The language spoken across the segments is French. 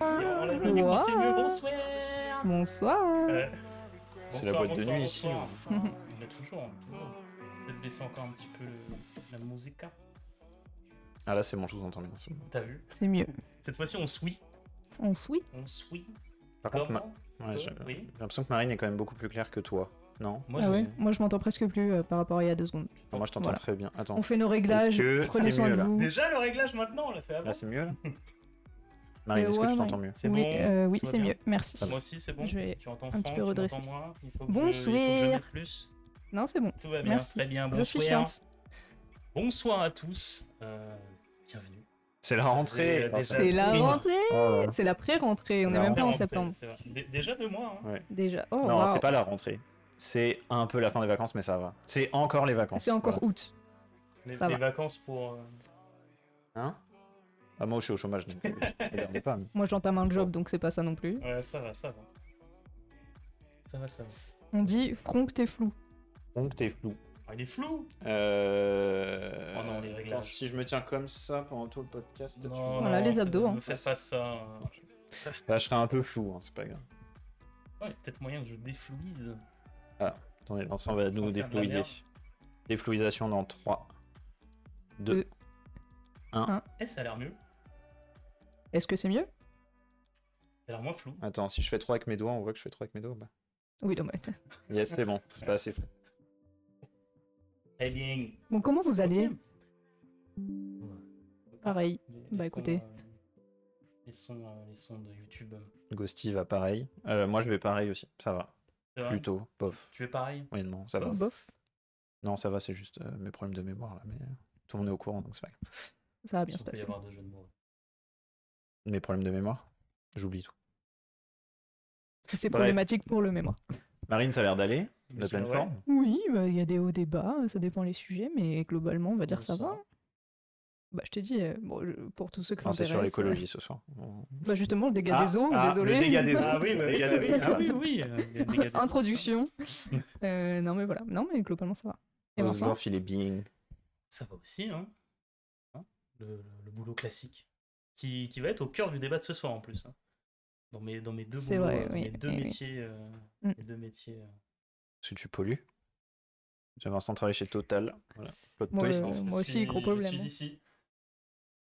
Wow. c'est mieux, bonsoir Bonsoir. Euh, C'est la bonsoir, boîte de bonsoir, nuit ici, bonsoir. On est toujours, hein, toujours. Peut-être baisser encore un petit peu le- la musique. Ah là, c'est bon, je vous entends bien. T'as vu C'est mieux. Cette fois-ci, on suit. On suit. On suit. Par contre, ma- ouais, j'ai Oui. j'ai l'impression que Marine est quand même beaucoup plus claire que toi. Non Moi, Ah ouais. Moi, je m'entends presque plus euh, par rapport à il y a deux secondes. Enfin, Moi, je t'entends Voilà. très bien. Attends, On fait nos réglages. Que Prenez c'est soin mieux, de vous. Déjà, le réglage maintenant, on l'a fait avant. là, c'est mieux là Marine, Euh, est-ce ouais, que tu t'entends mieux C'est oui, bon euh, oui c'est mieux. Merci. Moi aussi, c'est bon Je vais Tu entends un Franck, petit peu redresser. m'entends moi Il faut que je- Bonsoir. il faut que je mette plus. Non, c'est bon. Tout va bien, Merci. très bien. Je suis Bonsoir. chiante. Bonsoir à tous. Euh, bienvenue. C'est la rentrée C'est, déjà- ça- C'est la rentrée. Oh, là. C'est la pré-rentrée. On C'est est la même pas en septembre. Déjà deux mois. hein. Ouais. Déjà. Oh, Non, c'est pas la rentrée. C'est un peu la fin des vacances, mais ça va. C'est encore les vacances. C'est encore Voilà. août. Les, vacances pour. euh, Hein? Ah, Moi, je suis au chômage, donc euh, pas. mais- Moi, j'entame un job, donc c'est pas ça non plus. Ouais, ça va, ça va. Ça va, ça va. On dit Franck, t'es flou. Donc, t'es flou. Ah, il est flou Euh... Oh non, les réglages. Attends, si je me tiens comme ça pendant tout le podcast, peut-être Non, que- Voilà, les abdos, Ne hein. fais pas ça. Bah, je serai un peu flou, hein, c'est pas grave. Ouais, peut-être moyen que je déflouise. Attendez, Vincent va nous déflouiser. Déflouisation dans 3, 2, Deux. Eh, ça a l'air mieux. Est-ce que c'est mieux? Ça a l'air moins flou. Attends, si je fais 3 avec mes doigts, on voit que je fais 3 avec mes doigts. Bah. Oui, non, mais... Yes, c'est bon, c'est pas assez bien. Bon, comment vous allez? Pareil. Les- les Bah, sons, écoutez. euh, Les sons, euh, les sons de YouTube. Ghosty va pareil. Euh, moi, je vais pareil aussi, ça va. Plutôt, bof. Tu fais pareil? Moyennement, ça va. Bof. Non, ça va, c'est juste euh, mes problèmes de mémoire là, mais tout le monde est au courant, donc c'est pas grave. Ça va bien Il se peut y passer. avoir de jeux de mots. Mes problèmes de mémoire, j'oublie tout. C'est problématique pour le mémoire. Marine, ça a l'air d'aller, de pleine forme. Oui, bah, il y a des hauts, des bas, ça dépend les sujets, mais globalement, on va dire ça ça va. Bah, je t'ai dit, euh, bon, pour tous ceux ça Enfin, c'est sur l'écologie ce soir. Euh, Bah, justement, le dégât Ah, des eaux, ah, désolé. le dégât des eaux. Ah oui, des eaux. ah oui, oui. il y a des dégâts des eaux, Introduction. Euh, non, mais voilà. Non, mais globalement, ça va. Et il est being. Ça va aussi, hein? Hein le, le boulot classique. Qui, qui va être au cœur du débat de ce soir en plus. hein. Dans, mes, dans mes deux C'est boulots, vrai, euh, dans oui, mes deux oui, oui. métiers. euh, Mm. mes deux métiers. euh. Parce que tu pollues. J'ai Vincent travailler chez Total. Voilà. Plot Moi, twist. euh, moi aussi, suis- gros problème, Je hein. suis ici.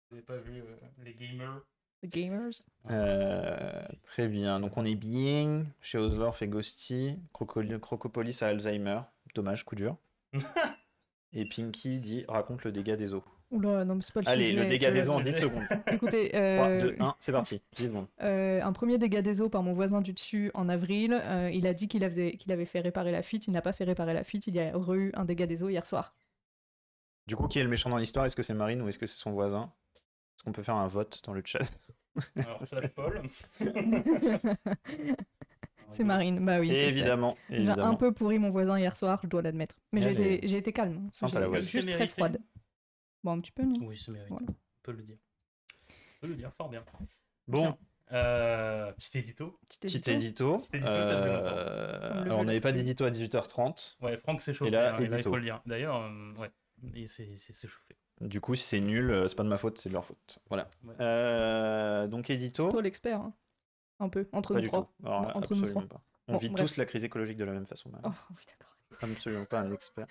Vous n'avez pas vu euh, les gamers The Gamers. Euh, très bien. Donc on est bien chez Osdorf et Ghosty. Croco- Crocopolis a Alzheimer. Dommage, coup dur. et Pinky dit raconte le dégât des eaux. Oula, non, mais c'est pas le Allez, sujet. le dégât c'est- des eaux en 10 secondes. 3, Écoutez, 2, euh, 1, c'est parti. 10 secondes. euh, un premier dégât des eaux par mon voisin du dessus en avril. euh, il a dit qu'il avait, qu'il avait fait réparer la fuite. Il n'a pas fait réparer la fuite. Il y a eu un dégât des eaux hier soir. Du coup, qui est le méchant dans l'histoire? Est-ce que c'est Marine ou est-ce que c'est son voisin? Est-ce qu'on peut faire un vote dans le chat? Alors, ça va être Paul. c'est Marine. Bah oui. sais. Évidemment, J'ai évidemment. un peu pourri mon voisin hier soir, je dois l'admettre. Mais j'ai été, j'ai été calme. J'ai- la C'est très froide. Bon, un petit peu, non? Oui, c'est mérité. Voilà. On peut le dire. On peut le dire fort bien. Bon. Euh, petit édito. Petit édito. Petit. Euh, On alors, n'avait pas d'édito à 18h30. Ouais, Franck s'est chauffé. Et là, hein, et là, il faut le dire. D'ailleurs, euh, ouais, il s'est chauffé. Du coup, si c'est nul, c'est pas de ma faute, c'est de leur faute. Voilà. Ouais. Euh, donc, C'est édito. toi l'expert. hein. Un peu, entre Pas nous du trois. tout. Alors là, Entre nous absolument pas. On Bon, vit bref. tous la crise écologique de la même façon. Oh, oui, d'accord. Absolument pas un expert.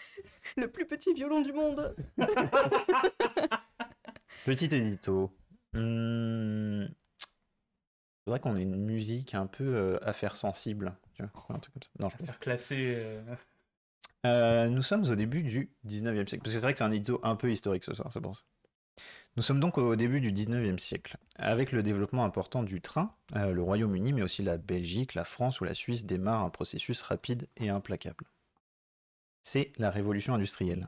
Le plus petit violon du monde Petit édito. Hmm, Faudrait qu'on ait une musique un peu euh, affaire sensible. Tu vois, un truc comme ça. Non, je Faire classer. euh, Euh, nous sommes au début du 19e siècle. Parce que c'est vrai que c'est un édito un peu historique ce soir, c'est pour ça. Nous sommes donc au début du 19e siècle. Avec le développement important du train, euh, le Royaume-Uni, mais aussi la Belgique, la France ou la Suisse démarrent un processus rapide et implacable. C'est la révolution industrielle.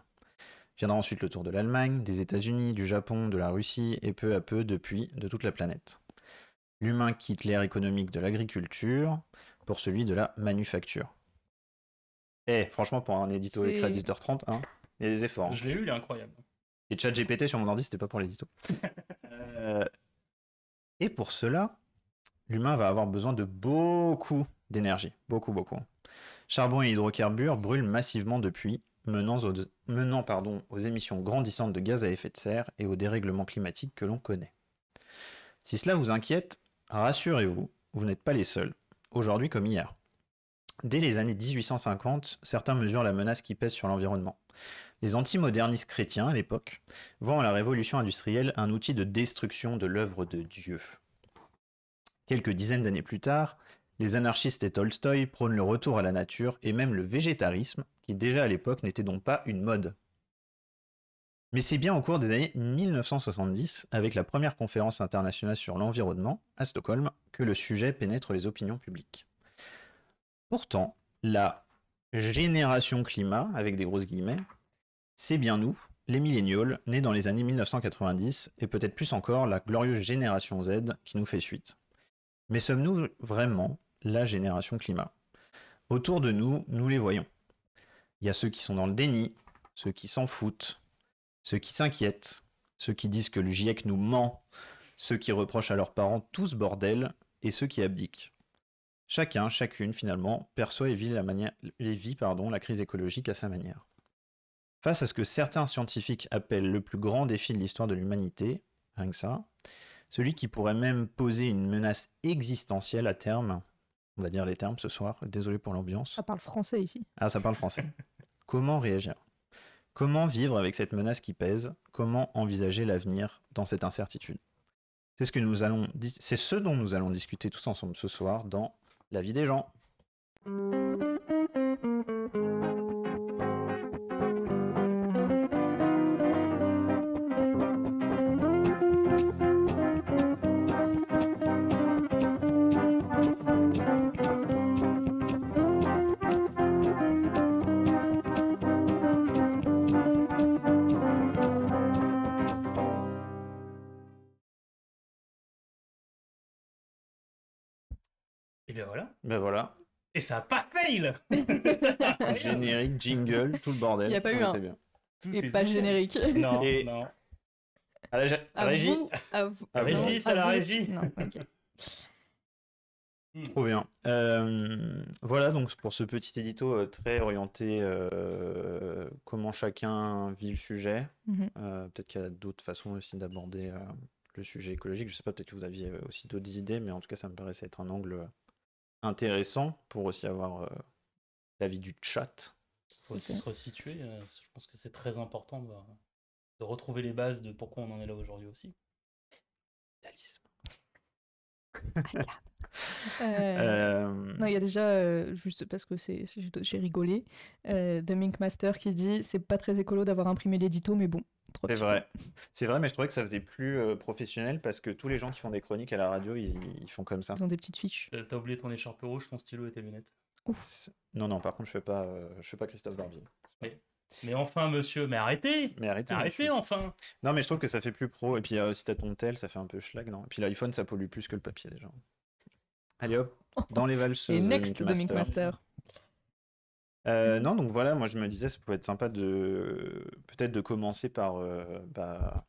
Viendra ensuite le tour de l'Allemagne, des États-Unis, du Japon, de la Russie et peu à peu depuis de toute la planète. L'humain quitte l'ère économique de l'agriculture pour celui de la manufacture. Eh, franchement, pour un édito écrit à C'est- 18h30, hein, il y a des efforts. hein. Je l'ai eu, il est incroyable. Et ChatGPT sur mon ordi, c'était pas pour l'édito. Euh, Et pour cela, l'humain va avoir besoin de beaucoup d'énergie. Beaucoup, beaucoup. Charbon et hydrocarbures brûlent massivement depuis, menant, aux, émissions grandissantes de gaz à effet de serre et au dérèglement climatique que l'on connaît. Si cela vous inquiète, Rassurez-vous, vous n'êtes pas les seuls, aujourd'hui comme hier. Dès les années 1850, certains mesurent la menace qui pèse sur l'environnement. Les antimodernistes chrétiens, à l'époque, voient en la révolution industrielle un outil de destruction de l'œuvre de Dieu. Quelques dizaines d'années plus tard, les anarchistes et Tolstoï prônent le retour à la nature et même le végétarisme, qui déjà à l'époque n'était donc pas une mode. Mais c'est bien au cours des années 1970, avec la première conférence internationale sur l'environnement à Stockholm, que le sujet pénètre les opinions publiques. Pourtant, la génération climat, avec des grosses guillemets, c'est bien nous, les millénials, nés dans les années 1990, et peut-être plus encore la glorieuse génération Z qui nous fait suite. Mais sommes-nous vraiment la génération climat? Autour de nous, nous les voyons. Il y a ceux qui sont dans le déni, ceux qui s'en foutent, ceux qui s'inquiètent, ceux qui disent que le GIEC nous ment, ceux qui reprochent à leurs parents tout ce bordel, et ceux qui abdiquent. Chacun, chacune, finalement, perçoit et vit la, crise écologique à sa manière. Face à ce que certains scientifiques appellent le plus grand défi de l'histoire de l'humanité, rien que ça, celui qui pourrait même poser une menace existentielle à terme, on va dire les termes ce soir, désolé pour l'ambiance. Ça parle français ici. Ah, ça parle français. Comment réagir? Comment vivre avec cette menace qui pèse? Comment envisager l'avenir dans cette incertitude? C'est ce que nous allons, c'est ce dont nous allons discuter tous ensemble ce soir dans La vie des gens. Ben voilà, Et ça a pas fail générique, jingle, tout le bordel. Il y a pas eu un. bien. Tout Et est pas bien. générique. Non, Et- non. À la, À régie, vous, à vous. À Régie, Non, c'est à la vous régie. Non, ok. Trop bien. Euh, voilà donc pour ce petit édito euh, très orienté euh, comment chacun vit le sujet. Mhm. Euh, peut-être qu'il y a d'autres façons aussi d'aborder euh, le sujet écologique. Je sais pas, peut-être que vous aviez aussi d'autres idées, mais en tout cas, ça me paraissait être un angle euh, intéressant pour aussi avoir euh, l'avis du chat. faut aussi se resituer. euh, Je pense que c'est très important de, de retrouver les bases de pourquoi on en est là aujourd'hui aussi. Capitalisme. Euh, Euh, Non, il y a déjà, euh, juste parce que c'est, j'ai rigolé, euh, The Mink Master qui dit c'est pas très écolo d'avoir imprimé l'édito, mais bon. trop C'est de vrai. C'est vrai, mais je trouvais que ça faisait plus euh, professionnel parce que tous les gens qui font des chroniques à la radio, ils, ils font comme ça. Ils ont des petites fiches. Euh, T'as oublié ton écharpe rouge, ton stylo et tes lunettes. Non, non, par contre, je fais pas, euh, je fais pas Christophe Barbier. Mais enfin, monsieur, mais arrêtez Mais arrêtez. Arrêtez monsieur. enfin Non, mais je trouve que ça fait plus pro. Et puis, euh, si t'as ton tel, ça fait un peu schlag, non? Et puis, l'iPhone, ça pollue plus que le papier, déjà. Allez hop, dans les valseuses. Et de next Mink Master. Euh, non, donc voilà, moi je me disais, ça pouvait être sympa de peut-être de commencer par euh, bah,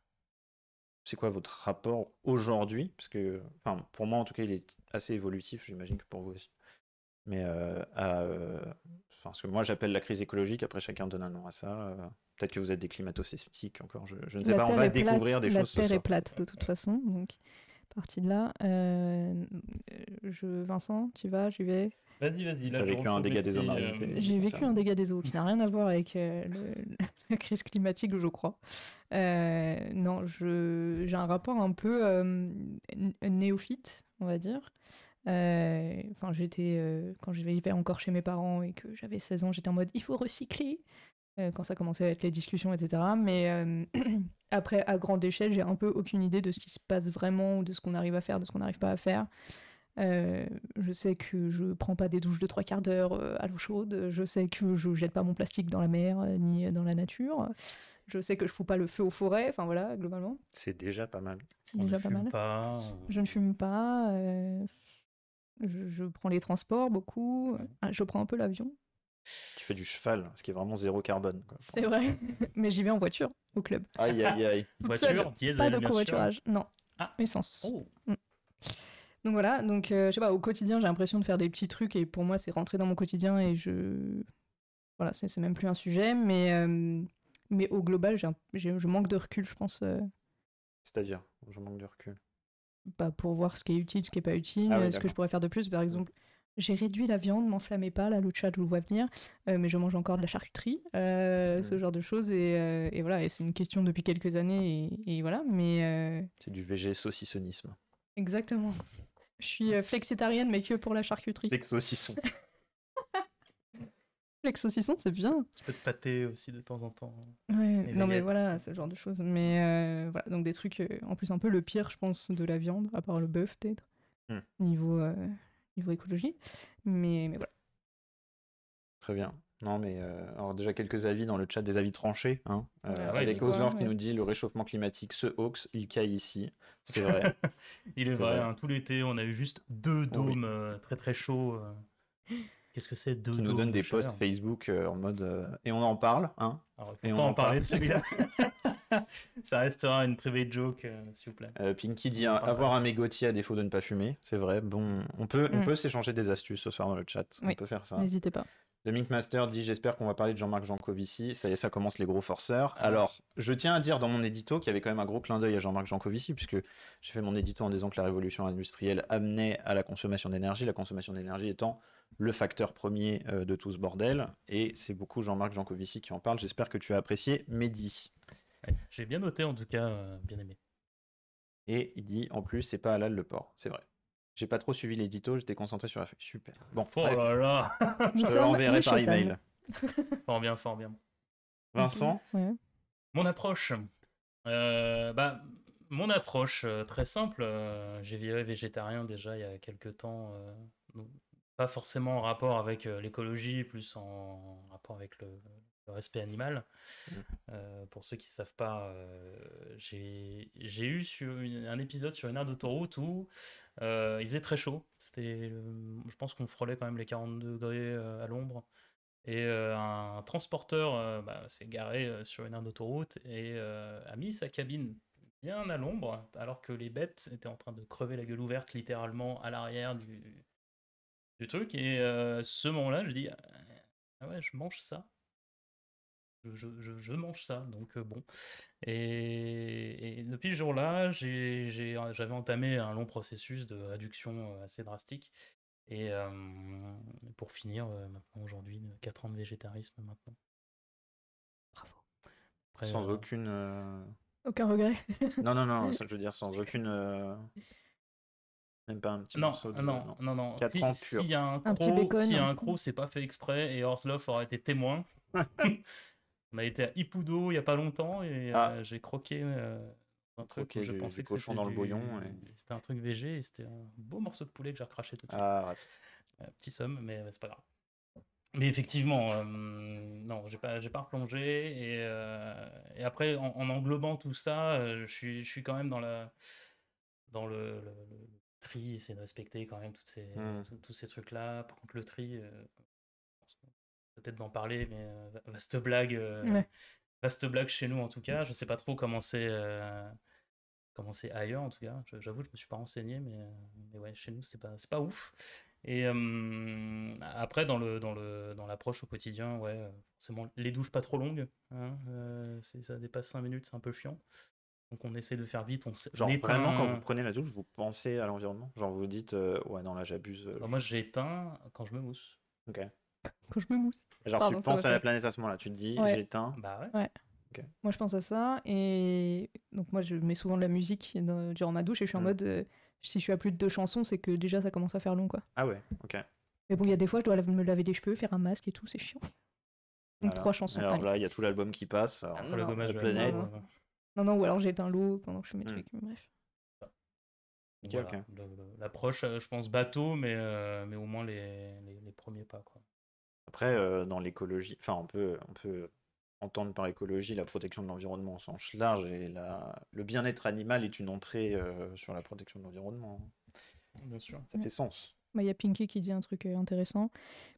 c'est quoi votre rapport aujourd'hui? Parce que, enfin, pour moi en tout cas, il est assez évolutif, j'imagine que pour vous aussi. Mais euh, à, euh, enfin, ce que moi j'appelle la crise écologique, après chacun donne un nom à ça. euh, peut-être que vous êtes des climato-sceptiques encore, je, je ne sais La pas, on va est plate, découvrir des la choses ce Terre est soir. plate de toute façon, donc partie de là. Euh, je, Vincent, tu vas, j'y vais. Vas-y, vas-y. là, T'as vécu un dégât des eaux euh, marines, J'ai vécu ça. un dégât des eaux qui n'a rien à voir avec euh, le- la crise climatique, je crois. Euh, non, je, j'ai un rapport un peu euh, néophyte, on va dire. Euh, Enfin, j'étais euh, quand je vivais encore chez mes parents et que j'avais 16 ans, j'étais en mode il faut recycler. Euh, quand ça commençait à être les discussions, etc. Mais euh, après, à grande échelle, j'ai un peu aucune idée de ce qui se passe vraiment, ou de ce qu'on arrive à faire, de ce qu'on n'arrive pas à faire. Euh, je sais que je prends pas des douches de trois quarts d'heure à l'eau chaude. Je sais que je jette pas mon plastique dans la mer ni dans la nature. Je sais que je fous pas le feu aux forêts. Enfin voilà, globalement, C'est déjà pas mal. c'est on ne déjà pas fume mal. pas, Je ne fume pas. euh, je, je prends les transports beaucoup. Ah, je prends un peu l'avion. Tu fais du cheval, ce qui est vraiment zéro carbone. C'est vrai. Mais j'y vais en voiture au club. Aïe, aïe, aïe. Voiture, diesel, Pas de covoiturage. Non. Ah. Essence. Oh, Donc voilà, donc euh, je sais pas, au quotidien j'ai l'impression de faire des petits trucs et pour moi c'est rentrer dans mon quotidien et je. Voilà, c'est même plus un sujet, mais, euh, mais au global j'ai un- je manque de recul, je pense. euh. C'est-à-dire, je manque de recul. bah, pour voir ce qui est utile, ce qui est pas utile, Ah oui, ce que je pourrais faire de plus. Par exemple, j'ai réduit la viande, m'enflammez pas, là le chat je vous vois venir, euh, mais je mange encore de la charcuterie, euh, ce Mm. genre de choses. Et, euh, et voilà, et c'est une question depuis quelques années, et, et voilà, mais euh, C'est du VG saucissonnisme. exactement. Je suis euh, flexitarienne, mais que pour la charcuterie. Flex saucisson. Flex saucisson, c'est bien. Un petit peu de pâté aussi de temps en temps. Ouais, non mais voilà, aussi. ce genre de choses. Mais euh, voilà, donc des trucs, euh, en plus un peu le pire, je pense, de la viande, à part le bœuf peut-être, Hmm. niveau, euh, niveau écologie. Mais, mais voilà. Très bien. Non, mais euh, alors déjà quelques avis dans le chat, des avis tranchés. Hein. Euh, Ouais, Osler qui nous dit le réchauffement climatique se hoax, il caille ici. C'est vrai. Il est, vrai, vrai. hein, tout l'été, on a eu juste deux dômes euh, très très chauds. Qu'est-ce que c'est deux qui nous donne des posts Facebook euh, en mode euh, et on en parle. Hein. Alors, Et on pas en en parler parle. de celui-là. Ça restera une private joke, euh, s'il vous plaît. Euh, Pinky dit hein, avoir un mégotier à défaut de ne pas fumer. C'est vrai. Bon, on peut, on Mm. peut s'échanger des astuces ce soir dans le chat. On Oui. peut faire ça. N'hésitez pas. Le Mink Master dit J'espère qu'on va parler de Jean-Marc Jancovici. Ça y est, ça commence les gros forceurs. Ah. Alors, je tiens à dire dans mon édito qu'il y avait quand même un gros clin d'œil à Jean-Marc Jancovici, puisque j'ai fait mon édito en disant que la révolution industrielle amenait à la consommation d'énergie, la consommation d'énergie étant le facteur premier euh, de tout ce bordel. Et c'est beaucoup Jean-Marc Jancovici qui en parle. J'espère que tu as apprécié Mehdi. Ouais, J'ai bien noté, en tout cas, euh, bien aimé. Et il dit En plus, c'est pas halal le porc. C'est vrai. J'ai pas trop suivi l'édito, j'étais concentré sur la feuille. Super. Bon, Oh bref, là là Nous je te l'enverrai par email. Fort bien, fort bien. Vincent Ouais. Mon approche. Euh, bah, mon approche, euh, très simple. euh, J'ai viré végétarien déjà il y a quelques temps. pas forcément en rapport avec l'écologie, plus en rapport avec le, le respect animal. Mhm. Euh, pour ceux qui ne savent pas, euh, j'ai j'ai eu sur une- un épisode sur une aire d'autoroute où euh, il faisait très chaud. C'était, euh, je pense qu'on frôlait quand même les 40 degrés à l'ombre. Et un transporteur bah, s'est garé sur une aire d'autoroute et a mis sa cabine bien à l'ombre, alors que les bêtes étaient en train de crever la gueule ouverte littéralement à l'arrière du, du truc. Et ce moment-là, je dis Ah ouais, je mange ça. Je, je- je- je mange ça, donc euh, bon. Et, et depuis ce jour-là, j'avais entamé un long processus de réduction euh, assez drastique. Et euh, pour finir, maintenant aujourd'hui, 4 ans de végétarisme maintenant. Bravo. Après, Sans euh, aucune. euh, Aucun regret. Non, non, non, ça, je veux dire sans aucune. euh, Même pas un petit Non, morceau de. non, non, non. Quatre Si- ans S'il pur. y a un croc, bacon, s'il y a un croc, c'est pas fait exprès et Orsloff aurait été témoin. On a été à Ipudo il y a pas longtemps et Ah. euh, j'ai croqué euh, un truc Croqué où je du- pensais du que c'était dans le bouillon C'était un truc végé et c'était un beau morceau de poulet que j'ai recraché tout de suite. Ah, ouais. Euh, petit somme, mais c'est pas grave. Mais effectivement, non, j'ai pas, j'ai pas replongé. Et, et après, en, en englobant tout ça, je suis, je suis quand même dans la, dans le, le- le tri, c'est de respecter quand même toutes ces, Mm. tous- tous ces trucs-là. Par contre, le tri, peut-être d'en parler, mais euh, va- vaste blague, euh, Ouais. vaste blague chez nous en tout cas. Je sais pas trop comment c'est. euh, comment c'est ailleurs en tout cas. J'avoue, je me suis pas renseigné, mais, mais ouais, chez nous, c'est pas, c'est pas ouf. Et euh, après, dans le dans le dans l'approche au quotidien, ouais, forcément, les douches pas trop longues. hein, euh, si ça dépasse 5 minutes, c'est un peu chiant. Donc on essaie de faire vite. On, Genre vraiment, quand vous prenez la douche, vous pensez à l'environnement? Genre vous dites, euh, ouais, non, là j'abuse. euh, Alors moi, j'éteins quand je me mousse. Quand je me mousse. Genre pardon, tu penses à la planète à ce moment-là, tu te dis, Ouais. j'éteins. Bah ouais. Moi, je pense à ça. Et donc, moi, je mets souvent de la musique dans- durant ma douche et je suis en Mm. mode, euh, si je suis à plus de deux chansons, c'est que déjà, ça commence à faire long, quoi. Ah ouais, ok. Mais bon, il y a des fois, je dois me laver les cheveux, faire un masque et tout, c'est chiant. Donc, Voilà. trois chansons. Alors allez. là, il y a tout l'album qui passe. alors- Ah, le Non, gommage la de planète. Non, Non, non, ou alors j'éteins l'eau pendant que je fais mes Mm. trucs. Bref. Ok, voilà. ok. Le- le- L'approche, euh, je pense, bateau, mais, euh, mais au moins les, les, les premiers pas. Quoi. Après, euh, dans l'écologie, enfin, on peut, on peut entendre par écologie la protection de l'environnement au sens large et la... le bien-être animal est une entrée euh, sur la protection de l'environnement. Bien sûr. Ça Ouais. fait sens. Bah, Il y a Pinky qui dit un truc euh, intéressant.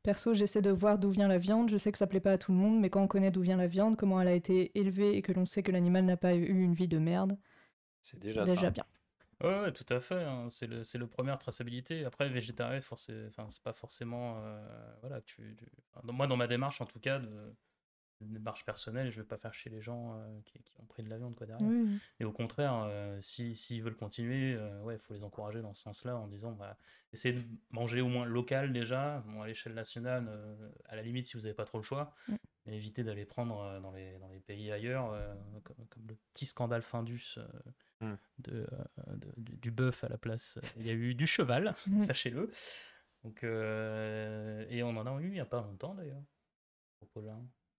Perso, j'essaie de voir d'où vient la viande. Je sais que ça plaît pas à tout le monde, mais quand on connaît d'où vient la viande, comment elle a été élevée et que l'on sait que l'animal n'a pas eu une vie de merde, C'est déjà, déjà ça. bien. Ouais, ouais, tout à fait. hein. C'est le, c'est le première traçabilité. Après, végétarien, forcé- enfin, c'est pas forcément. euh, voilà, tu, tu- enfin, dans- moi, dans ma démarche, en tout cas, de, une démarche personnelle je vais pas faire chier les gens euh, qui, qui ont pris de la viande quoi derrière. Oui, oui. Et au contraire, euh, si s'ils veulent continuer, euh, ouais, il faut les encourager dans ce sens-là en disant, bah, essayez de manger au moins local déjà, bon, à l'échelle nationale, euh, à la limite si vous n'avez pas trop le choix, Mm. Mais évitez d'aller prendre euh, dans les, dans les pays ailleurs, euh, comme, comme le petit scandale Findus euh, Mm. de, euh, de- du, du bœuf à la place. Il y a eu du cheval, Mm. sachez-le. Donc, euh, et on en a eu il n'y a pas longtemps d'ailleurs.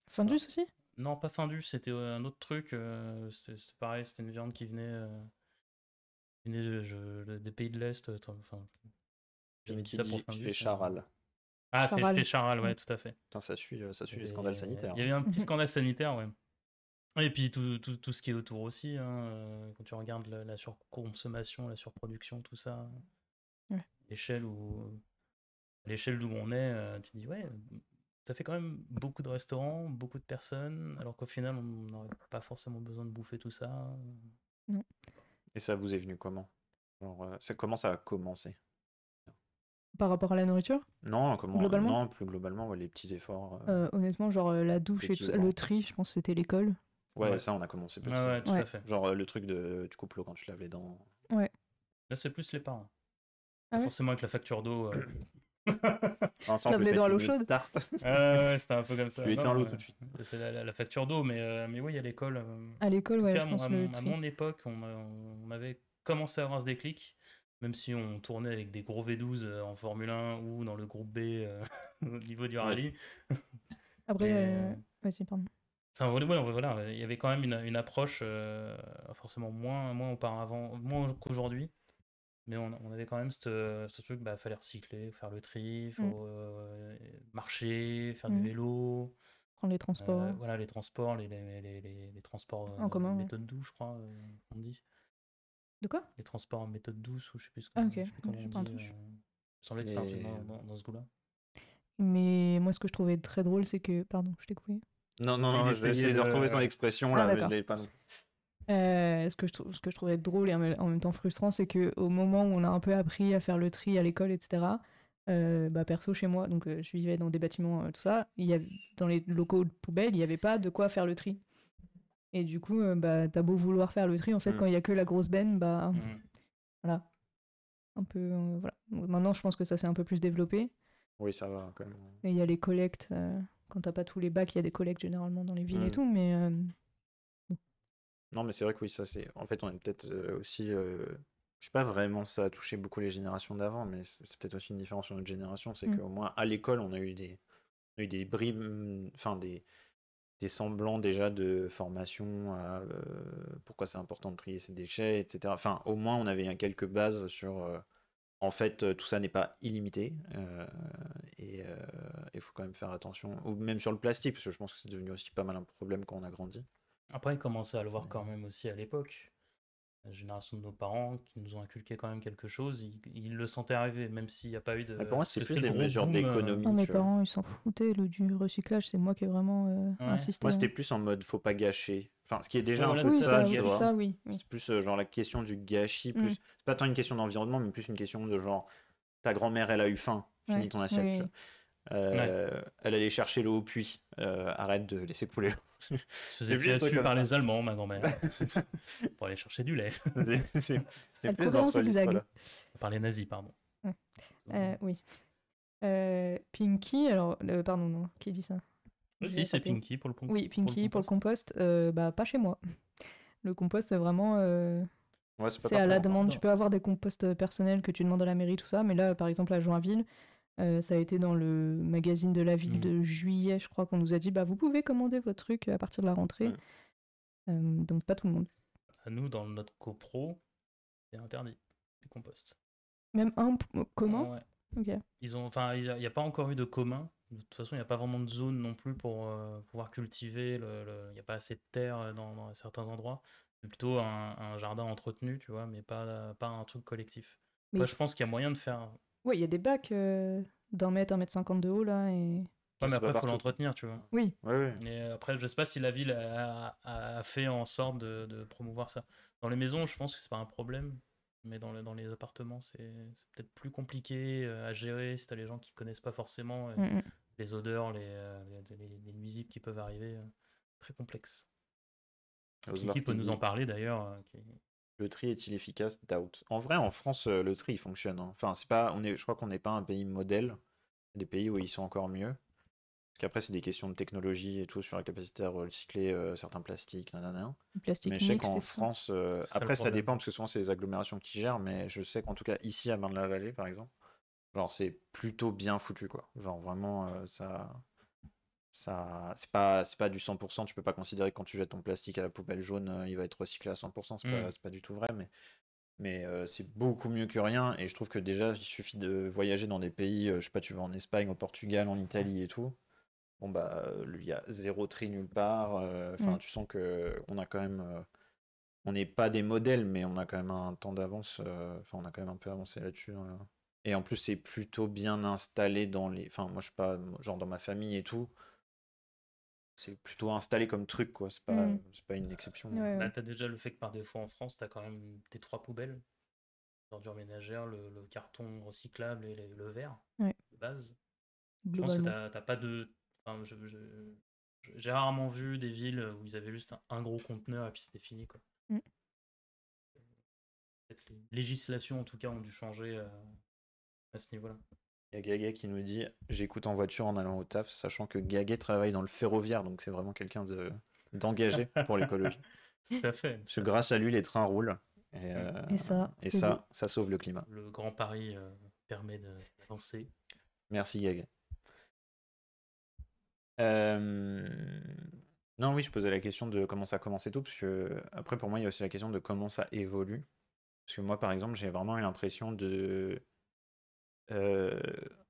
Findus aussi? Non, pas Findus, c'était un autre truc. euh, c'était pareil, c'était une viande qui venait, euh, je- des pays de l'Est. Enfin, j'avais dit ça pour dit Findus. chez Charal. Ah, c'est Charal. chez Charal, ouais, Mm. tout à fait. Putain, ça suit, euh, ça suit les scandales sanitaires. Il y avait un petit Mhm. scandale sanitaire, ouais. Et puis tout, tout, tout ce qui est autour aussi, hein, euh, quand tu regardes la, la surconsommation, la surproduction, tout ça, Ouais. l'échelle où, l'échelle d'où on est, euh, tu dis ouais, ça fait quand même beaucoup de restaurants, beaucoup de personnes, alors qu'au final on n'aurait pas forcément besoin de bouffer tout ça. Et ça vous est venu comment? C'est- Comment ça a commencé? Par rapport à la nourriture Non, comment Globalement Non, plus globalement, ouais, les petits efforts. euh, Euh, Honnêtement, genre euh, la douche et tout ça, Effectivement. le tri, je pense que c'était l'école. ouais, ouais. ça, on a commencé petit. Ouais, ouais, tout Ouais. à fait. Genre euh, le truc de tu coupes l'eau quand tu laves les dents. Là c'est plus les parents. Ah ouais Forcément avec la facture d'eau. euh, Enfin, Lave les dents à l'eau chaude. Tarte. Ah ouais, c'était un peu comme ça. Tu Non, éteins l'eau tout de suite. C'est la, la- la facture d'eau, mais, euh, mais oui, à l'école. euh, À l'école, en tout ouais, cas, je à pense mon- le à, mon- à tri. mon époque, on, a- on avait commencé à avoir ce déclic, même si on tournait avec des gros V12 euh, en Formule 1 ou dans le groupe B euh, au niveau du rallye. Après, Mais, euh, pardon. ouais, ouais, voilà, il y avait quand même une, une approche euh, forcément moins, moins auparavant, moins qu'aujourd'hui. Mais on, on avait quand même ce, ce truc, bah, fallait recycler, faire le tri, faut euh, marcher, faire Mm. du vélo. Prendre les transports. Euh, voilà, les transports, les, les, les, les- les transports En euh, commun, ouais. méthode douce, je crois, euh, on dit. De quoi? Les transports en méthode douce, ou je sais plus, ce Ah, qu'on- ok. je sais plus comment Je sais on pas un dit. truc. euh, Il me semblait que c'était un truc dans, Et- dans- dans ce goût-là. Mais moi, ce que je trouvais très drôle, c'est que. Pardon, je t'ai coupé. Non, non, Il non, je essayait vais essayer de de- retrouver ton expression Ah, là, mais je d'accord. l'ai pas. non. Euh, ce, que je trou- ce que je trouvais drôle et en même en même temps frustrant, c'est que au moment où on a un peu appris à faire le tri à l'école, etc., euh, bah, perso chez moi, donc euh, je vivais dans des bâtiments, euh, tout ça, il y avait, dans les locaux de poubelle, il n'y avait pas de quoi faire le tri. Et du coup, euh, bah, t'as beau vouloir faire le tri, en fait, Mm. quand il y a que la grosse benne, bah Mhm. voilà. Un peu, euh, voilà. Maintenant, je pense que ça s'est un peu plus développé. Oui, ça va quand même. Et il y a les collectes, euh, quand t'as pas tous les bacs, il y a des collectes généralement dans les villes et Mm. tout, mais Non, mais c'est vrai que oui, ça c'est. En fait, on est peut-être aussi. Je sais pas vraiment, ça a touché beaucoup les générations d'avant, mais c'est peut-être aussi une différence sur notre génération. C'est Mm. qu'au moins à l'école, on a eu des, on a eu des bribes, enfin des, des semblants déjà de formation à euh, pourquoi c'est important de trier ses déchets, etc. Enfin, au moins, on avait quelques bases sur. euh, en fait, euh, tout ça n'est pas illimité euh, et il faut quand même faire attention. Ou même sur le plastique, parce que je pense que c'est devenu aussi pas mal un problème quand on a grandi. Après, ils commençaient à le voir quand même aussi à l'époque. La génération de nos parents qui nous ont inculqué quand même quelque chose, ils, ils le sentaient arriver, même s'il n'y a pas eu de. Mais pour moi, c'est plus c'était des mesures euh, d'économie. non, mes parents, ils s'en foutaient le, du recyclage, c'est moi qui ai vraiment euh, Ouais. insisté. Moi, hein. c'était plus en mode faut pas gâcher. Enfin, ce qui est déjà Ouais, un peu Oui, c'est ça, oui, vois. ça, oui. oui. C'est plus euh, genre la question du gâchis. Mm. Plus... C'est pas tant une question d'environnement, mais plus une question de genre ta grand-mère, elle a eu faim, finis Ouais, ton assiette. oui, tu oui. vois. Euh, Elle allait chercher l'eau au puits. Euh, arrête de laisser couler l'eau. Se faisait C'est plus tirer dessus par ça. les Allemands, ma grand-mère, pour aller chercher du lait. C'était Elle plus dans ce registre-là. Par les nazis, pardon. Ouais. Euh, oui. Euh, Pinky, alors, euh, pardon, non, qui dit ça? Oui, si, c'est. Pinky pour le con- Oui, Pinky pour le compost. compost, euh, bah pas chez moi. Le compost, c'est vraiment. euh, Ouais, c'est à la demande. Tu peux avoir des composts personnels que tu demandes à la mairie, tout ça. Mais là, par exemple, à Joinville, euh, ça a été dans le magazine de la ville Mm. de juillet, je crois, qu'on nous a dit bah, vous pouvez commander votre truc à partir de la rentrée. Euh, donc, pas tout le monde. À nous, dans notre copro, c'est interdit, le compost. Même un commun? Ouais. Ils ont, enfin, il n'y a, pas encore eu de commun. De toute façon, il n'y a pas vraiment de zone non plus pour euh, pouvoir cultiver. le- le- Il n'y a pas assez de terre dans, dans certains endroits. C'est plutôt un, un jardin entretenu, tu vois, mais pas, pas un truc collectif. Après, je pense qu'il y a moyen de faire. Ouais, il y a des bacs euh, d'un mètre, un mètre cinquante de haut, là. Et... Ouais, mais après, il faut l'entretenir, tu vois. Oui, ouais. Et après, je sais pas si la ville a, a- a fait en sorte de, de promouvoir ça. Dans les maisons, je pense que c'est pas un problème, mais dans, le- dans les appartements, c'est peut-être plus compliqué euh, à gérer si t'as les gens qui connaissent pas forcément. et Mm, mm. les odeurs, les, euh, les, les nuisibles qui peuvent arriver. euh, très complexe. Qui peut nous en parler d'ailleurs euh, qui- Le tri est-il efficace? Doubt. En vrai, en France, euh, le tri il fonctionne. hein. Enfin, c'est pas, on est, je crois qu'on n'est pas un pays modèle. Des pays où ils sont encore mieux. Parce qu'après, c'est des questions de technologie et tout sur la capacité à recycler euh, certains plastiques, nanana. Le plastique Mais je sais qu'en. France, euh, après ça dépend parce que souvent c'est les agglomérations qui gèrent, mais je sais qu'en tout cas ici à Marne-la-Vallée par exemple, genre c'est plutôt bien foutu quoi. Genre vraiment euh, ça, ça, c'est pas, c'est pas du 100%. Tu peux pas considérer que quand tu jettes ton plastique à la poubelle jaune, euh, il va être recyclé à 100%. C'est pas, Mm. c'est pas du tout vrai, mais mais euh, c'est beaucoup mieux que rien. Et je trouve que déjà il suffit de voyager dans des pays, euh, je sais pas, tu vas en Espagne, au Portugal, en Italie et tout. Bon bah il y a zéro tri nulle part. euh, Enfin, Mm. tu sens que on a quand même on n'est pas des modèles, mais on a quand même un temps d'avance. Enfin, on a quand même un peu avancé là-dessus. Et en plus, c'est plutôt bien installé dans les. Enfin, moi, je sais pas, genre dans ma famille et tout. C'est plutôt installé comme truc, quoi. C'est pas, Mm. c'est pas une exception. Ouais, ouais. Bah, t'as déjà le fait que par défaut en France, t'as quand même tes trois poubelles. L'ordure ménagère, le, le carton recyclable et le, le verre Ouais. de base. Je pense que t'as t'as pas de. enfin, J'ai rarement vu des villes où ils avaient juste un, un gros conteneur et puis c'était fini. Quoi. Mm. Peut-être les législations en tout cas ont dû changer euh, à ce niveau-là. Il y a Gaguet qui nous dit J'écoute en voiture en allant au taf, sachant que Gaguet travaille dans le ferroviaire, donc c'est vraiment quelqu'un de d'engagé pour l'écologie. Tout à fait. Parce que grâce à lui, les trains roulent. Et, euh, Et ça, et ça, ça sauve le climat. Le Grand Paris euh, permet de- d'avancer. Merci Gaga. Euh, Non, oui, je posais la question de comment ça a commencé tout, parce que après, pour moi, il y a aussi la question de comment ça évolue. Parce que moi, par exemple, j'ai vraiment eu l'impression de euh,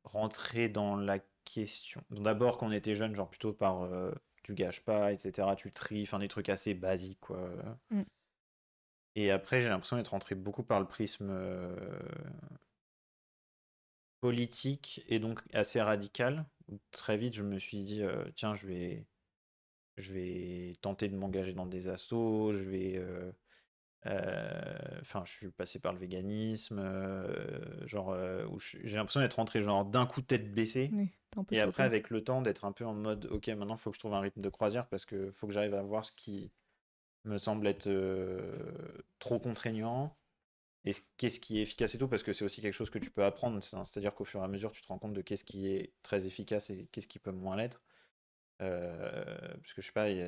rentrer dans la question. D'abord, quand on était jeune, genre plutôt par euh, tu gâches pas, etc., tu tries, enfin des trucs assez basiques, quoi. Mm. Et après, j'ai l'impression d'être rentré beaucoup par le prisme euh, politique et donc assez radical. Très vite, je me suis dit, tiens, je vais, je vais tenter de m'engager dans des assos, je vais. Euh, Enfin, je suis passé par le véganisme, euh, genre, euh, où j'ai l'impression d'être rentré genre d'un coup tête baissée. Oui, Et après, avec le temps, d'être un peu en mode, ok, maintenant, il faut que je trouve un rythme de croisière parce que faut que j'arrive à voir ce qui me semble être trop contraignant et ce- qu'est-ce qui est efficace et tout, parce que c'est aussi quelque chose que tu peux apprendre. c'est- C'est-à-dire qu'au fur et à mesure, tu te rends compte de qu'est-ce qui est très efficace et qu'est-ce qui peut moins l'être. Euh, parce que je sais pas, il y a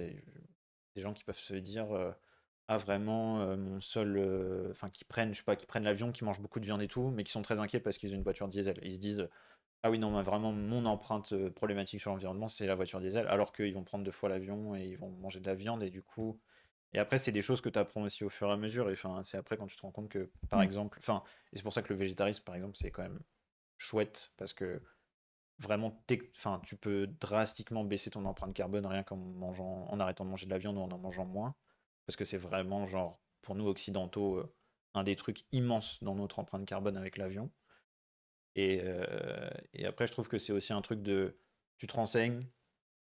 des gens qui peuvent se dire, euh, vraiment, euh, mon seul, euh, enfin qui prennent, je sais pas, qui prennent l'avion, qui mangent beaucoup de viande et tout, mais qui sont très inquiets parce qu'ils ont une voiture diesel. Ils se disent, ah oui, non, mais vraiment, mon empreinte euh, problématique sur l'environnement, c'est la voiture diesel, alors qu'ils vont prendre deux fois l'avion et ils vont manger de la viande, et du coup. Et après, c'est des choses que tu apprends aussi au fur et à mesure, et enfin, c'est après quand tu te rends compte que, par Mm. exemple, enfin, et c'est pour ça que le végétarisme, par exemple, c'est quand même chouette, parce que vraiment, enfin, tu peux drastiquement baisser ton empreinte carbone rien qu'en mangeant, en arrêtant de manger de la viande ou en en mangeant moins, parce que c'est vraiment, genre, pour nous occidentaux, euh, un des trucs immenses dans notre empreinte carbone avec l'avion. Et, euh, et après, je trouve que c'est aussi un truc de. Tu te renseignes,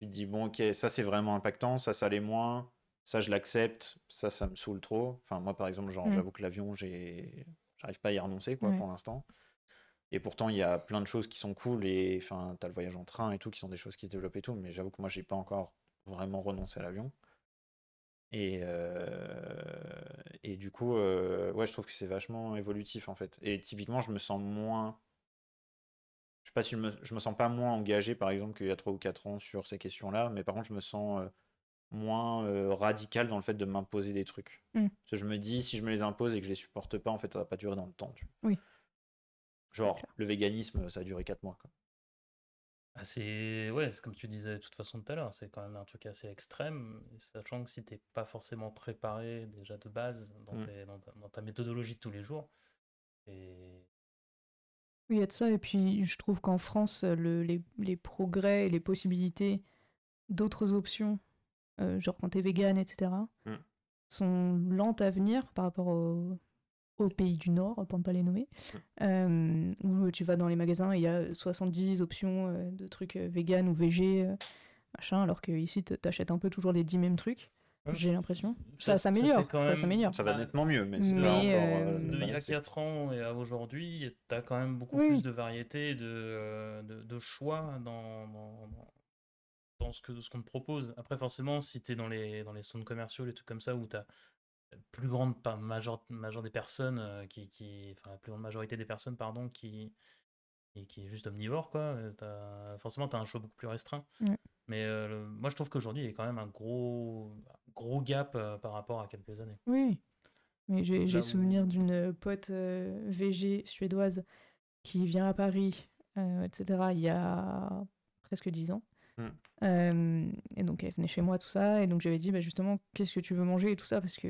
tu te dis, bon, ok, ça c'est vraiment impactant, ça, ça l'est moins, ça je l'accepte, ça, ça me saoule trop. Enfin, moi par exemple, genre, Mm. j'avoue que l'avion. J'arrive pas à y renoncer, quoi, Ouais. pour l'instant. Et pourtant, il y a plein de choses qui sont cool, et enfin, t'as le voyage en train et tout, qui sont des choses qui se développent et tout, mais j'avoue que moi, j'ai pas encore vraiment renoncé à l'avion. Et, euh, et du coup, euh, ouais, je trouve que c'est vachement évolutif en fait. Et typiquement, je me sens moins. Je sais pas si je me, je me sens pas moins engagé par exemple qu'il y a 3 ou 4 ans sur ces questions-là, mais par contre, je me sens euh, moins euh, radical dans le fait de m'imposer des trucs. Mm. Parce que je me dis, si je me les impose et que je les supporte pas, en fait, ça va pas durer dans le temps. tu vois. Oui. Genre, le véganisme, ça a duré 4 mois. quoi. Ah, c'est ouais, c'est comme tu disais de toute façon tout à l'heure, c'est quand même un truc assez extrême, sachant que si t'es pas forcément préparé déjà de base dans, Mm. tes- dans ta, dans ta méthodologie de tous les jours, et Oui, il y a de ça. Et puis, je trouve qu'en France, le- les, les progrès et les possibilités d'autres options, euh, genre quand t'es vegan, etc., Mm. sont lentes à venir par rapport au- aux pays du Nord, pour ne pas les nommer, euh, où tu vas dans les magasins et il y a 70 options euh, de trucs euh, vegan ou végé, machin, alors qu'ici, t'achètes un peu toujours les 10 mêmes trucs. J'ai l'impression. Ça- Ça ça, s'améliore. Ça même- s'améliore. Ça va nettement mieux, mais c'est mais, pas encore. euh, de il y a balancé. 4 ans et à aujourd'hui, tu as quand même beaucoup Oui. plus de variété, de, de, de choix dans, dans, ce que ce qu'on te propose. Après, forcément, si tu es dans les, dans les centres commerciaux, les trucs comme ça, où tu as la plus grande pa- major, major des personnes, euh, qui, qui, enfin, la plus grande majorité des personnes, pardon, qui, qui, qui est juste omnivore, quoi, euh, t'as- forcément, tu as un choix beaucoup plus restreint. Ouais. Mais euh, le- moi, je trouve qu'aujourd'hui, il y a quand même un gros, gros gap euh, par rapport à quelques années. Oui. Mais j'ai où- souvenir d'une pote euh, VG suédoise qui vient à Paris, euh, etc., il y a presque 10 ans. Mm. Euh, et donc, elle venait chez moi, tout ça. Et donc, j'avais dit, bah, justement, qu'est-ce que tu veux manger et tout ça, parce que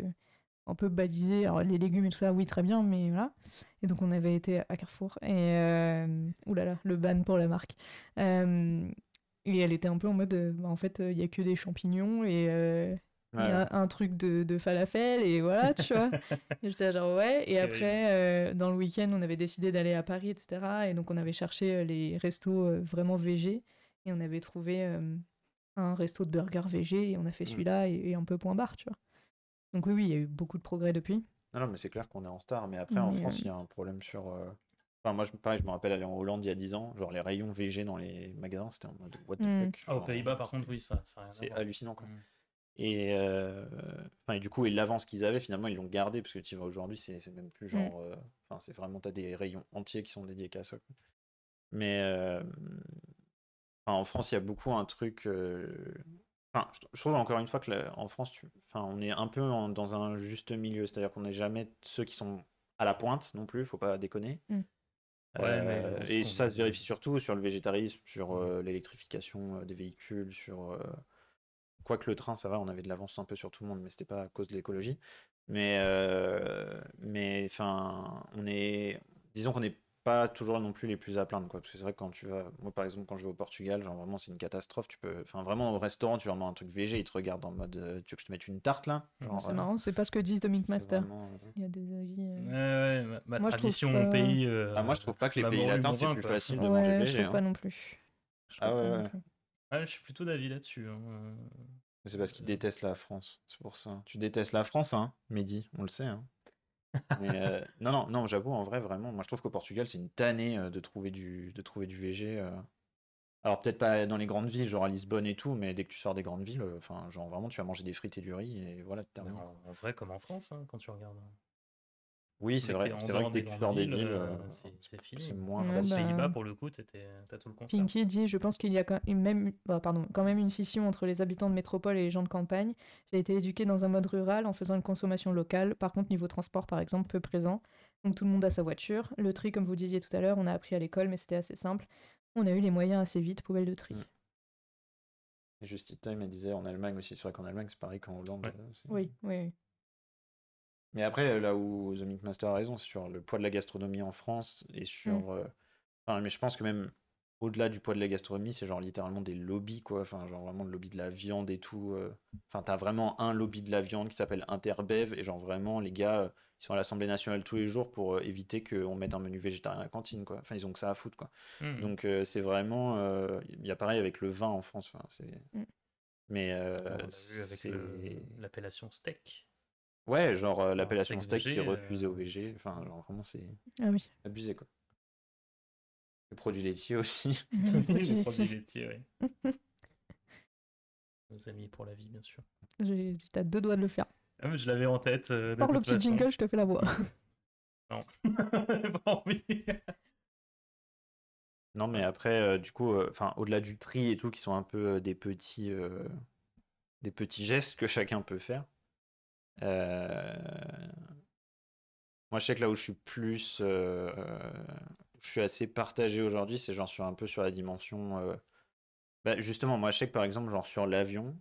on peut baliser. Alors, les légumes et tout ça, oui, très bien, mais voilà. Et donc, on avait été à Carrefour. Et, euh, oulala, le ban pour la marque. Euh, et elle était un peu en mode, euh, bah, en fait, il y a que des champignons et. Ouais. un truc de, de falafel et voilà, tu vois. Et J'étais genre ouais. Et après, euh, dans le week-end, on avait décidé d'aller à Paris, etc. Et donc, on avait cherché les restos vraiment VG. Et on avait trouvé euh, un resto de burger VG. Et on a fait Mm. celui-là et, et un peu point barre, tu vois. Donc, oui, oui, il y a eu beaucoup de progrès depuis. Non, non, mais c'est clair qu'on est en star. Mais après, en France, euh, il y a un problème sur. euh, Enfin, moi, je, pareil, je me rappelle aller en Hollande il y a 10 ans. Genre, les rayons VG dans les magasins, c'était en mode what the Mm. fuck? Ah, aux Genre, Pays-Bas, par contre, oui, ça, C'est hallucinant, quoi. Mm. Et, euh, enfin, et du coup, et l'avance qu'ils avaient, finalement, ils l'ont gardé parce que tu vois aujourd'hui, c'est c'est même plus genre. euh, Enfin, c'est vraiment, t'as des rayons entiers qui sont dédiés qu'à ça. quoi. Mais euh, enfin, en France, il y a beaucoup un truc. Euh, Enfin, je, trouve encore une fois que la- en France, tu... enfin, on est un peu en- dans un juste milieu, c'est-à-dire qu'on n'est jamais ceux qui sont à la pointe non plus, faut pas déconner. Mm. Ouais, Euh, est-ce et ça se vérifie surtout sur le végétarisme, sur euh, l'électrification euh, des véhicules, sur euh, quoique le train, ça va, on avait de l'avance un peu sur tout le monde, mais c'était pas à cause de l'écologie. Mais euh, mais enfin, on est, disons qu'on n'est pas toujours non plus les plus à plaindre, quoi. Parce que c'est vrai que quand tu vas, moi par exemple, quand je vais au Portugal, genre vraiment c'est une catastrophe. Tu peux, enfin vraiment au restaurant, tu leur demandes un truc végé, ils te regardent en mode, euh, tu veux que je te mette une tarte là? Genre, C'est euh, marrant, c'est pas ce que disent c'est Master. vraiment, euh, Il y a des avis. euh, Ouais, ouais, ma, ma Moi, je trouve tradition, pas- mon pays. euh, Ah, moi je trouve pas que les pays latins c'est plus quoi. facile de Ouais, manger je végé. trouve hein. pas non plus. Je Ah trouve ouais, pas non ouais. plus. Ouais, je suis plutôt d'avis là-dessus. hein, C'est parce qu'ils détestent la France, c'est pour ça. Tu détestes la France, hein, Mehdi, on le sait. Hein. Mais euh, non, non, non, j'avoue, en vrai, vraiment, moi je trouve qu'au Portugal, c'est une tannée euh, de trouver du, de trouver du VG. euh. Alors peut-être pas dans les grandes villes, genre à Lisbonne et tout, mais dès que tu sors des grandes villes, enfin, genre vraiment, tu vas manger des frites et du riz et voilà, terminé. en, en vrai, comme en France, hein, quand tu regardes. Oui, c'est vrai, c'est vrai que dès des que tu grandes sors des villes, villes, euh, euh, c'est- fini. c'est moins Ouais, facile. bah, Pays-Bas, pour le coup, t'étais- t'as tout le contraire. Pinky dit Je pense qu'il y a quand même, bah, pardon, quand même une scission entre les habitants de métropole et les gens de campagne. J'ai été éduquée dans un mode rural en faisant une consommation locale. Par contre, niveau transport, par exemple, peu présent. Donc tout le monde a sa voiture. Le tri, comme vous disiez tout à l'heure, on a appris à l'école, mais c'était assez simple. On a eu les moyens assez vite, poubelle de tri. Mm. Just Time, elle disait en Allemagne aussi, c'est vrai qu'en Allemagne, c'est pareil qu'en Hollande. Ouais. euh, Oui, oui, oui. Mais après, là où The Meat Master a raison, c'est sur le poids de la gastronomie en France et sur. Mm. euh, enfin, mais je pense que même au-delà du poids de la gastronomie, c'est genre littéralement des lobbies, quoi. Enfin, genre vraiment le lobby de la viande et tout. euh. Enfin, t'as vraiment un lobby de la viande qui s'appelle Interbev et genre vraiment, les gars, euh, ils sont à l'Assemblée nationale tous les jours pour euh, éviter qu'on mette un menu végétarien à la cantine, quoi. Enfin, ils ont que ça à foutre, quoi. Hmm. Donc, euh, c'est vraiment. euh, Il y a pareil avec le vin en France. Enfin, c'est. Mm. Mais. euh, On l'a vu avec le- l'appellation steak. Ouais, genre euh, l'appellation steak steak qui est refusée euh, au VG. Enfin, genre vraiment, c'est Ah oui. abusé, quoi. Les produits laitiers aussi. Les produits laitiers, oui. Nos amis pour la vie, bien sûr. J'ai- T'as deux doigts de le faire. Ah, mais je l'avais en tête. euh, de Sors le toute petit façon. jingle, je te fais la voix. Non. Pas envie. Non, mais après, euh, du coup, euh, enfin, au-delà du tri et tout, qui sont un peu euh, des petits, euh, des petits gestes que chacun peut faire. Euh, Moi, je sais que là où je suis plus, euh, je suis assez partagé aujourd'hui, c'est genre sur un peu sur la dimension. euh, bah, justement, moi, je sais que par exemple, genre sur l'avion,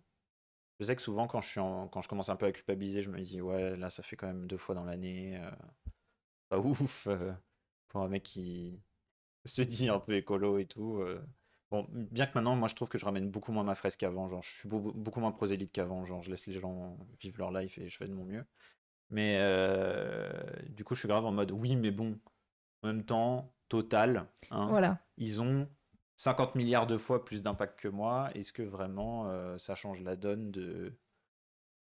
je sais que souvent quand je suis commence un peu à culpabiliser, je me dis ouais, là, ça fait quand même deux fois dans l'année, euh, pas ouf euh, pour un mec qui se dit un peu écolo et tout. euh. Bon, bien que maintenant, moi, je trouve que je ramène beaucoup moins ma fresque qu'avant. Genre, je suis beau- beaucoup moins prosélyte qu'avant. Genre, je laisse les gens vivre leur life et je fais de mon mieux. Mais euh, du coup, je suis grave en mode oui, mais bon, en même temps, total, hein, Voilà. ils ont 50 milliards de fois plus d'impact que moi. Est-ce que vraiment euh, ça change la donne de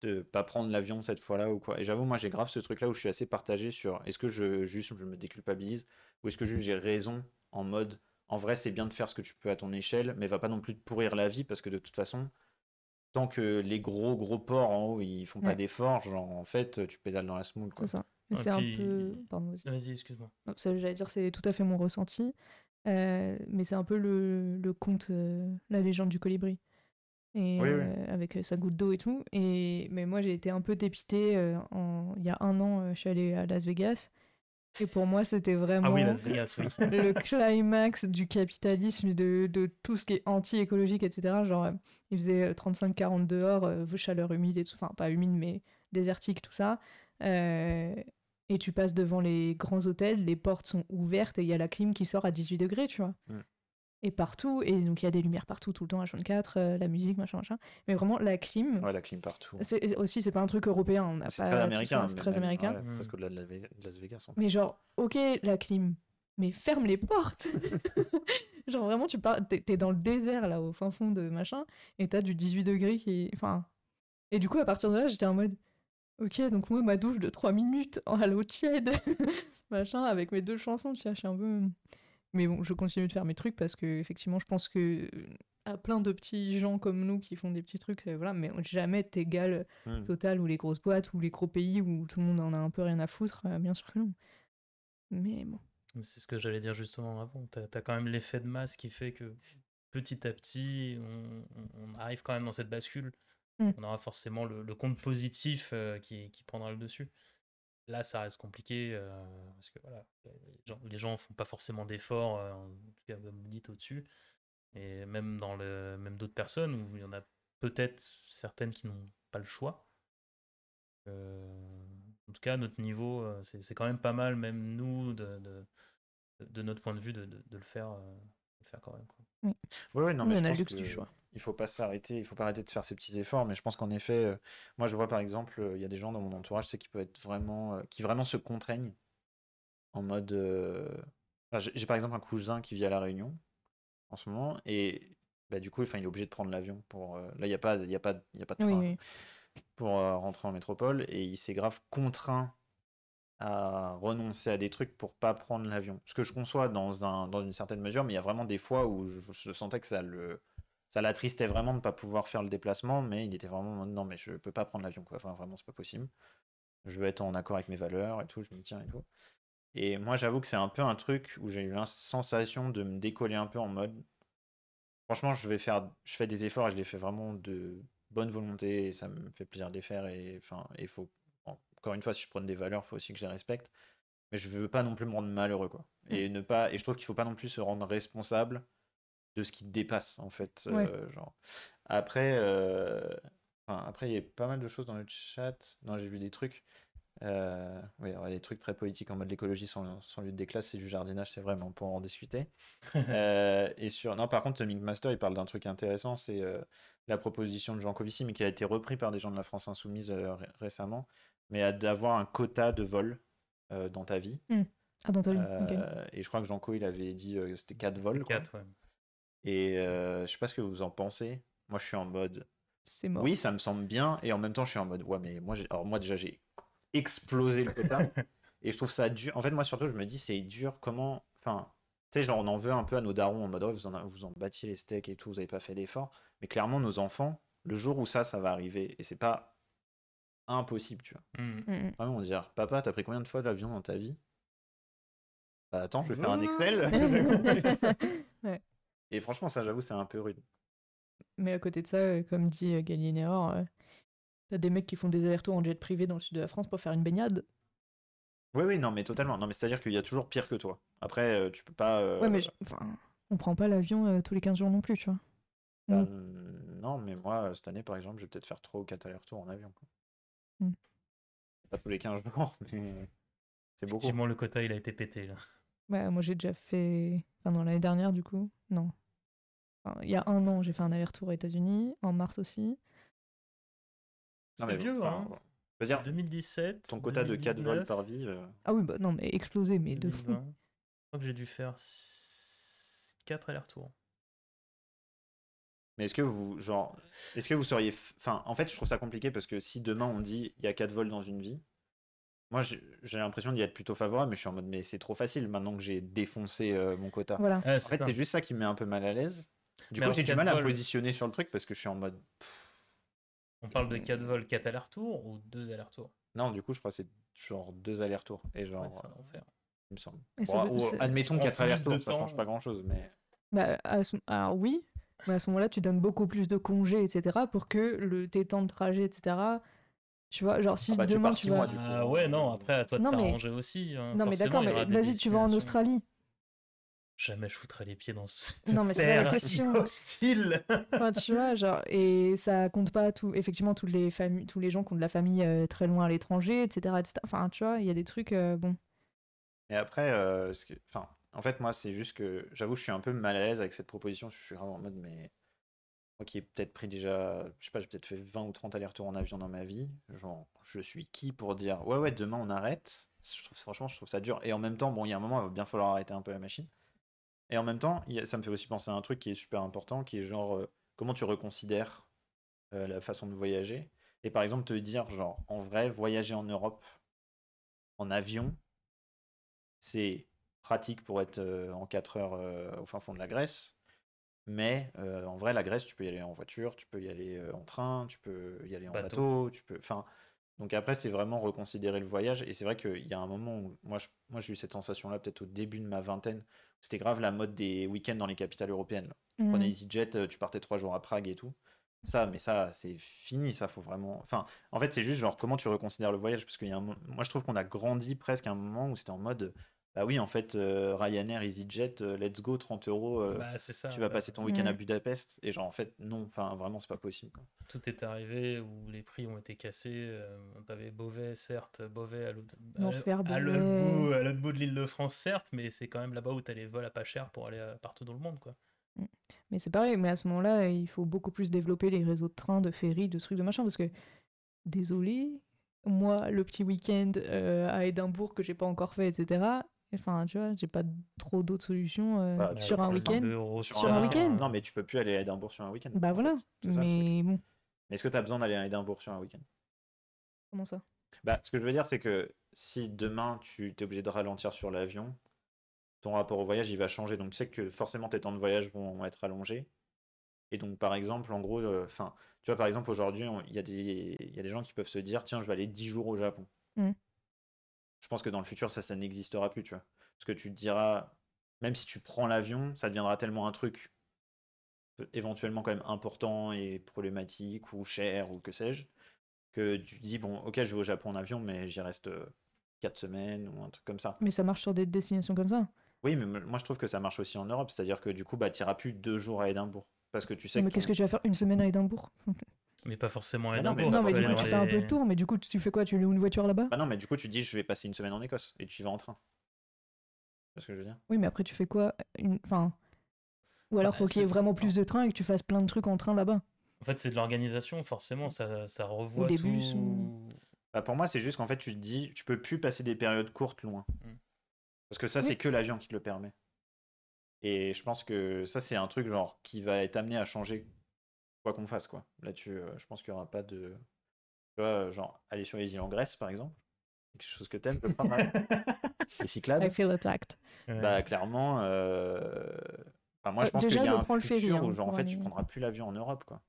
de pas prendre l'avion cette fois-là ou quoi? Et j'avoue, moi, j'ai grave ce truc-là où je suis assez partagé sur est-ce que je juste je me déculpabilise ou est-ce que j'ai raison en mode en vrai, c'est bien de faire ce que tu peux à ton échelle, mais va pas non plus te pourrir la vie parce que de toute façon, tant que les gros gros ports en haut ils font pas d'efforts, genre en fait, tu pédales dans la semoule. C'est ça. C'est un peu. Pardon, vas-y. Vas-y, excuse-moi. Non, ça, j'allais dire, c'est tout à fait mon ressenti. Euh, mais c'est un peu le, le conte, euh, la légende du colibri. Et, Oui, oui. euh, avec sa goutte d'eau et tout. Et, mais moi, j'ai été un peu dépitée. euh, en, il y a un an, euh, je suis allée à Las Vegas. Et pour moi, c'était vraiment Ah oui, Las Vegas, oui. le climax du capitalisme, de, de tout ce qui est anti-écologique, etc. Genre, euh, il faisait euh, 35-40 dehors, euh, chaleur humide et tout. Enfin, pas humide, mais désertique, tout ça. Euh, et tu passes devant les grands hôtels, les portes sont ouvertes et il y a la clim qui sort à 18 degrés, tu vois. Mm. Et partout, et donc il y a des lumières partout, tout le temps, H24, euh, la musique, machin, machin. Mais vraiment, la clim, Ouais, la clim partout. c'est aussi, c'est pas un truc européen, on n'a C'est pas très américain. ça, c'est très américain. ouais, Mm. presque au-delà de la de Las Vegas. Mais genre, ok, la clim, mais ferme les portes. genre vraiment, tu pars, t'es, t'es dans le désert là, au fin fond de machin, et t'as du 18 degrés qui, enfin, et du coup à partir de là, j'étais en mode, ok, donc moi ma douche de 3 minutes en à l'eau tiède, machin, avec mes deux chansons, tu vois, je suis un peu. Mais bon, je continue de faire mes trucs parce que effectivement, je pense que à plein de petits gens comme nous qui font des petits trucs, voilà, mais jamais t'égal Mm. Total ou les grosses boîtes ou les gros pays où tout le monde en a un peu rien à foutre, euh, bien sûr que non. Mais bon. C'est ce que j'allais dire justement avant. Tu as, quand même l'effet de masse qui fait que petit à petit, on, arrive quand même dans cette bascule. Mm. On aura forcément le, le compte positif euh, qui, qui prendra le dessus. Là, ça reste compliqué euh, parce que voilà, les gens, les gens font pas forcément d'efforts, euh, en tout cas, comme vous dites, au-dessus. Et même dans le même d'autres personnes où il y en a peut-être certaines qui n'ont pas le choix. Euh, en tout cas, à notre niveau, c'est c'est quand même pas mal, même nous, de, de, de notre point de vue, de, de- de le faire, euh, de le faire quand même. quoi. Ouais, ouais, non, Oui, mais on je a le pense luxe que du choix. Il faut pas s'arrêter, il faut pas arrêter de faire ces petits efforts, mais je pense qu'en effet, euh, moi je vois par exemple, euh, il y a des gens dans mon entourage, c'est qui peuvent être vraiment, euh, qui vraiment se contraignent en mode, enfin, j'ai par exemple un cousin qui vit à la Réunion en ce moment et bah, du coup, enfin, il est obligé de prendre l'avion pour, là il y a pas, il y a pas, il y a pas de train oui. pour rentrer en métropole et il s'est grave contraint à renoncer à des trucs pour pas prendre l'avion. Ce que je conçois dans, un, dans une certaine mesure, mais il y a vraiment des fois où je, je sentais que ça le ça l'attristait vraiment de ne pas pouvoir faire le déplacement, mais il était vraiment non mais je peux pas prendre l'avion quoi. Enfin vraiment c'est pas possible. Je veux être en accord avec mes valeurs et tout, je me tiens et tout. Et moi j'avoue que c'est un peu un truc où j'ai eu la sensation de me décoller un peu en mode franchement je vais faire je fais des efforts et je les fais vraiment de bonne volonté et ça me fait plaisir de les faire et enfin il faut encore une fois si je prends des valeurs il faut aussi que je les respecte mais je veux pas non plus me rendre malheureux quoi et ne pas et je trouve qu'il faut pas non plus se rendre responsable de ce qui te dépasse en fait Ouais. euh, genre après euh, enfin, après il y a pas mal de choses dans le chat non j'ai vu des trucs euh, oui, alors, il y a des trucs très politiques en mode l'écologie sans, sans lutte des classes, c'est du jardinage, c'est vraiment pour en discuter. Et sur... Non, par contre, Mink Master, il parle d'un truc intéressant, c'est la proposition de Jean Covici, mais qui a été repris par des gens de la France Insoumise ré- récemment, mais d'avoir un quota de vol dans ta vie. Ah, dans ta vie. ok. Et je crois que Jean Co, il avait dit que c'était 4 vols. quoi. 4, ouais. Et euh, je sais pas ce que vous en pensez. Moi, je suis en mode, C'est mort. oui, ça me semble bien, et en même temps, je suis en mode, ouais, mais moi, j'ai- alors moi déjà, j'ai explosé le quota. et je trouve ça dur. En fait, moi, surtout, je me dis, c'est dur. Comment. Enfin, tu sais, genre, on en veut un peu à nos darons en mode, ouais, vous en, vous en battiez les steaks et tout, vous avez pas fait d'efforts. Mais clairement, nos enfants, le jour où ça, ça va arriver, et c'est pas impossible, tu vois. Mhm. Mm, mm. Vraiment, on va dire, papa, t'as pris combien de fois l'avion dans ta vie? Bah, attends, je vais faire un Excel. Ouais. Et franchement, ça, j'avoue, c'est un peu rude. Mais à côté de ça, euh, comme dit euh, Galien Error, euh, t'as des mecs qui font des allers-retours en jet privé dans le sud de la France pour faire une baignade. Oui, oui, non, mais totalement. Non, mais c'est-à-dire qu'il y a toujours pire que toi. Après, tu peux pas. euh, Ouais, mais je- enfin, on prend pas l'avion euh, tous les 15 jours non plus, tu vois. bah, Mm. non, mais moi, cette année, par exemple, je vais peut-être faire 3 ou 4 allers-retours en avion. quoi. Mm. Pas tous les 15 jours, mais c'est beaucoup. Effectivement, le quota, il a été pété. Là. Ouais, moi j'ai déjà fait. Enfin, non, l'année dernière, du coup. Non. Enfin, il y a un an, j'ai fait un aller-retour aux États-Unis, en mars aussi. C'est mais vieux, enfin, hein. Je veux dire, 2017. ton quota de 4 vols 2019, par vie. euh, Ah oui, bah non, mais explosé, mais de fou. 2020. Je crois que j'ai dû faire 4 allers-retours. Mais est-ce que vous, genre, est-ce que vous seriez, f- enfin, en fait, je trouve ça compliqué parce que si demain on dit il y a quatre vols dans une vie, moi j'ai l'impression d'y être plutôt favorable, mais je suis en mode mais c'est trop facile maintenant que j'ai défoncé euh, mon quota. Voilà. Ouais, En fait, c'est juste ça qui me met un peu mal à l'aise. Du Mais coup, j'ai du mal à me positionner sur le truc parce que je suis en mode. On parle de 4 vols, 4 allers-retours ou 2 allers-retours? Non, du coup, je crois que c'est genre deux allers-retours. Et genre, Ouais, c'est un enfer. il me semble. Ça ou admettons En quatre plus de allers-retours, ça change pas grand-chose. Mais Bah, à ce- Alors oui, mais à ce moment-là, tu donnes beaucoup plus de congés, etc., pour que le... tes temps de trajet, etc., tu vois, genre si Ah bah, tu demain pars tu six vas... mois, du coup. Ah ouais, non, après à toi de Non, mais- t'arranger aussi. hein. Non mais d'accord, mais vas-y, tu vas en Australie. Jamais je foutrais les pieds dans ce Non, mais c'est pas la question. hostile. Enfin, tu vois, genre, et ça compte pas tout, effectivement, toutes les familles, tous les gens qui ont de la famille euh, très loin à l'étranger, etc., etc. Enfin, tu vois, il y a des trucs, euh, bon. Et après, euh, ce que- enfin, en fait, moi, c'est juste que j'avoue, je suis un peu mal à l'aise avec cette proposition. Je suis vraiment en mode, mais moi qui ai peut-être pris déjà, je sais pas, j'ai peut-être fait 20 ou 30 allers-retours en avion dans ma vie. Genre, je suis qui pour dire, ouais, ouais, demain on arrête? Je trouve, Franchement, je trouve ça dur. Et en même temps, bon, il y a un moment, il va bien falloir arrêter un peu la machine. Et en même temps, ça me fait aussi penser à un truc qui est super important, qui est genre, euh, comment tu reconsidères euh, la façon de voyager. Et par exemple, te dire, genre, en vrai, voyager en Europe en avion, c'est pratique pour être euh, en 4 heures au fin fond de la Grèce. Mais en vrai, la Grèce, tu peux y aller en voiture, tu peux y aller en train, tu peux y aller en Bateau. bateau, tu peux. Enfin, donc après, c'est vraiment reconsidérer le voyage. Et c'est vrai qu'il y a un moment où moi, je- moi, j'ai eu cette sensation-là peut-être au début de ma vingtaine. C'était grave la mode des week-ends dans les capitales européennes. là. Tu prenais Mhm. EasyJet, euh, tu partais trois jours à Prague et tout. Ça, mais ça, c'est fini. Ça, faut vraiment. Enfin, en fait, c'est juste genre comment tu reconsidères le voyage. Parce qu'il y a un mo- Moi, je trouve qu'on a grandi presque à un moment où c'était en mode. Bah oui, en fait, euh, Ryanair, EasyJet, euh, let's go, 30 euros. euh, Bah, c'est ça. tu vas t'as- passer ton week-end à. Budapest. Et genre, en fait, non. Enfin, vraiment, c'est pas possible. quoi. Tout est arrivé où les prix ont été cassés. euh, T'avais Beauvais, certes, Beauvais à l'autre à L'enfer, à l'autre Beauvais. bout, à l'autre bout de l'île de France, certes, mais c'est quand même là-bas où t'as les vols à pas cher pour aller euh, partout dans le monde, quoi. Mais c'est pareil, mais à ce moment-là, il faut beaucoup plus développer les réseaux de trains, de ferries, de trucs, de machin, parce que, désolé, moi, le petit week-end euh, à Édimbourg que j'ai pas encore fait, etc., enfin, tu vois, j'ai pas trop d'autres solutions euh, Bah, sur un week-end. 32 euros Sur un week-end. Non, mais tu peux plus aller à Édimbourg sur un week-end. Bah voilà, fait. C'est ça, mais bon, Mais est-ce que tu as besoin d'aller à Édimbourg sur un week-end? Comment ça? Bah, ce que je veux dire, c'est que si demain tu es obligé de ralentir sur l'avion, ton rapport au voyage il va changer. Donc tu sais que forcément tes temps de voyage vont être allongés. Et donc par exemple, en gros, euh, enfin, tu vois, par exemple, aujourd'hui, il y, a des- il y a des gens qui peuvent se dire, tiens, je vais aller 10 jours au Japon. Mhm. Je pense que dans le futur, ça, ça n'existera plus, tu vois. Parce que tu te diras, même si tu prends l'avion, ça deviendra tellement un truc euh, éventuellement quand même important et problématique ou cher ou que sais-je, que tu te dis, bon, ok, je vais au Japon en avion, mais j'y reste 4 semaines ou un truc comme ça. Mais ça marche sur des destinations comme ça. Oui, mais moi je trouve que ça marche aussi en Europe, c'est-à-dire que du coup, bah, tu iras plus deux jours à Édimbourg. Parce que tu sais mais que. qu'est-ce ton- que tu vas faire une semaine à Édimbourg? Mais pas forcément à Bah non, mais Non, mais du coup, tu fais un peu le tour, mais du coup, tu fais quoi? Tu loues une voiture là-bas? Bah non, mais du coup, tu dis, je vais passer une semaine en Écosse et tu y vas en train. C'est ce que je veux dire? Oui, mais après, tu fais quoi une... Enfin. Ou alors, Bah, faut qu'il y ait vraiment plus de trains et que tu fasses plein de trucs en train là-bas. En fait, c'est de l'organisation, forcément, ça, ça revoit des tout. bus ou- Bah, pour moi, c'est juste qu'en fait, tu te dis, tu peux plus passer des périodes courtes loin. Mm. Parce que ça, Oui. c'est que l'avion qui te le permet. Et je pense que ça, c'est un truc genre qui va être amené à changer quoi qu'on fasse, quoi. Là-dessus, euh, je pense qu'il n'y aura pas de. Tu vois, genre, aller sur les îles en Grèce, par exemple. Quelque chose que t'aimes, pas mal. Les Cyclades. I feel attacked. Bah, clairement. euh, enfin, moi, je Euh, pense déjà, qu'il y a un prends le futur ferry, hein, où, genre, en fait, tu aller- prendras plus l'avion en Europe, quoi.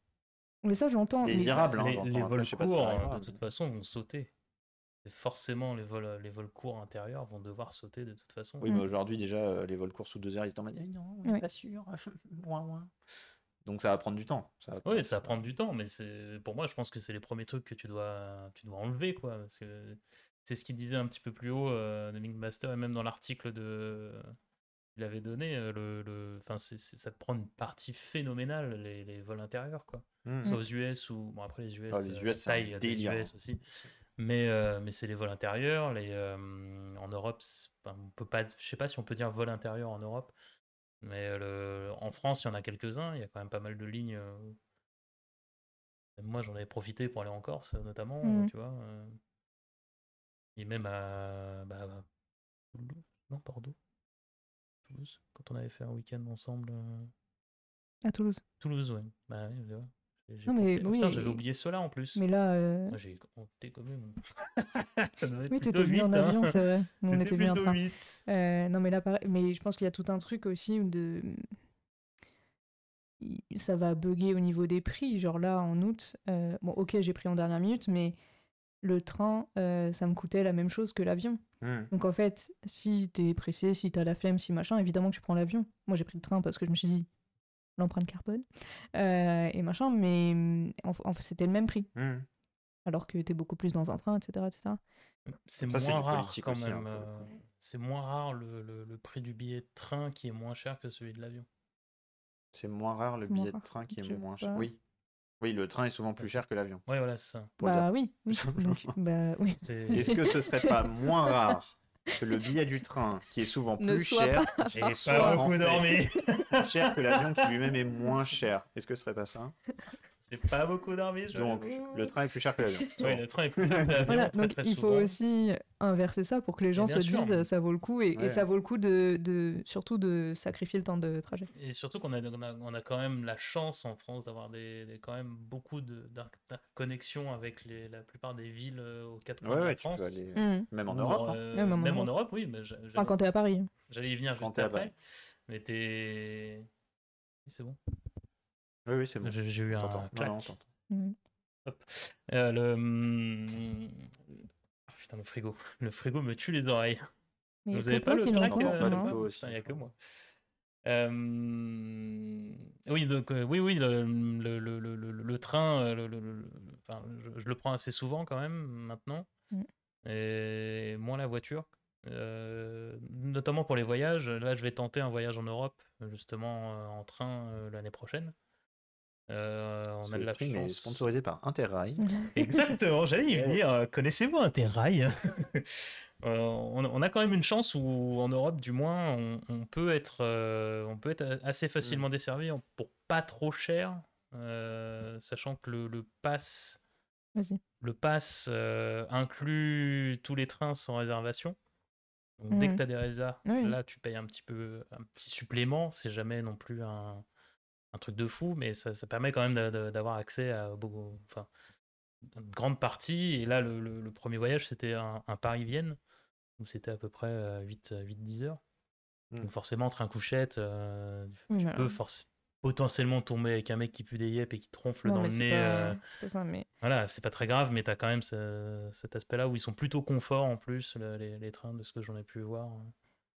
Mais ça, j'entends. Les mais- virables, hein, les, les Après, vols je sais pas si ça courts, de mais- toute façon, vont sauter. Et forcément, les vols, les vols courts intérieurs vont devoir sauter de toute façon. Oui, Mm. mais aujourd'hui, déjà, euh, les vols courts sous deux heures, ils se disent Ah, non, on n'est pas sûr. Ouin, ouin. Donc, ça va prendre du temps. Ça va Oui, ça va prendre du temps, mais c'est pour moi, je pense que c'est les premiers trucs que tu dois, tu dois enlever, quoi. C'est ce qu'il disait un petit peu plus haut euh, de Master et même dans l'article de qu'il avait donné, euh, le, le... Enfin, ça te prend une partie phénoménale les, les vols intérieurs, quoi. Mm. Soit aux US ou bon après les US, Ah, les euh, US, un taille des US hein. aussi. Mais, euh, mais c'est les vols intérieurs. Les, euh, en Europe, enfin, on peut pas, je sais pas si on peut dire vol intérieur en Europe, mais euh, le, en France, il y en a quelques-uns. Il y a quand même pas mal de lignes. euh, moi, j'en avais profité pour aller en Corse, notamment, Mhm. tu vois. euh, et même à bah, non Bordeaux, Toulouse, quand on avait fait un week-end ensemble. euh, À Toulouse. Toulouse. Bah oui, ouais. J'ai- Non, mais profité. oui, j'avais oublié cela en plus. Mais là, euh, Ah, J'ai compté quand même. Ça être oui, t'étais venu en 8, hein. avion, c'est vrai. Nous, on était venu en plutôt train. 8. Euh, non, mais là, pareil. Mais je pense qu'il y a tout un truc aussi où de. Ça va bugger au niveau des prix. Genre là, en août, euh, bon, ok, j'ai pris en dernière minute, mais le train, euh, ça me coûtait la même chose que l'avion. Hmm. Donc en fait, si t'es pressé, si t'as la flemme, si machin, évidemment que tu prends l'avion. Moi, j'ai pris le train parce que je me suis dit l'empreinte carbone euh, et machin, mais en, en fait, c'était le même prix. Hmm. Alors que t'es beaucoup plus dans un train, etc. etc. C'est Ça, c'est moins rare quand aussi, hein, même. euh. C'est moins rare le, le- le prix du billet de train qui est moins cher que celui de l'avion. C'est moins rare le billet de train qui est Je moins cher. Oui. Oui, le train est souvent plus cher que l'avion. Ouais, voilà, c'est ça. Bah oui, oui. Donc, bah oui. C'est- Est-ce que ce serait pas moins rare que le billet du train, qui est souvent Ne plus cher, J'ai pas beaucoup dormi. plus cher que l'avion qui lui-même est moins cher Est-ce que ce serait pas ça? J'ai pas beaucoup dormi. je Donc, le train est plus cher que l'avion. Oui, le train est plus cher que l'avion Voilà, très donc très il souvent. faut aussi inverser ça pour que les gens se sûr, disent mais- ça vaut le coup et, ça vaut le coup de, de surtout de sacrifier le temps de trajet. Et surtout qu'on a, on a, on a quand même la chance en France d'avoir des, des- quand même beaucoup de- d'interconnexions avec les, la plupart des villes euh, aux quatre coins Ouais, de la ouais, tu France. peux aller. Même en Europe. hein. euh, Même en même en Europe. Europe, oui. Mais Enfin, quand t'es à Paris. j'allais y venir Quand juste t'es à après. Paris. Mais t'es. C'est bon. Oui, oui, c'est bon. J'ai eu un. Non, clac. non. Mhm. Euh, le... hum, ah, Putain, le frigo. Le frigo me tue les oreilles. Mais Vous avez pas toi le clac euh, pas Il y a que moi. Euh, Oui, donc, euh, oui, oui, le, le, le, le, train, euh, le, le- le- le- enfin, je, je le prends assez souvent quand même maintenant, Mm. et moins la voiture, euh, notamment pour les voyages. Là, je vais tenter un voyage en Europe, justement euh, en train euh, l'année prochaine. Euh, on a de la stream est chance. sponsorisé par Interrail. Exactement, j'allais y venir. Euh, Connaissez-vous Interrail? Euh, on, on a quand même une chance où, en Europe, du moins, on, on peut, être, euh, on peut être assez facilement desservi en- pour pas trop cher, euh, sachant que le, le pass, le pass euh, inclut tous les trains sans réservation. Donc, Dès que Mhm. tu as des résas, Oui. là, tu payes un petit peu, un petit supplément. C'est jamais non plus un, un truc de fou, mais ça, ça permet quand même d'a- d'a- d'avoir accès à beaucoup, enfin, une grande partie. Et là, le, le- le premier voyage, c'était un, un Paris-Vienne, où c'était à peu près 8-10 heures. Mm. Donc forcément, train couchette, euh, tu voilà. peux potentiellement tomber avec un mec qui pue des yeux et qui te ronfle Non, dans mais le nez. pas, euh, c'est pas ça, mais voilà, c'est pas très grave, mais tu as quand même ce- cet aspect-là où ils sont plutôt confort en plus, le- les, les trains, de ce que j'en ai pu voir.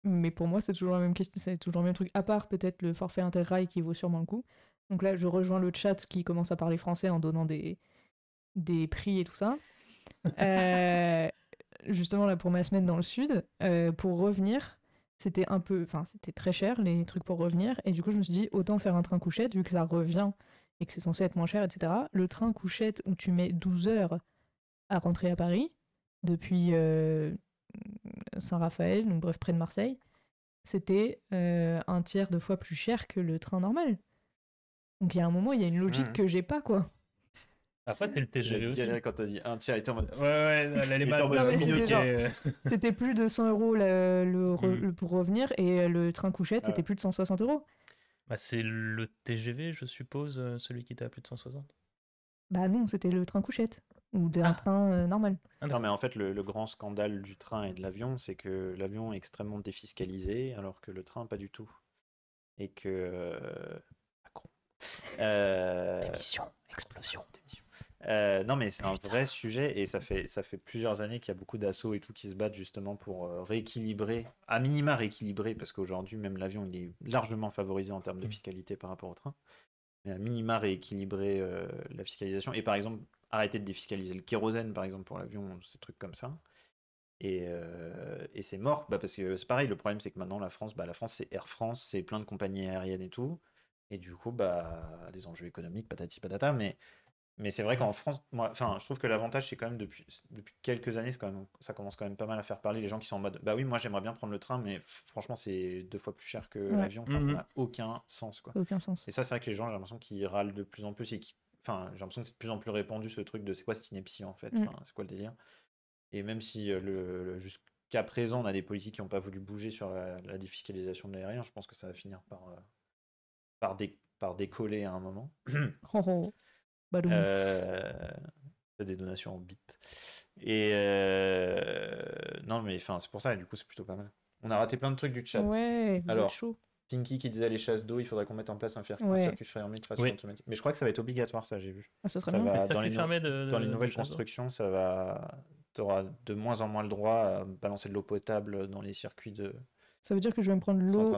Mais pour moi, c'est toujours la même question, c'est toujours le même truc, à part peut-être le forfait interrail qui vaut sûrement le coup. Donc là, je rejoins le chat qui commence à parler français en donnant des, des prix et tout ça. Euh, justement, là, pour ma semaine dans le sud, euh, pour revenir, c'était un peu. Enfin, c'était très cher, les trucs pour revenir. Et du coup, je me suis dit, autant faire un train couchette, vu que ça revient et que c'est censé être moins cher, etc. Le train couchette où tu mets 12 heures à rentrer à Paris, depuis euh, Saint-Raphaël, donc bref, près de Marseille, c'était euh, un tiers de fois plus cher que le train normal. Donc il y a un moment, il y a une logique Mhm. que j'ai pas, quoi. Après, c'est le TGV aussi. quand t'as dit un tiers, il était en mode. Ouais, ouais, elle est mal. c'était euh, C'était plus de 100 euros le, le re- le- pour revenir et le train couchette, Ah c'était plus de 160 euros. bah, c'est le TGV, je suppose, euh, celui qui était à plus de 160. Bah non, c'était le train couchette ou d'un Ah. train euh, normal. Non, mais en fait, le, le grand scandale du train et de l'avion, c'est que l'avion est extrêmement défiscalisé, alors que le train, pas du tout. Et que. euh, Macron. Euh, explosion. Euh, non, mais c'est un vrai sujet et ça fait, ça fait plusieurs années qu'il y a beaucoup d'assauts et tout qui se battent justement pour euh, rééquilibrer, à minima rééquilibrer, parce qu'aujourd'hui, même l'avion, il est largement favorisé en termes de Mm. fiscalité par rapport au train. Mais à minima rééquilibrer euh, la fiscalisation et par exemple, arrêter de défiscaliser le kérosène, par exemple, pour l'avion, ces trucs comme ça. Et, euh, et c'est mort, bah, parce que c'est pareil, le problème c'est que maintenant la France, bah, la France c'est Air France, c'est plein de compagnies aériennes et tout. Et du coup, bah, les enjeux économiques, patati patata, mais mais c'est vrai qu'en France, moi, enfin, je trouve que l'avantage, c'est quand même depuis, depuis quelques années, c'est quand même, ça commence quand même pas mal à faire parler les gens qui sont en mode, bah oui, moi j'aimerais bien prendre le train, mais franchement, c'est deux fois plus cher que Ouais. l'avion. Enfin, ça Mhm. n'a aucun sens, quoi. Aucun sens. Et ça, c'est vrai que les gens, j'ai l'impression qu'ils râlent de plus en plus et qui, enfin, j'ai l'impression que c'est de plus en plus répandu ce truc de c'est quoi cette ineptie en fait, Mm. enfin, c'est quoi le délire? Et même si euh, le, le- jusqu'à présent, on a des politiques qui n'ont pas voulu bouger sur la, la défiscalisation de l'aérien, je pense que ça va finir par, euh, par, dé- par par décoller à un moment. Oh, oh. Euh, c'est des donations en bits. Et euh, non, mais enfin, c'est pour ça, et du coup, c'est plutôt pas mal. On a raté plein de trucs du chat. Ouais, Alors, chaud. Pinky qui disait les chasses d'eau, il faudrait qu'on mette en place un, fer- un Ouais. circuit fermé de façon Oui. automatique. Mais je crois que ça va être obligatoire, ça, j'ai vu. Ah, ce ça va- dans les no- de- Dans les nouvelles constructions, ça va. Tu auras de moins en moins le droit à balancer de l'eau potable dans les circuits de. Ça veut dire que je vais me prendre l'eau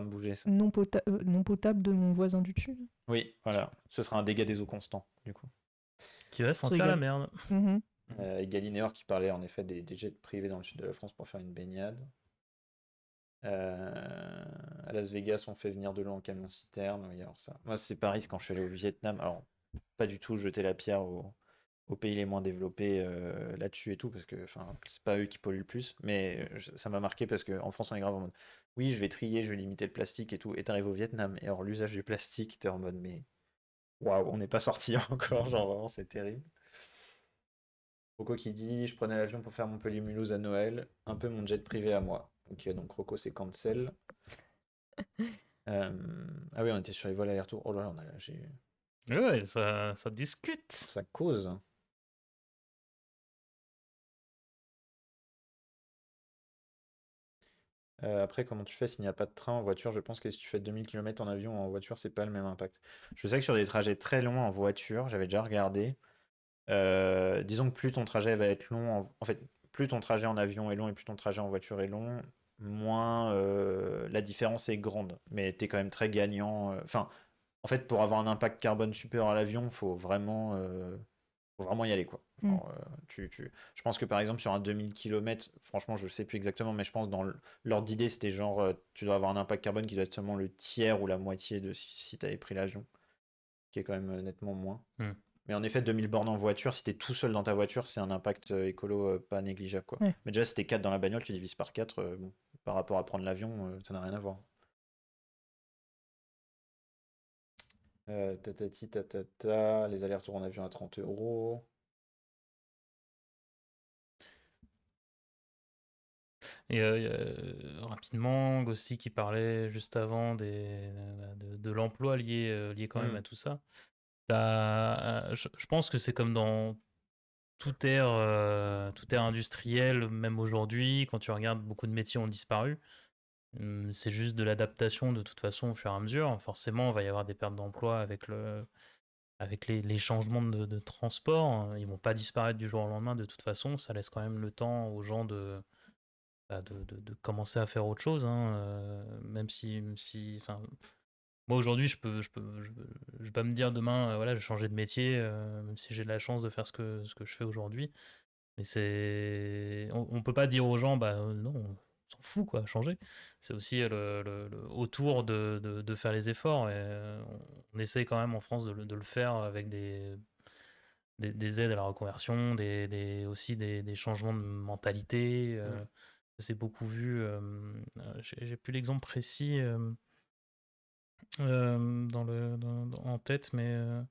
non, pota- euh, non potable de mon voisin du dessus. Oui, voilà. Ce sera un dégât des eaux constant, du coup. Qui va sentir la merde. Mhm. Euh, et Galinéor qui parlait en effet des, des jets privés dans le sud de la France pour faire une baignade. Euh, à Las Vegas, on fait venir de l'eau en camion citerne. Ça. Moi, c'est Paris quand je suis allé au Vietnam. Alors, pas du tout jeter la pierre aux, pays les moins développés euh, là-dessus et tout, parce que c'est pas eux qui polluent le plus. Mais euh, ça m'a marqué parce qu'en France, on est grave en mode oui, je vais trier, je vais limiter le plastique et tout. Et t'arrives au Vietnam, et alors l'usage du plastique, t'es en mode mais waouh, on n'est pas sorti encore. Genre, vraiment, c'est terrible. Rocco qui dit Je prenais l'avion pour faire Montpellier-Mulhouse à Noël, un peu mon jet privé à moi. Ok, donc Rocco, c'est cancel. Euh, Ah oui, on était sur les vols aller-retour. Oh là là, on a... j'ai... Ouais, ça, ça discute. ça cause. Euh, après, comment tu fais s'il n'y a pas de train en voiture? Je pense que si tu fais 2000 km en avion ou en voiture, c'est pas le même impact. Je sais que sur des trajets très longs en voiture, j'avais déjà regardé. euh, disons que plus ton trajet va être long, en... en fait, plus ton trajet en avion est long et plus ton trajet en voiture est long, moins euh, la différence est grande. Mais tu es quand même très gagnant. euh, Enfin, en fait, pour avoir un impact carbone supérieur à l'avion, faut vraiment, euh, faut vraiment y aller, quoi. Mm. Euh, tu, tu... Je pense que par exemple, sur un 2000 km, franchement, je sais plus exactement, mais je pense dans l'ordre d'idée, c'était genre, euh, tu dois avoir un impact carbone qui doit être seulement le tiers ou la moitié de si, si tu avais pris l'avion, qui est quand même nettement moins. Mm. Mais en effet, 2000 bornes en voiture, si t'es tout seul dans ta voiture, c'est un impact écolo pas négligeable, quoi. Ouais. Mais déjà, si t'es 4 dans la bagnole, tu divises par 4, bon, par rapport à prendre l'avion, euh, ça n'a rien à voir. Euh, tatati tatata, les allers-retours en avion à 30 euros. Et euh, rapidement, Gossi qui parlait juste avant des, de, de l'emploi lié, lié quand même Mm. à tout ça. Je, je pense que c'est comme dans toute ère, euh, toute ère industrielle, même aujourd'hui, quand tu regardes, beaucoup de métiers ont disparu. Hum, C'est juste de l'adaptation de toute façon au fur et à mesure. Forcément, il va y avoir des pertes d'emploi avec le, avec les, les changements de, de transport. Ils vont pas disparaître du jour au lendemain de toute façon. Ça laisse quand même le temps aux gens de, bah, de, de- commencer à faire autre chose. hein, euh, même si, moi aujourd'hui, je peux, je peux, je, je vais pas me dire demain, euh, voilà, je vais changer de métier, euh, même si j'ai de la chance de faire ce que, ce que je fais aujourd'hui. Mais c'est, on, on peut pas dire aux gens, bah euh, non, on s'en fout quoi, changer. C'est aussi le, le- le- autour de, de, de faire les efforts. Et euh, on, on essaye quand même en France de, le- de le faire avec des, des, des aides à la reconversion, des, des- aussi des, des changements de mentalité. euh, Mm. ça s'est beaucoup vu. j'ai plus l'exemple précis euh, dans le, dans- en tête, mais euh,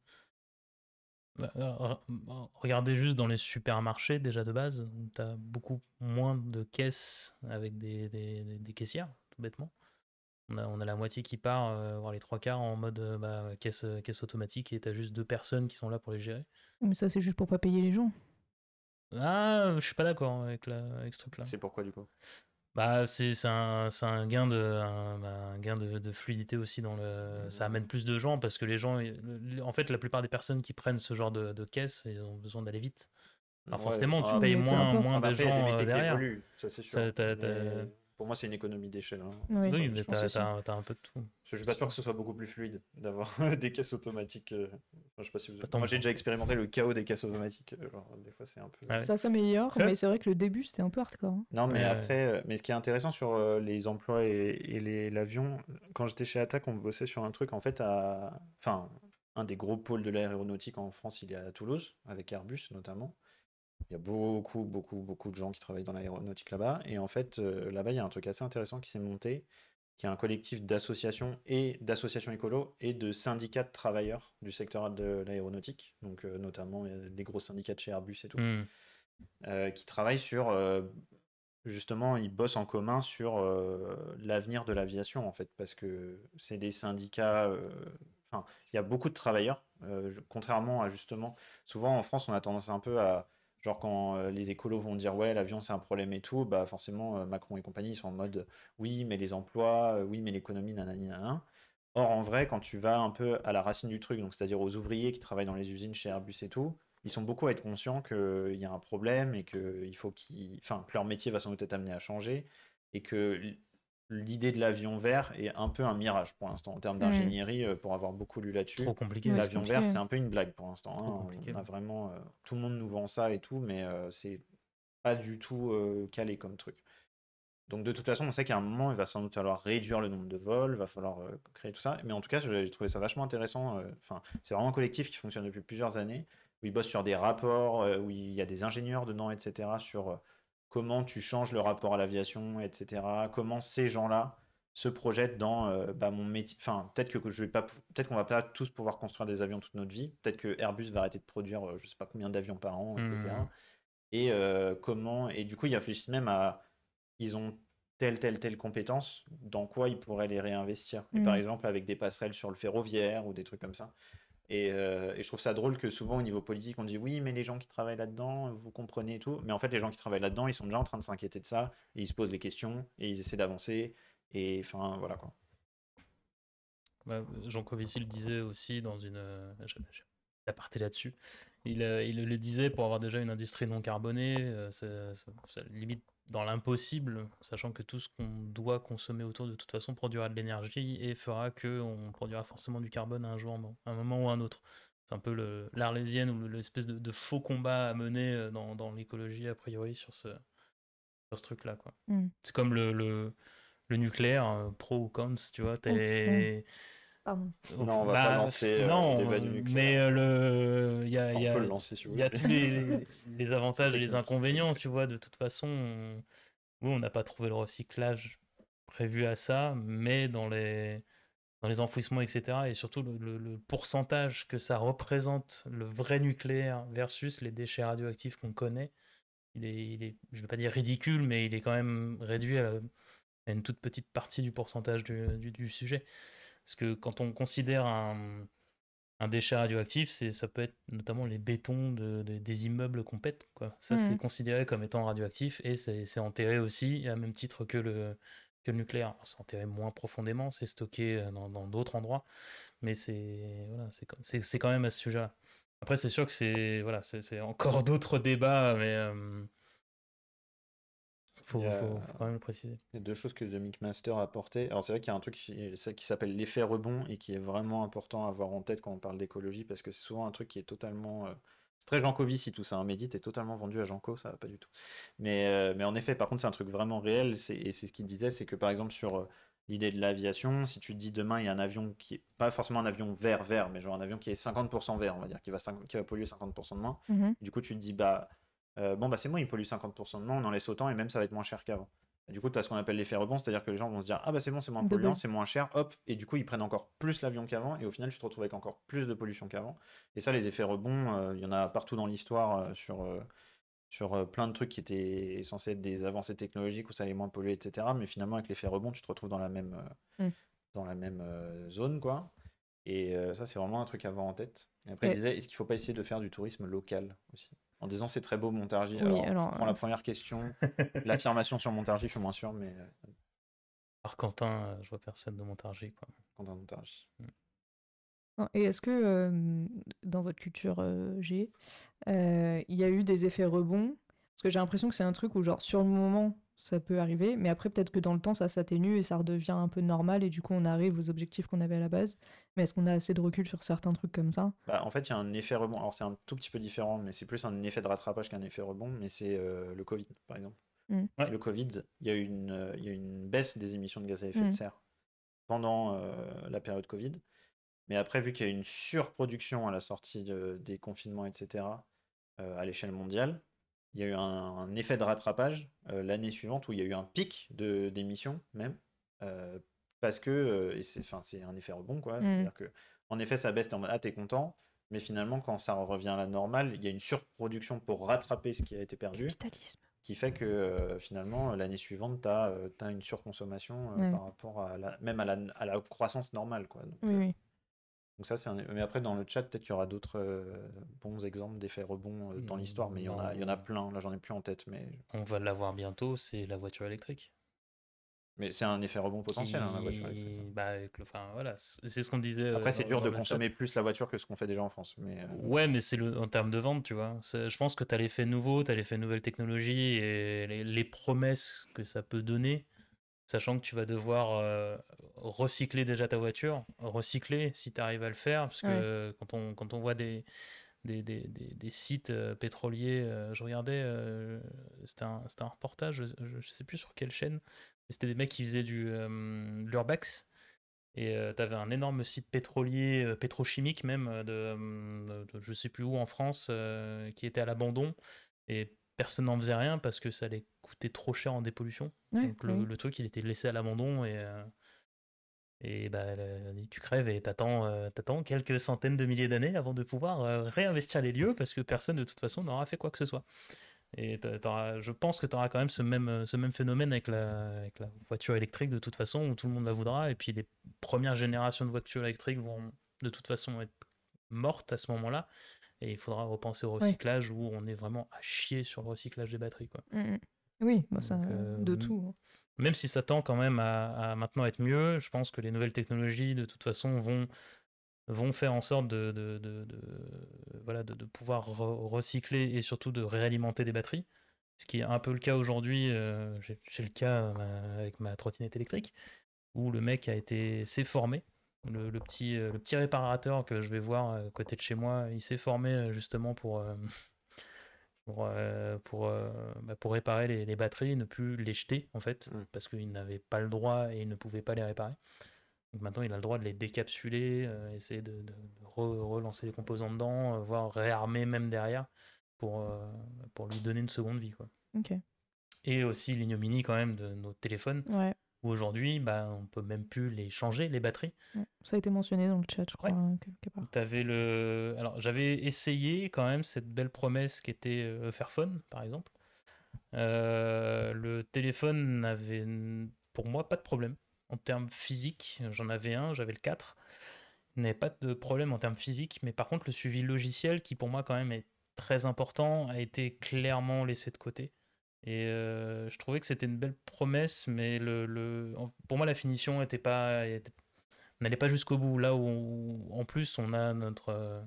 bah, re- regardez juste dans les supermarchés déjà de base, tu as beaucoup moins de caisses avec des, des, des- des caissières, tout bêtement. On a, on a la moitié qui part, euh, voire les trois quarts en mode bah, caisse, caisse automatique et tu as juste deux personnes qui sont là pour les gérer. Mais ça, c'est juste pour pas payer les gens. Ah, je suis pas d'accord avec, la, avec ce truc-là. C'est pourquoi du coup? Bah, c'est un, un gain, de, un, bah, un gain de, de fluidité aussi dans le. Ça amène plus de gens parce que les gens. En fait, la plupart des personnes qui prennent ce genre de, de caisse, ils ont besoin d'aller vite. Alors Ouais. forcément, tu Ah, payes moins, moins Ah, bah de gens euh, derrière. évoluent, ça c'est sûr. Ça, Mais Pour moi, c'est une économie d'échelle. hein. Oui, je mais t'as un peu de tout. Parce que je suis pas sûr que ce soit beaucoup plus fluide d'avoir des caisses automatiques. euh, Enfin, je sais pas si vous... Pas tant Moi, j'ai déjà expérimenté le chaos des caisses automatiques. euh, genre, des fois, c'est un peu. Ah ouais. Ça s'améliore, mais c'est vrai que le début, c'était un peu hardcore. hein. Non, mais Ouais, après, euh, mais ce qui est intéressant sur les emplois et, et les- l'avion, quand j'étais chez Attac, on bossait sur un truc en fait à. Enfin, un des gros pôles de l'aéronautique en France, il est à Toulouse, avec Airbus notamment. Il y a beaucoup, beaucoup, beaucoup de gens qui travaillent dans l'aéronautique là-bas. Et en fait, euh, là-bas, il y a un truc assez intéressant qui s'est monté, qui est un collectif d'associations et d'associations écolo et de syndicats de travailleurs du secteur de l'aéronautique. Donc, euh, notamment, il y a des gros syndicats de chez Airbus et tout Hmm. euh, qui travaillent sur euh, justement ils bossent en commun sur l'avenir de l'aviation en fait parce que c'est des syndicats enfin, il y a beaucoup de travailleurs, contrairement à justement, souvent en France, on a tendance un peu à, genre quand les écolos vont dire ouais, l'avion c'est un problème et tout, bah forcément Macron et compagnie sont en mode oui, mais les emplois, oui, mais l'économie, nanani, nanana. Or, en vrai, quand tu vas un peu à la racine du truc, donc c'est-à-dire aux ouvriers qui travaillent dans les usines chez Airbus et tout, ils sont beaucoup à être conscients qu'il y a un problème et que, il faut qu'ils, enfin, que leur métier va sans doute être amené à changer et que l'idée de l'avion vert est un peu un mirage pour l'instant en termes d'ingénierie, euh, pour avoir beaucoup lu là-dessus. Trop compliqué. L'avion vert, c'est un peu une blague pour l'instant. Hein. On a vraiment, euh, tout le monde nous vend ça et tout, mais euh, c'est pas du tout calé comme truc. Donc de toute façon, on sait qu'à un moment, il va sans doute falloir réduire le nombre de vols, il va falloir euh, créer tout ça. Mais en tout cas, j'ai trouvé ça vachement intéressant. Euh, enfin, c'est vraiment un collectif qui fonctionne depuis plusieurs années, où ils bossent sur des rapports, euh, où il y a des ingénieurs dedans, etc., sur comment tu changes le rapport à l'aviation, etc., comment ces gens-là se projettent dans bah, mon métier. Enfin, peut-être que je vais pas, peut-être qu'on va pas tous pouvoir construire des avions toute notre vie. Peut-être que Airbus va arrêter de produire, je sais pas combien d'avions par an, etc. Et mmh. comment Et du coup, ils réfléchissent même à ils ont telle, telle, telle compétence, dans quoi ils pourraient les réinvestir. Et par exemple, avec des passerelles sur le ferroviaire ou des trucs comme ça. Euh, et, je trouve ça drôle que souvent au niveau politique, on dit oui, mais les gens qui travaillent là-dedans, vous comprenez tout. Mais en fait, les gens qui travaillent là-dedans, ils sont déjà en train de s'inquiéter de ça, et ils se posent des questions, et ils essaient d'avancer. Et enfin, voilà quoi. Bah, Jean Covici le disait aussi dans une. Euh, a parté là-dessus. Il, euh, il, le disait pour avoir déjà une industrie non carbonée, ça, limite dans l'impossible, sachant que tout ce qu'on doit consommer autour de toute façon produira de l'énergie et fera qu'on produira forcément du carbone un jour, un moment ou un autre. C'est un peu l'arlésienne ou l'espèce de, faux combat à mener euh, dans, dans l'écologie a priori sur ce, sur ce truc-là. quoi. Mm. C'est comme le, le, le nucléaire, euh, pro ou contre, tu vois. Non, on va pas bah, lancer euh, non, le débat du nucléaire. Mais euh, le, il y a, y a, y a tous les, les avantages et les inconvénients, tu vois. De toute façon, on, oui, on n'a pas trouvé le recyclage prévu à ça, mais dans les, dans les enfouissements, etc. Et surtout le, le, pourcentage que ça représente, le vrai nucléaire versus les déchets radioactifs qu'on connaît, il est, il est, je ne vais pas dire ridicule, mais il est quand même réduit à, une toute petite partie du pourcentage du, du, du sujet. Parce que quand on considère un, déchet radioactif, ça peut être notamment les bétons des immeubles qu'on pète. Quoi. Ça, c'est mmh. considéré comme étant radioactif et c'est enterré aussi, à même titre que le, que le nucléaire. C'est enterré moins profondément, c'est stocké euh, dans d'autres endroits, mais c'est voilà, quand même à ce sujet-là. Après, c'est sûr que c'est voilà, encore d'autres débats, mais euh, faut, faut, quand même le préciser. Il y a deux choses que The Mick Master a apporté. Alors, c'est vrai qu'il y a un truc qui, qui s'appelle l'effet rebond et qui est vraiment important à avoir en tête quand on parle d'écologie parce que c'est souvent un truc qui est totalement. Euh, très si tout ça. Un Médite est totalement vendu à Jean ça va pas du tout. Mais, euh, mais en effet, par contre, c'est un truc vraiment réel. Et c'est ce qu'il disait c'est que par exemple, sur euh, l'idée de l'aviation, si tu dis demain, il y a un avion qui est pas forcément un avion vert-vert, mais genre un avion qui est 50% vert, on va dire, qui va, qui va polluer 50% de moins. Mmh du coup, tu te dis, bah euh, bon, bah c'est moi, il pollue 50% de moins, on en laisse autant et même ça va être moins cher qu'avant. Du coup, tu as ce qu'on appelle l'effet rebond, c'est-à-dire que les gens vont se dire Ah bah c'est bon, c'est moins polluant, c'est moins cher, hop, et du coup ils prennent encore plus l'avion qu'avant, et au final tu te retrouves avec encore plus de pollution qu'avant. Et ça, les effets rebonds, euh, il y en a partout dans l'histoire euh, sur, sur plein de trucs qui étaient censés être des avancées technologiques où ça allait moins polluer, etc. Mais finalement, avec l'effet rebond, tu te retrouves dans la même, mm. dans la même zone, quoi. Et ça, c'est vraiment un truc à avoir en tête. Et après, il disait Est-ce qu'il ne faut pas essayer de faire du tourisme local aussi? En disant c'est très beau Montargis. alors, je prends la euh, première question. L'affirmation sur Montargis, je suis moins sûr, mais. Euh, Par Quentin, euh, je vois personne de Montargis. Quoi. Quentin Montargis. Mm. Et est-ce que dans votre culture G, il y a eu des effets rebonds? Parce que j'ai l'impression que c'est un truc où, genre, sur le moment, ça peut arriver, mais après, peut-être que dans le temps, ça s'atténue et ça redevient un peu normal, et du coup, on arrive aux objectifs qu'on avait à la base. Mais est-ce qu'on a assez de recul sur certains trucs comme ça? Bah, En fait, il y a un effet rebond. Alors, c'est un tout petit peu différent, mais c'est plus un effet de rattrapage qu'un effet rebond, mais c'est euh, le Covid, par exemple. Mmh. Le Covid, il y, a eu une, euh, y a une baisse des émissions de gaz à effet de mmh. serre pendant euh, la période Covid. Mais après, vu qu'il y a eu une surproduction à la sortie des confinements, etc., à l'échelle mondiale, il y a eu un, effet de rattrapage euh, l'année suivante où il y a eu un pic d'émissions même. Euh, parce que, euh, c'est un effet rebond, quoi. Mmh. C'est-à-dire que, en effet, ça baisse, en mode, ah, t'es content, mais finalement, quand ça revient à la normale, il y a une surproduction pour rattraper ce qui a été perdu. Capitalisme. Qui fait que finalement, l'année suivante, tu as, une surconsommation par rapport à la, même à la, à la croissance normale. Quoi. oui, oui. Donc ça, c'est un... Mais après, dans le chat, peut-être qu'il y aura d'autres euh, bons exemples d'effets rebonds euh, dans l'histoire, mais il y, en a, il y en a plein. Là, j'en ai plus en tête, mais... On va l'avoir bientôt, c'est la voiture électrique. Mais c'est un effet rebond potentiel, hein, la voiture électrique. hein. Bah, enfin, voilà, c'est ce qu'on disait. Après, euh, c'est dur de consommer plus la voiture que ce qu'on fait déjà en France. Mais Ouais, mais c'est le en termes de vente, tu vois. Je pense que tu as l'effet nouveau, tu as l'effet nouvelle technologie et les, les promesses que ça peut donner, sachant que tu vas devoir euh, recycler déjà ta voiture, recycler si tu arrives à le faire, parce que quand, on, quand on voit des, des, des, des- des sites euh, pétroliers, euh, je regardais, c'était un, c'était un reportage, je, je sais plus sur quelle chaîne, mais c'était des mecs qui faisaient du de l'urbex. Et tu avais un énorme site pétrolier, pétrochimique même, de, de je sais plus où en France, qui était à l'abandon. Et personne n'en faisait rien parce que ça allait coûter trop cher en dépollution. Ouais, Donc le, truc, il était laissé à l'abandon et, euh, et bah, tu crèves et t'attends euh, t'attends quelques centaines de milliers d'années avant de pouvoir euh, réinvestir les lieux parce que personne de toute façon n'aura fait quoi que ce soit. Et je pense que tu auras quand même ce même, ce même phénomène avec la, avec la voiture électrique de toute façon, où tout le monde la voudra. Et puis les premières générations de voitures électriques vont de toute façon être mortes à ce moment-là. Et il faudra repenser au recyclage où on est vraiment à chier sur le recyclage des batteries. Quoi. Mm, mm. Oui, bah, ça, euh, de tout. hein. Même si ça tend quand même à, à maintenant être mieux, je pense que les nouvelles technologies, de toute façon, vont, vont faire en sorte de, de, de- de- voilà, de, pouvoir re- recycler et surtout de réalimenter des batteries. Ce qui est un peu le cas aujourd'hui, euh, j'ai le cas euh, avec ma trottinette électrique, où le mec a été s'est formé. Le, le petit, euh, le petit réparateur que je vais voir à côté de chez moi, il s'est formé euh, justement pour, euh, pour, euh, pour, euh, bah, pour réparer les, les batteries, ne plus les jeter en fait, Mm. parce qu'il n'avait pas le droit et il ne pouvait pas les réparer. Donc maintenant, il a le droit de les décapsuler, euh, essayer de, de- de re- relancer les composants dedans, euh, voire réarmer même derrière pour, euh, pour lui donner une seconde vie. Quoi. Et aussi l'ignominie quand même de nos téléphones, Ouais. Où aujourd'hui, bah, on peut même plus les changer, les batteries. Ça a été mentionné dans le chat, je crois, Ouais. quelque part. T'avais le... Alors, j'avais essayé quand même cette belle promesse qui était euh, Fairphone, par exemple. Euh, le téléphone n'avait, pour moi, pas de problème. En termes physiques, j'en avais un, j'avais le 4. Il n'avait pas de problème en termes physiques, mais par contre, le suivi logiciel, qui pour moi quand même est très important, a été clairement laissé de côté. Et euh, je trouvais que c'était une belle promesse, mais le, le- pour moi, la finition pas, n'allait pas jusqu'au bout. Là où, en plus, on a notre, euh,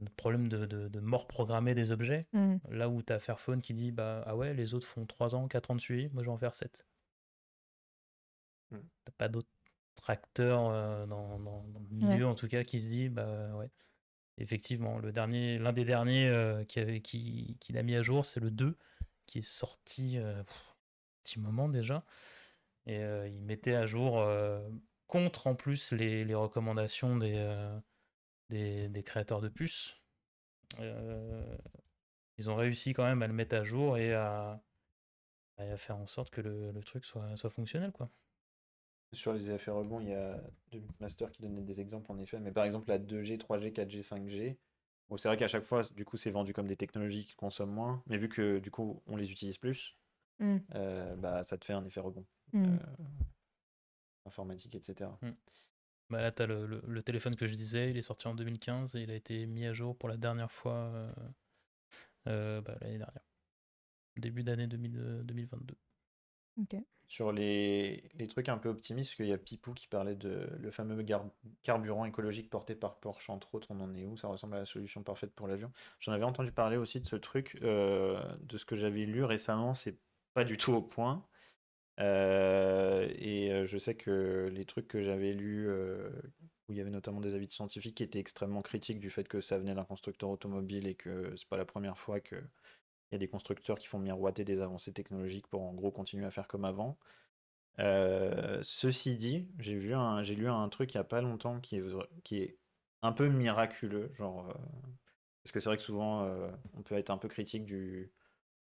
notre problème de, de- de mort programmée des objets. Mm. Là où tu as Fairphone qui dit bah, Ah ouais, les autres font 3 ans, 4 ans de suivi, moi je vais en faire 7. Mm. T'as pas d'autres acteurs euh, dans, dans- dans le milieu en tout cas qui se dit Bah ouais. Effectivement, le dernier, l'un des derniers euh, qui avait, qui, qu'il a mis à jour, c'est le 2, qui est sorti euh, petit moment déjà. Et euh, il mettait à jour euh, contre en plus les, recommandations des, euh, des, des créateurs de puces. Ils ont réussi quand même à le mettre à jour et à, à faire en sorte que le, truc soit, soit fonctionnel. Quoi. Sur les effets rebonds, il y a Master qui donnait des exemples en effet, mais par exemple la 2G, 3G, 4G, 5G. Bon, c'est vrai qu'à chaque fois, du coup, c'est vendu comme des technologies qui consomment moins, mais vu que du coup, on les utilise plus, Mm. euh, bah, ça te fait un effet rebond Mm. euh, informatique, etc. Bah là, tu as le, le- le téléphone que je disais, il est sorti en 2015 et il a été mis à jour pour la dernière fois euh, euh, bah, l'année dernière. Début d'année 2000, euh, 2022. Ok. Sur les, les trucs un peu optimistes, parce qu'il y a Pipou qui parlait de le fameux carburant écologique porté par Porsche, entre autres, on en est où? Ça ressemble à la solution parfaite pour l'avion. J'en avais entendu parler aussi de ce truc, euh, de ce que j'avais lu récemment, c'est pas du tout au point. Euh, et euh, je sais que les trucs que j'avais lus, où il y avait notamment des avis de scientifiques qui étaient extrêmement critiques du fait que ça venait d'un constructeur automobile et que c'est pas la première fois que il y a des constructeurs qui font miroiter des avancées technologiques pour en gros continuer à faire comme avant. Euh, ceci dit, j'ai vu j'ai lu un truc il y a pas longtemps qui est, qui est un peu miraculeux, genre euh, parce que c'est vrai que souvent euh, on peut être un peu critique du,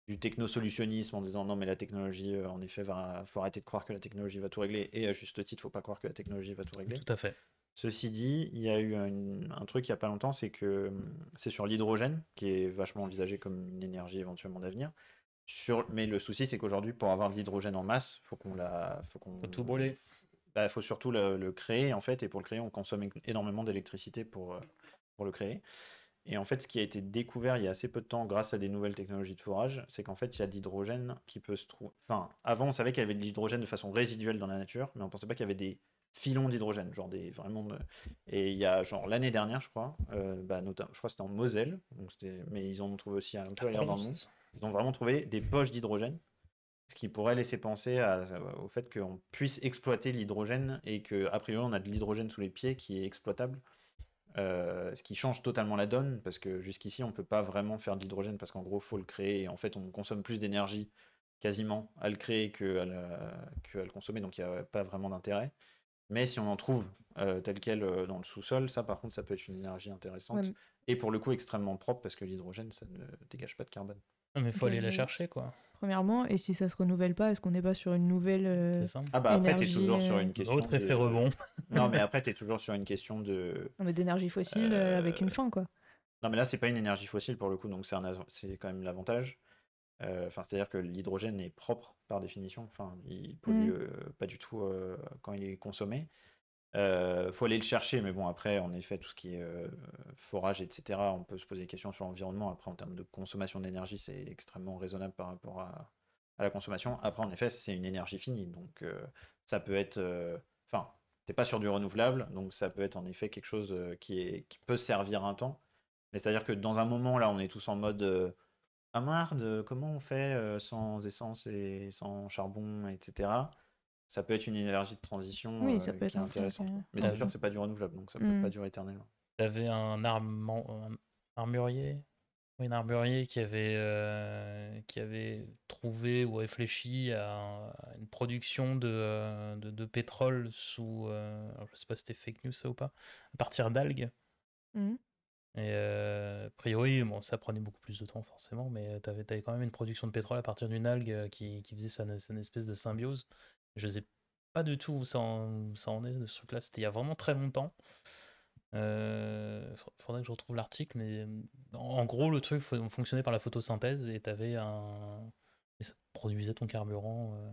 du technosolutionnisme en disant non mais la technologie en effet va, faut arrêter de croire que la technologie va tout régler et à juste titre faut pas croire que la technologie va tout régler. Tout à fait. Ceci dit, il y a eu un, un truc il n'y a pas longtemps, c'est que hum, c'est sur l'hydrogène, qui est vachement envisagé comme une énergie éventuellement d'avenir. Sur... Mais le souci, c'est qu'aujourd'hui, pour avoir de l'hydrogène en masse, faut qu'on la... faut qu'on Faut tout brûler. bah, faut surtout le, le créer en fait, et pour le créer, on consomme énormément d'électricité pour, euh, pour le créer. Et en fait, ce qui a été découvert il y a assez peu de temps grâce à des nouvelles technologies de forage, c'est qu'en fait, il y a de l'hydrogène qui peut se trouver. Enfin, avant, on savait qu'il y avait de l'hydrogène de façon résiduelle dans la nature, mais on pensait pas qu'il y avait des filons d'hydrogène, genre des vraiment. de- Et il y a genre l'année dernière, je crois, euh, bah, notamment, je crois que c'était en Moselle, donc mais ils ont trouvé aussi un peu dans le monde. Ils ont vraiment trouvé des poches d'hydrogène, ce qui pourrait laisser penser au fait qu'on puisse exploiter l'hydrogène et qu'a priori on a de l'hydrogène sous les pieds qui est exploitable. Euh, ce qui change totalement la donne parce que jusqu'ici on peut pas vraiment faire de l'hydrogène parce qu'en gros faut le créer et en fait on consomme plus d'énergie quasiment à le créer que à le consommer donc il n'y a pas vraiment d'intérêt. Mais si on en trouve euh, tel quel euh, dans le sous-sol, ça par contre ça peut être une énergie intéressante Ouais, et pour le coup extrêmement propre parce que l'hydrogène ça ne dégage pas de carbone. Mais faut aller la chercher, quoi. Premièrement, et si ça se renouvelle pas, est-ce qu'on n'est pas sur une nouvelle. euh, C'est ça. Ah bah après t'es toujours sur une question Autre effet de- rebond. Non mais après t'es toujours sur une question de non, mais d'énergie fossile euh, avec une fin, quoi. Non, mais là, c'est pas une énergie fossile pour le coup, donc c'est un c'est quand même l'avantage. Euh, Enfin, c'est-à-dire que l'hydrogène est propre par définition. Enfin, il pollue Mm. euh, pas du tout euh, quand il est consommé. Euh, faut aller le chercher, mais bon, après, en effet, tout ce qui est euh, forage, etc., on peut se poser des questions sur l'environnement. Après, en termes de consommation d'énergie, c'est extrêmement raisonnable par rapport à, à la consommation. Après, en effet, c'est une énergie finie, donc euh, ça peut être. euh, Enfin, t'es pas sur du renouvelable, donc ça peut être en effet quelque chose euh, qui, est, qui peut servir un temps. Mais c'est-à-dire que dans un moment, là, on est tous en mode euh, à marre de comment on fait euh, sans essence et sans charbon, etc. Ça peut être une énergie de transition Oui, euh, ça peut être qui est un truc, intéressante. euh, Mais c'est sûr que c'est pas du renouvelable, donc ça peut Mm. pas durer éternellement. T'avais un, armement- un armurier, oui, un armurier qui avait, euh, qui avait trouvé ou réfléchi à, à une production de, euh, de, de pétrole sous, euh, alors je sais pas si c'était fake news ça ou pas, à partir d'algues. Mhm. Et euh, a priori, bon, ça prenait beaucoup plus de temps forcément, mais tu avais, quand même une production de pétrole à partir d'une algue euh, qui, qui faisait sa, sa espèce de symbiose. Je sais pas du tout où ça en, ça en est de ce truc-là. C'était il y a vraiment très longtemps. Euh, fa- faudrait que je retrouve l'article, mais en, gros, le truc fo- fonctionnait par la photosynthèse et t'avais un. Et ça produisait ton carburant, euh,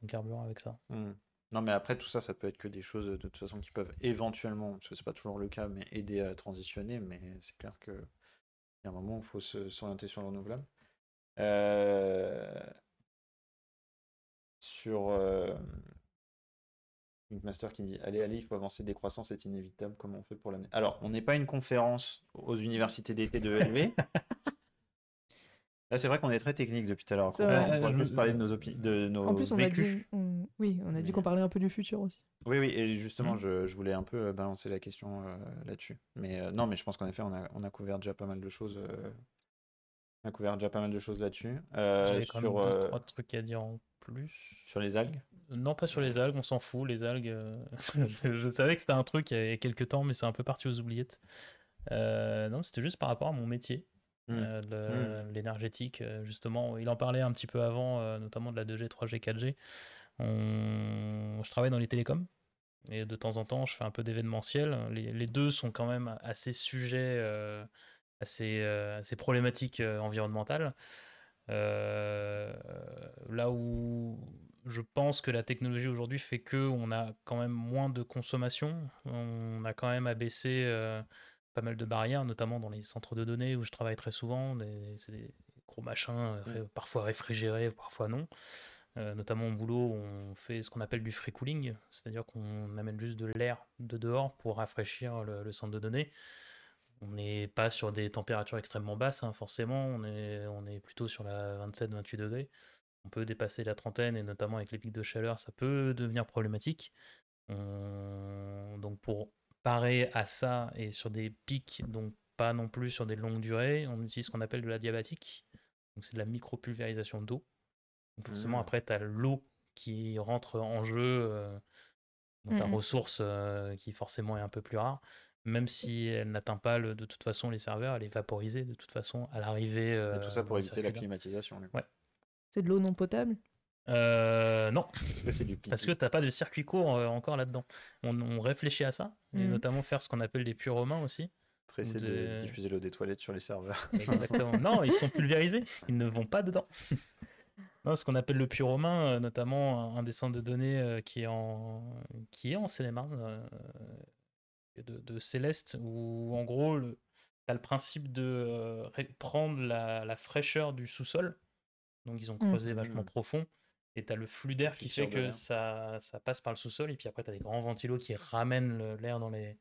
ton carburant avec ça. Mm. Non, mais après, tout ça, ça peut être que des choses de toute façon qui peuvent éventuellement, parce que c'est pas toujours le cas, mais aider à transitionner. Mais c'est clair que il y a un moment où il faut se- s'orienter sur le renouvelable. Euh, Sur euh, Master qui dit Allez, allez, il faut avancer décroissance, c'est inévitable. Comment on fait pour l'année Alors, on n'est pas une conférence aux universités d'été de ELV. Là, c'est vrai qu'on est très technique depuis tout à l'heure. On pourrait Je- plus parler de nos, opi- de nos En plus, on a vécus. dit. On- Oui, on a dit qu'on parlait un peu du futur aussi. Oui, oui, et justement, Mhm. je, je voulais un peu euh, balancer la question euh, là-dessus. Mais euh, non, mais je pense qu'en effet, on a, on a couvert déjà pas mal de choses. euh, on a couvert déjà pas mal de choses là-dessus. Euh, J'avais quand même sur, deux, euh, trois trucs à dire en plus. sur les algues? Non, pas sur les algues, on s'en fout. Les algues, euh, je savais que c'était un truc il y a quelques temps, mais c'est un peu parti aux oubliettes. Euh, non, c'était juste par rapport à mon métier, Mm. euh, le- l'énergétique, euh, justement. Il en parlait un petit peu avant, euh, notamment de la 2G, 3G, 4G. On- Je travaille dans les télécoms. Et de temps en temps, je fais un peu d'événementiel. Les, les deux sont quand même assez sujets, euh, assez, euh, assez problématiques euh, environnementales. Euh, là où je pense que la technologie aujourd'hui fait que on a quand même moins de consommation, on a quand même abaissé euh, pas mal de barrières, notamment dans les centres de données où je travaille très souvent. des- C'est des gros machins, euh, ré- parfois réfrigérés, parfois non. Euh, notamment au boulot, on fait ce qu'on appelle du free cooling, c'est-à-dire qu'on amène juste de l'air de dehors pour rafraîchir le, centre de données. On n'est pas sur des températures extrêmement basses, hein, forcément, on est, plutôt sur la 27-28 degrés. On peut dépasser la trentaine, et notamment avec les pics de chaleur, ça peut devenir problématique. On- Donc pour parer à ça et sur des pics, donc pas non plus sur des longues durées, on utilise ce qu'on appelle de la diabatique. Donc c'est de la micro-pulvérisation d'eau. Donc forcément, Mhm. après, tu as l'eau qui rentre en jeu, euh, donc ta Mhm. ressource euh, qui forcément est un peu plus rare. Même si elle n'atteint pas le- de toute façon les serveurs, elle est vaporisée de toute façon à l'arrivée. Euh, tout ça pour le éviter la climatisation. coup. Ouais. C'est de l'eau non potable? Euh, non, Parce que c'est du parce que t'as pas de circuit court euh, encore là-dedans. On, on réfléchit à ça, et Mhm. notamment faire ce qu'on appelle des puits romains aussi. Pressé ou de des- diffuser l'eau des toilettes sur les serveurs. Exactement. non, ils sont pulvérisés, ils ne vont pas dedans. Non, ce qu'on appelle le puits romain, euh, notamment un, des centres de données euh, qui est en, qui est en Seine-et-Marne, euh, de, de Céleste, où en gros, tu as le principe de prendre la, la fraîcheur du sous-sol. Donc, ils ont Mmh. creusé vachement Mmh. profond. Et tu as le flux d'air qui fait que ça, ça passe par le sous-sol. Et puis après, tu as des grands ventilos qui ramènent l'air dans les,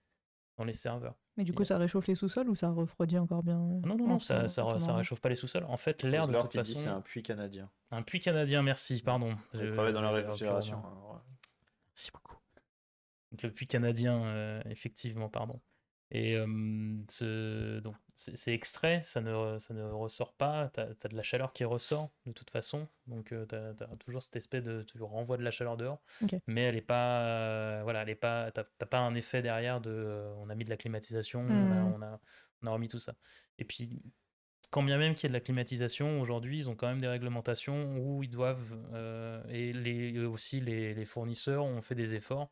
dans les serveurs. Mais du Et- coup, ça réchauffe les sous-sols ou ça refroidit encore bien euh, Non, non, non, en ça, ça, ça réchauffe pas les sous-sols. En fait, l'air de toute façon. c'est un puits canadien. Un puits canadien, merci, pardon. Je Je- travaille dans la réfrigération. alors, ouais. Merci beaucoup. Donc le puits canadien, euh, effectivement, pardon. Et euh, ce- donc c'est extrait, ça ne, ça ne ressort pas, tu as, de la chaleur qui ressort de toute façon, donc tu as, toujours cette espèce de... Tu renvoies de la chaleur dehors, mais elle est pas... euh, voilà, elle est pas... T'as t'as pas un effet derrière de... euh, on a mis de la climatisation, on, a, Mhm. on, a, on a remis tout ça. Et puis, quand bien même qu'il y ait de la climatisation, aujourd'hui, ils ont quand même des réglementations où ils doivent... euh, et les, aussi, les, les fournisseurs ont fait des efforts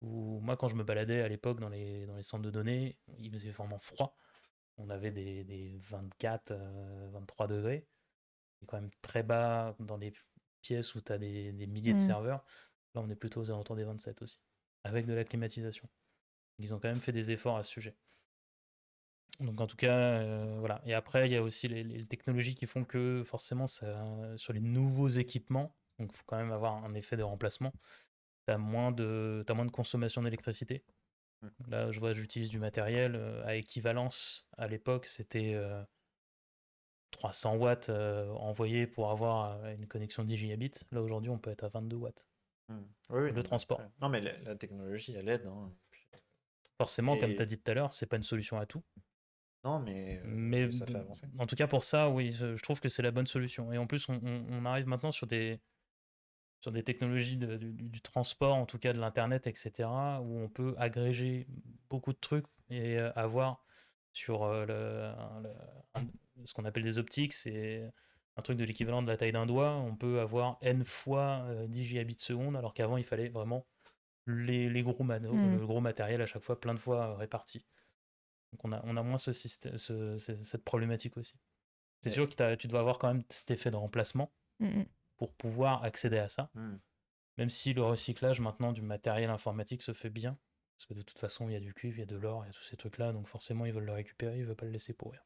où moi, quand je me baladais à l'époque dans les, dans les centres de données, il faisait vraiment froid. On avait des, des 24, euh, 23 degrés. C'est quand même très bas dans des pièces où tu as des, des milliers de Mm. serveurs. Là, on est plutôt aux alentours des 27 aussi, avec de la climatisation. Ils ont quand même fait des efforts à ce sujet. Donc en tout cas, euh, voilà. Et après, il y a aussi les, les technologies qui font que forcément, ça, sur les nouveaux équipements, donc il faut quand même avoir un effet de remplacement, tu as, moins de t'as moins de consommation d'électricité. Là, je vois, j'utilise du matériel euh, à équivalence. À l'époque, c'était euh, 300 watts euh, envoyés pour avoir euh, une connexion 10 gigabits. Là, aujourd'hui, on peut être à 22 watts. Hmm. Oui, oui, Le non, transport. Non, mais la, la technologie, elle aide. hein. Forcément, comme tu as dit tout à l'heure, c'est pas une solution à tout. Non, mais, euh, Mais ça fait avancer. en tout cas, pour ça, oui, je je trouve que c'est la bonne solution. Et en plus, on, on- on arrive maintenant sur des, sur des technologies de- du, du transport, en tout cas de l'Internet, etc., où on peut agréger beaucoup de trucs et euh, avoir sur euh, le- ce qu'on appelle des optiques, c'est un truc de l'équivalent de la taille d'un doigt. On peut avoir n fois euh, 10 gigabits seconde, alors qu'avant, il fallait vraiment les, les gros mano- Mm. le gros matériel à chaque fois, plein de fois euh, réparti. Donc on a, on a moins ce système, ce- ce- cette problématique aussi. C'est Ouais. sûr que tu dois avoir quand même cet effet de remplacement Mm, mm. Pour pouvoir accéder à ça. Hmm. Même si le recyclage maintenant du matériel informatique se fait bien. Parce que de toute façon, il y a du cuivre, il y a de l'or, il y a tous ces trucs-là. Donc forcément, ils veulent le récupérer, ils veulent pas le laisser pourrir.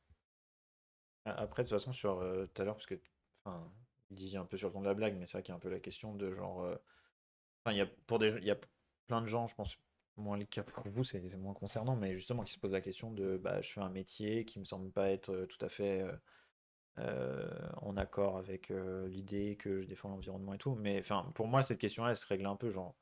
Après, de toute façon, sur euh, tout à l'heure, parce que enfin, vous disiez un peu sur le ton de la blague, mais c'est vrai qu'il y a un peu la question de genre. euh, Enfin, il y a pour des, il y a plein de gens, je pense, moins le cas pour vous, c'est moins concernant, mais justement qui se posent la question de bah, je fais un métier qui me semble pas être euh, tout à fait euh, en accord avec euh, l'idée que je défends l'environnement et tout. Mais pour moi, cette question-là, elle se règle un peu. Genre,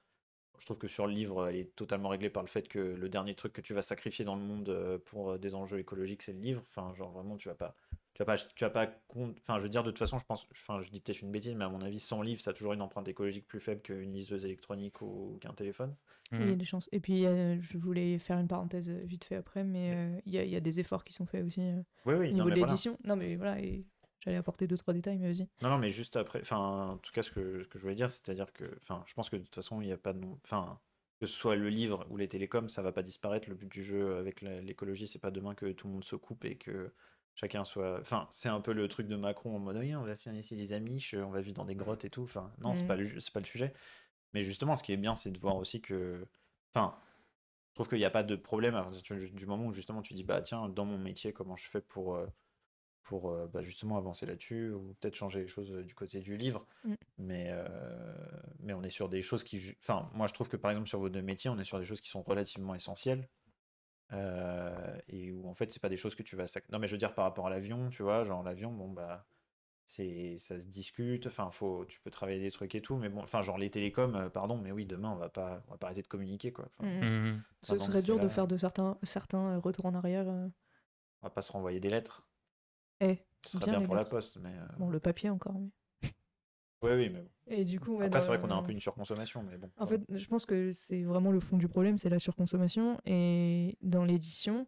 je trouve que sur le livre, elle est totalement réglée par le fait que le dernier truc que tu vas sacrifier dans le monde euh, pour euh, des enjeux écologiques, c'est le livre. Enfin, genre vraiment, tu vas pas, tu vas pas, tu vas pas. compte- Enfin, je veux dire, de toute façon, je pense, enfin, je dis peut-être une bêtise, mais à mon avis, sans livre, ça a toujours une empreinte écologique plus faible qu'une liseuse électronique ou qu'un téléphone. Il y a des chances. Et puis, euh, je voulais faire une parenthèse euh, vite fait après, mais euh, il y, a- il y a des efforts qui sont faits aussi euh, Oui, oui. au non, niveau mais de voilà. l'édition. Non, mais voilà, et j'allais apporter deux, trois détails, mais vas-y. Non, non, mais juste après, enfin, en tout cas, ce que, ce que je voulais dire, c'est-à-dire que, enfin, je pense que de toute façon, il n'y a pas de nom, enfin, que ce soit le livre ou les télécoms, ça va pas disparaître. Le but du jeu avec l'écologie, c'est pas demain que tout le monde se coupe et que chacun soit, enfin, c'est un peu le truc de Macron en mode, oui, on va faire ici les amiches, on va vivre dans des grottes et tout. Enfin, non, c'est Mhm. pas le, pas le sujet. Mais justement, ce qui est bien, c'est de voir aussi que, enfin, je trouve qu'il n'y a pas de problème à partir du moment où justement tu dis, bah tiens, dans mon métier, comment je fais pour euh, pour euh, bah, justement avancer là-dessus ou peut-être changer les choses euh, du côté du livre. Mm. Mais, euh, mais on est sur des choses qui... Enfin, moi je trouve que par exemple sur vos deux métiers, on est sur des choses qui sont relativement essentielles. Euh, et où en fait c'est pas des choses que tu vas sac- non mais je veux dire par rapport à l'avion tu vois genre l'avion bon bah c'est ça se discute enfin faut tu peux travailler des trucs et tout mais bon enfin genre les télécoms euh, pardon mais oui demain on va pas on va pas arrêter de communiquer quoi Enfin, Mm, mm. Mhm. Ce serait dur de faire de certains, certains euh, retours en arrière. euh. on va pas se renvoyer des lettres Eh, ce serait Bien, pour la poste mais euh, bon, le papier encore, mais. Oui oui mais bon Et du coup, ouais, Après, c'est vrai qu'on a un peu une surconsommation, mais bon. En voilà. fait, je pense que c'est vraiment le fond du problème, c'est la surconsommation. Et dans l'édition,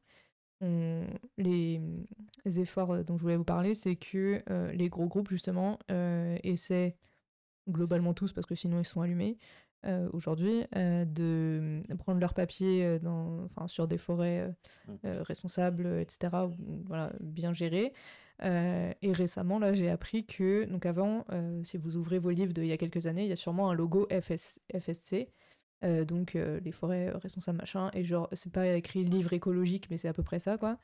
on- les, les efforts dont je voulais vous parler, c'est que euh, les gros groupes, justement, euh, essaient, globalement tous, parce que sinon ils sont allumés, euh, aujourd'hui, de prendre leur papier dans, enfin, sur des forêts euh, Mm. euh, responsables, etc., voilà, bien gérées, Euh, et récemment, là, j'ai appris que, donc avant, euh, si vous ouvrez vos livres d'il y a quelques années, il y a sûrement un logo FS, FSC, euh, donc les forêts responsables machin, et genre, c'est pas écrit livre écologique, mais c'est à peu près ça, quoi.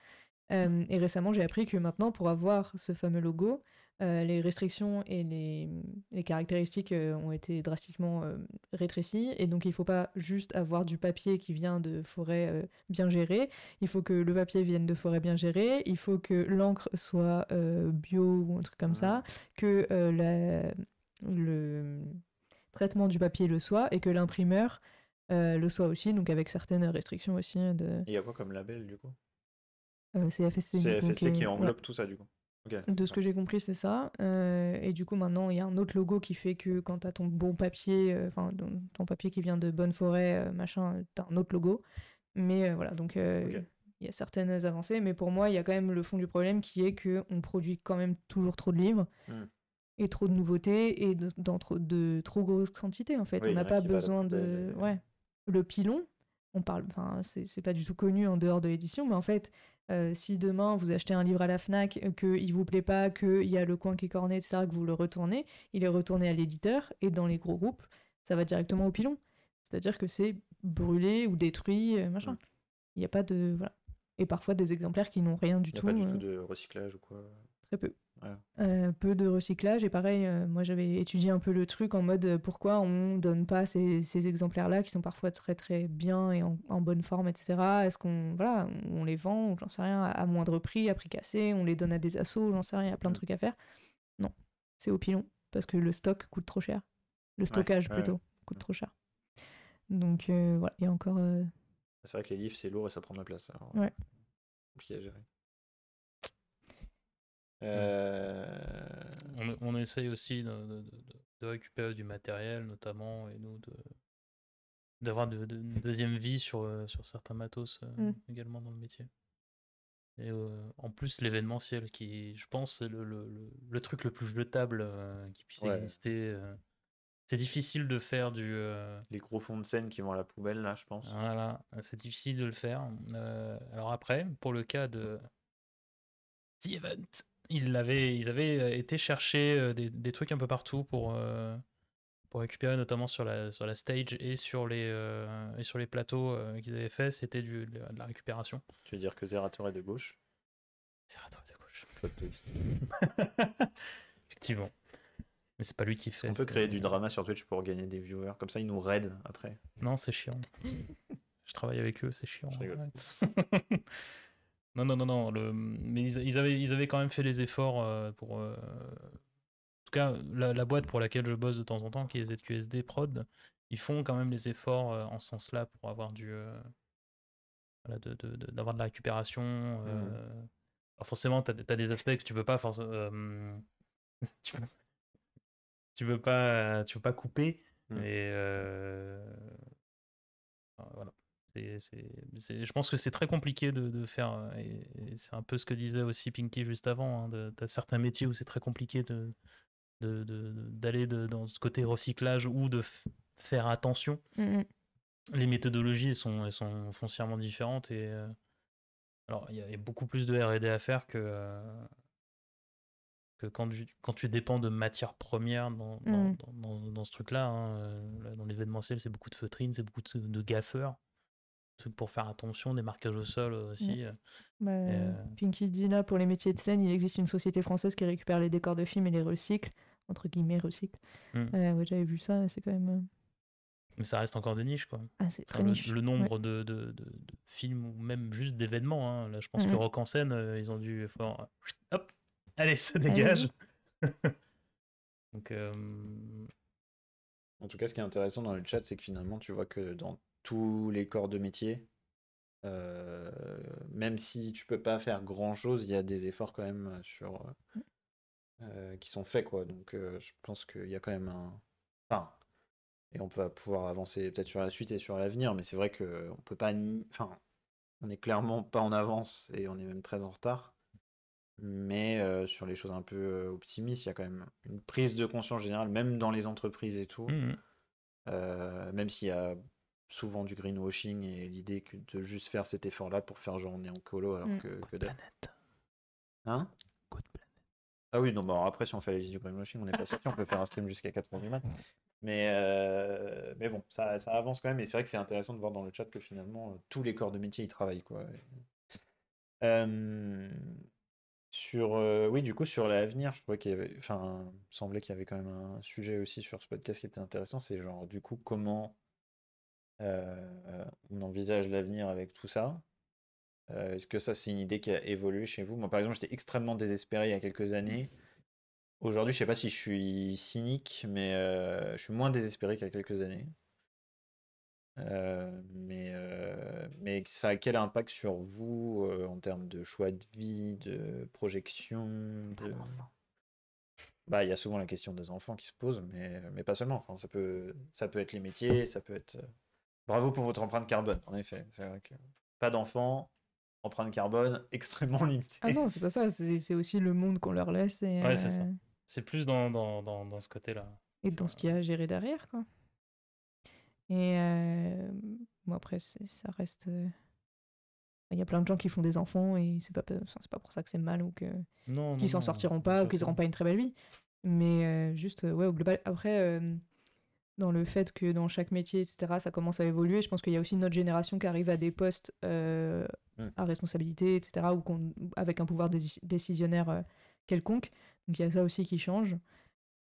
et récemment, j'ai appris que maintenant, pour avoir ce fameux logo, euh, les restrictions et les, caractéristiques euh, ont été drastiquement euh, rétrécies. Et donc, il ne faut pas juste avoir du papier qui vient de forêts bien gérées. Il faut que le papier vienne de forêts bien gérées. Il faut que l'encre soit bio ou un truc comme ça. Que le traitement du papier le soit. Et que l'imprimeur le soit aussi. Donc, avec certaines restrictions aussi. De... Il y a quoi comme label, du coup? C'est FSC. C'est FSC qui englobe tout ça, du coup. De ce que j'ai compris, c'est ça. Euh, et du coup, maintenant, il y a un autre logo qui fait que quand tu as ton bon papier, euh, enfin, ton papier qui vient de Bonne Forêt, euh, machin, tu as un autre logo. Mais voilà, donc il y a certaines avancées. Mais pour moi, il y a quand même le fond du problème qui est qu'on produit quand même toujours trop de livres. Hmm. Et trop de nouveautés et dans trop, de trop grosses quantités en fait. on n'a pas besoin de. Ouais. Le pilon, on parle, enfin, c'est pas du tout connu en dehors de l'édition, mais en fait, euh, si demain vous achetez un livre à la FNAC, euh, qu'il vous plaît pas, qu'il y a le coin qui est corné, etc., que vous le retournez, il est retourné à l'éditeur et dans les gros groupes, ça va directement au pilon. C'est-à-dire que c'est brûlé ou détruit, euh, machin. Il n'y a pas de. Voilà. Et parfois des exemplaires qui n'ont rien du tout. Il n'y a pas du tout de recyclage ou quoi? Très peu. Euh, peu de recyclage. Et pareil, euh, moi j'avais étudié un peu le truc en mode euh, pourquoi on donne pas ces, ces exemplaires-là qui sont parfois très très bien et en, bonne forme, etc. Est-ce qu'on voilà, on les vend, j'en sais rien, à, moindre prix, à prix cassé, on les donne à des assos, j'en sais rien, il y a plein de mm. trucs à faire? Non, c'est au pilon parce que le stock coûte trop cher. Le stockage plutôt coûte mm. trop cher. Donc voilà, il y a encore. C'est vrai que les livres c'est lourd et ça prend de la place. ouais. Compliqué à gérer. Euh, on, essaye aussi de, récupérer du matériel, notamment, et nous, de d'avoir de, une deuxième vie sur, euh, sur certains matos euh, mm. également dans le métier. Et en plus, l'événementiel, qui, je pense, c'est le, le, truc le plus jetable qui puisse exister. c'est difficile de faire du. Les gros fonds de scène qui vont à la poubelle, là, je pense. Voilà, c'est difficile de le faire. alors après, pour le cas de The Event, ils, avaient, ils avaient euh, été chercher euh, des, des, trucs un peu partout pour, euh, pour récupérer, notamment sur la, sur la stage et sur les, et sur les plateaux qu'ils avaient fait, c'était de la récupération. Tu veux dire que Zerator est de gauche? Zerator est de gauche. Effectivement. Mais c'est pas lui qui fait. On peut créer du drama sur Twitch pour gagner des viewers? Comme ça, ils nous raident après. Non, c'est chiant. Je travaille avec eux, c'est chiant. Non, non, non, non. Le... Mais ils, avaient, ils avaient quand même fait les efforts euh, pour. Euh, en tout cas, la, boîte pour laquelle je bosse de temps en temps, qui est ZQSD Prod, ils font quand même les efforts euh, en ce sens-là pour avoir du. Voilà, de, de, d'avoir de, la récupération. Mmh. Alors forcément, tu as, des aspects que tu peux pas. tu, peux... tu veux pas, tu veux pas couper. Mmh. Mais voilà je pense que c'est très compliqué de, faire, euh, et, c'est un peu ce que disait aussi Pinky juste avant, hein, tu as certains métiers où c'est très compliqué de, d'aller dans ce côté recyclage ou de faire attention. Mmh Les méthodologies sont, elles sont foncièrement différentes et euh, alors il y, a beaucoup plus de R&D à faire que, euh, que quand tu, quand tu dépends de matières premières dans, dans, mmh. dans, ce truc-là. Hein, dans l'événementiel, c'est beaucoup de feutrines, c'est beaucoup de, de gaffeurs trucs pour faire attention, des marquages au sol aussi. Euh, bah, euh, Pinky dit là, pour les métiers de scène, il existe une société française qui récupère les décors de films et les recycle, entre guillemets, recycle. Hmm. Euh, J'avais vu ça, c'est quand même. Mais ça reste encore de niche, quoi. Ah, c'est très le, niche. le, nombre de, de, de, films ou même juste d'événements. Hein. Là, je pense que Rock en scène, ils ont dû. hop, allez, ça dégage. Donc. En tout cas, ce qui est intéressant dans le chat, c'est que finalement, tu vois que dans tous les corps de métier. Euh, même si tu peux pas faire grand chose, il y a des efforts quand même euh, sur euh, qui sont faits quoi. Donc je pense qu'il y a quand même un. Enfin, et on va pouvoir avancer peut-être sur la suite et sur l'avenir, mais c'est vrai que on peut pas Enfin, on est clairement pas en avance et on est même très en retard. Mais sur les choses un peu optimistes, il y a quand même une prise de conscience générale, même dans les entreprises et tout. Mmh même s'il y a souvent du greenwashing et l'idée que de juste faire cet effort-là pour faire genre on est en colo alors mmh. que, que planète. Hein? Good planète. Ah oui, non, bon, après, si on fait la liste du greenwashing, on n'est pas sorti, on peut faire un stream jusqu'à 4 h du mat. Mais, euh, mais bon, ça, ça avance quand même, et c'est vrai que c'est intéressant de voir dans le chat que finalement, euh, tous les corps de métier, ils travaillent, quoi. Euh, sur, euh, oui, du coup, sur l'avenir, je trouvais qu'il y avait, enfin, il semblait qu'il y avait quand même un sujet aussi sur ce podcast qui était intéressant, c'est genre, du coup, comment euh, on envisage l'avenir avec tout ça. Euh, Est-ce que ça, c'est une idée qui a évolué chez vous? Moi, par exemple, j'étais extrêmement désespéré il y a quelques années. Aujourd'hui, je sais pas si je suis cynique, mais euh, je suis moins désespéré qu'il y a quelques années. Euh, mais, euh, mais ça a quel impact sur vous euh, en termes de choix de vie, de projection, de... Bah, il y a souvent la question des enfants qui se pose, mais, mais pas seulement. Enfin, ça peut, ça peut être les métiers, ça peut être. Bravo pour votre empreinte carbone, en effet. C'est vrai que pas d'enfants, empreinte carbone extrêmement limitée. Ah non, c'est pas ça, c'est aussi le monde qu'on leur laisse et, Ouais, c'est ça. euh, C'est plus dans, dans, dans, dans ce côté-là. et dans ce qu'il y a à gérer derrière, quoi. Et euh, bon, après, ça reste. euh, Il y a plein de gens qui font des enfants et c'est pas, enfin, c'est pas pour ça que c'est mal ou que Non, qu'ils s'en non, sortiront pas ou qu'ils n'auront pas une très belle vie. Mais euh, juste, ouais, au global. Après, euh, dans le fait que dans chaque métier, etc., ça commence à évoluer, je pense qu'il y a aussi notre génération qui arrive à des postes euh, Mm. à responsabilité, etc., ou avec un pouvoir déci- décisionnaire euh, quelconque. Donc il y a ça aussi qui change.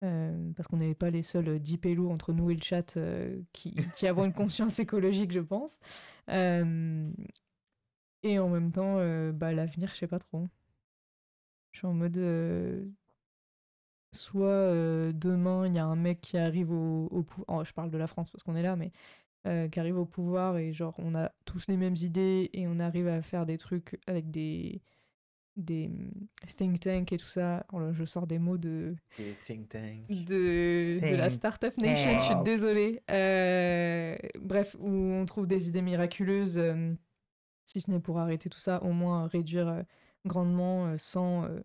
euh, parce qu'on n'est pas les seuls dix pélos entre nous et le chat qui, qui avons une conscience écologique, je pense. Et en même temps, bah, l'avenir, je sais pas trop. Je suis en mode. Soit euh, demain, il y a un mec qui arrive au, au pouvoir. je parle de la France parce qu'on est là, mais euh, qui arrive au pouvoir et genre, on a tous les mêmes idées et on arrive à faire des trucs avec des. des hum, think tanks et tout ça. Oh je sors des mots de Et think tank. de, de la Startup Nation, je suis désolée. Euh, bref, où on trouve des idées miraculeuses, euh, si ce n'est pour arrêter tout ça, au moins réduire euh, grandement euh, sans, euh,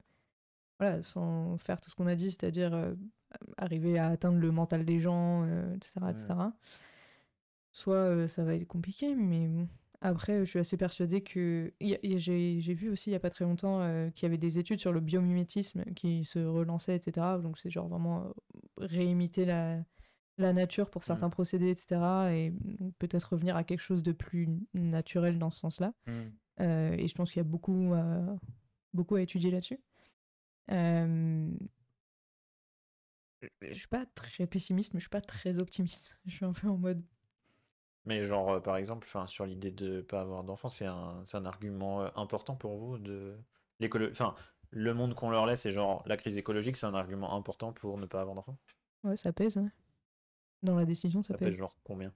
voilà, sans faire tout ce qu'on a dit, c'est-à-dire euh, arriver à atteindre le mental des gens, euh, etc., etc. Soit euh, ça va être compliqué, mais bon. Après, je suis assez persuadée que. J'ai vu aussi il y a pas très longtemps euh, qu'il y avait des études sur le biomimétisme qui se relançaient, etc. Donc c'est genre vraiment réimiter la, la nature pour certains procédés, etc. Et peut-être revenir à quelque chose de plus naturel dans ce sens-là. Mm. Euh, et je pense qu'il y a beaucoup beaucoup à étudier là-dessus. Euh, Je suis pas très pessimiste, mais je suis pas très optimiste. Je suis un peu en mode. Mais genre, euh, par exemple, enfin, sur l'idée de pas avoir d'enfants, c'est un, un argument euh, important pour vous de l'écolo... Enfin, le monde qu'on leur laisse et genre la crise écologique, c'est un argument important pour ne pas avoir d'enfants? Ouais, ça pèse. ouais. Dans la décision, ça, Ça pèse pèse. genre combien?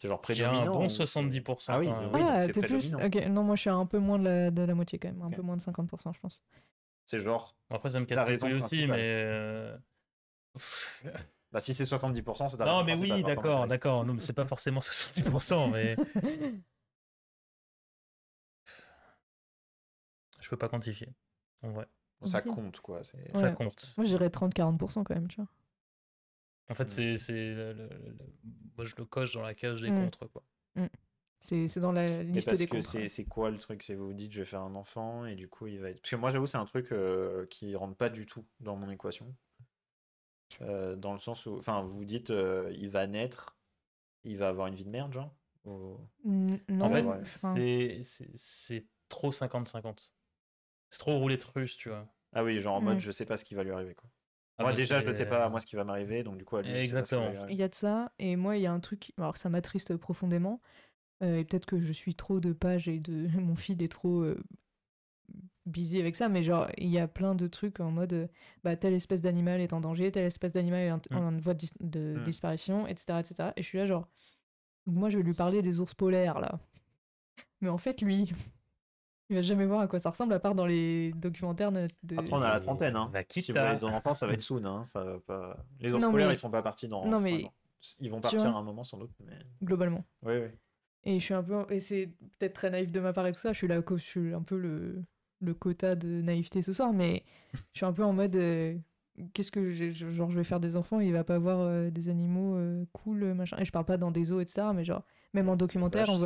C'est genre J'ai un prédominant bon ou c'est- 70%. Ah oui, oui, donc ah, c'est plus. prédominant. Ok, non, moi je suis un peu moins de la, de la moitié quand même, un Ok. peu moins de 50%, je pense. C'est genre, Après, ça me casse les aussi, mais. euh, bah si c'est 70%, c'est Non, mais oui, d'accord, d'accord. Non, mais c'est pas forcément 70%, mais je peux pas quantifier. En vrai, Ça Ok. compte quoi. c'est- ça Ouais. compte. moi je dirais 30-40% quand même, tu vois. En fait, Mm. c'est. c'est le- le- le- Moi, je le coche dans la cage des Mm. contre, quoi. C'est c'est dans la liste parce des que contrats. c'est c'est quoi le truc? C'est vous vous dites je vais faire un enfant et du coup il va être. Parce que moi j'avoue c'est un truc euh, qui rentre pas du tout dans mon équation. Euh, dans le sens où, enfin vous vous dites euh, il va naître, il va avoir une vie de merde genre. Ou- Non, En fait, ouais. c'est- c'est c'est trop 50-50. C'est trop roulette russe, tu vois. Ah oui genre en mode Mm. je sais pas ce qui va lui arriver quoi. Ah, moi déjà je c'est- sais pas moi ce qui va m'arriver donc du coup à lui Exactement. il y a de ça, et moi il y a un truc, alors ça m'attriste profondément, euh, et peut-être que je suis trop de pages et de mon feed est trop euh, busy avec ça, mais genre il y a plein de trucs en mode euh, bah, telle espèce d'animal est en danger, telle espèce d'animal est en, Mm. en voie de, dis- de Mm. disparition, etc., etc. Et je suis là genre, donc moi je vais lui parler des ours polaires là. Mais en fait lui, il va jamais voir à quoi ça ressemble à part dans les documentaires de... Après on a la Et trentaine hein. va Si vous avez des enfants ça va être soon hein. Ça va pas... Les polaires mais- ils sont pas partis dans Non, mais- ans. Ils vont partir à un moment sans doute mais. globalement. Oui oui. Et je suis un peu, et c'est peut-être très naïf de ma part et tout ça, je suis là, je suis un peu le, le quota de naïveté ce soir, mais je suis un peu en mode, euh, qu'est-ce que, j'ai- genre je vais faire des enfants, il va pas avoir euh, des animaux euh, cool, machin, et je parle pas dans des zoos, etc., mais genre, même en documentaire, Vache,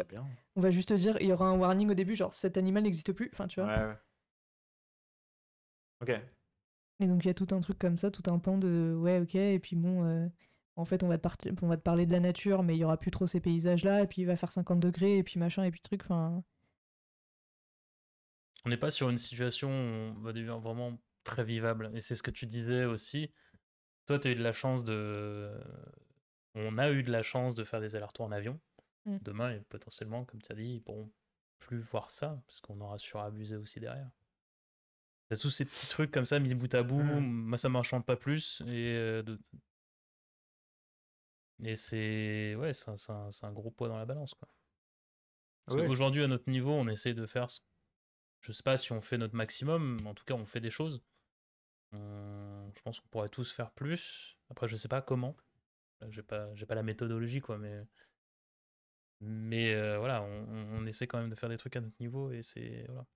on va, on juste te dire, il y aura un warning au début, genre cet animal n'existe plus, enfin tu vois. Ouais, ouais. Ok. Et donc il y a tout un truc comme ça, tout un pan de ouais, ok, et puis bon, euh, en fait, on va, te par- on va te parler de la nature, mais il y aura plus trop ces paysages-là, et puis il va faire 50 degrés, et puis machin, et puis truc, enfin. On n'est pas sur une situation où on va devenir vraiment très vivable. Et c'est ce que tu disais aussi. Toi, tu as eu de la chance de. On a eu de la chance de faire des allers-retours en avion. Mm. Demain, potentiellement, comme tu as dit, ils pourront plus voir ça, parce qu'on aura surabusé aussi derrière. T'as tous ces petits trucs comme ça mis bout à bout. Mm. Moi, ça m'enchante pas plus. Et, euh, de... et c'est ouais, c'est un, gros poids dans la balance. Quoi. Parce Ouais. qu'aujourd'hui, à notre niveau, on essaie de faire. ce- Je sais pas si on fait notre maximum, mais en tout cas, on fait des choses. On- Je pense qu'on pourrait tous faire plus. Après, je sais pas comment. Euh, J'ai pas, j'ai pas la méthodologie, quoi, mais. Mais euh, voilà, on, on- essaie quand même de faire des trucs à notre niveau et c'est. Voilà.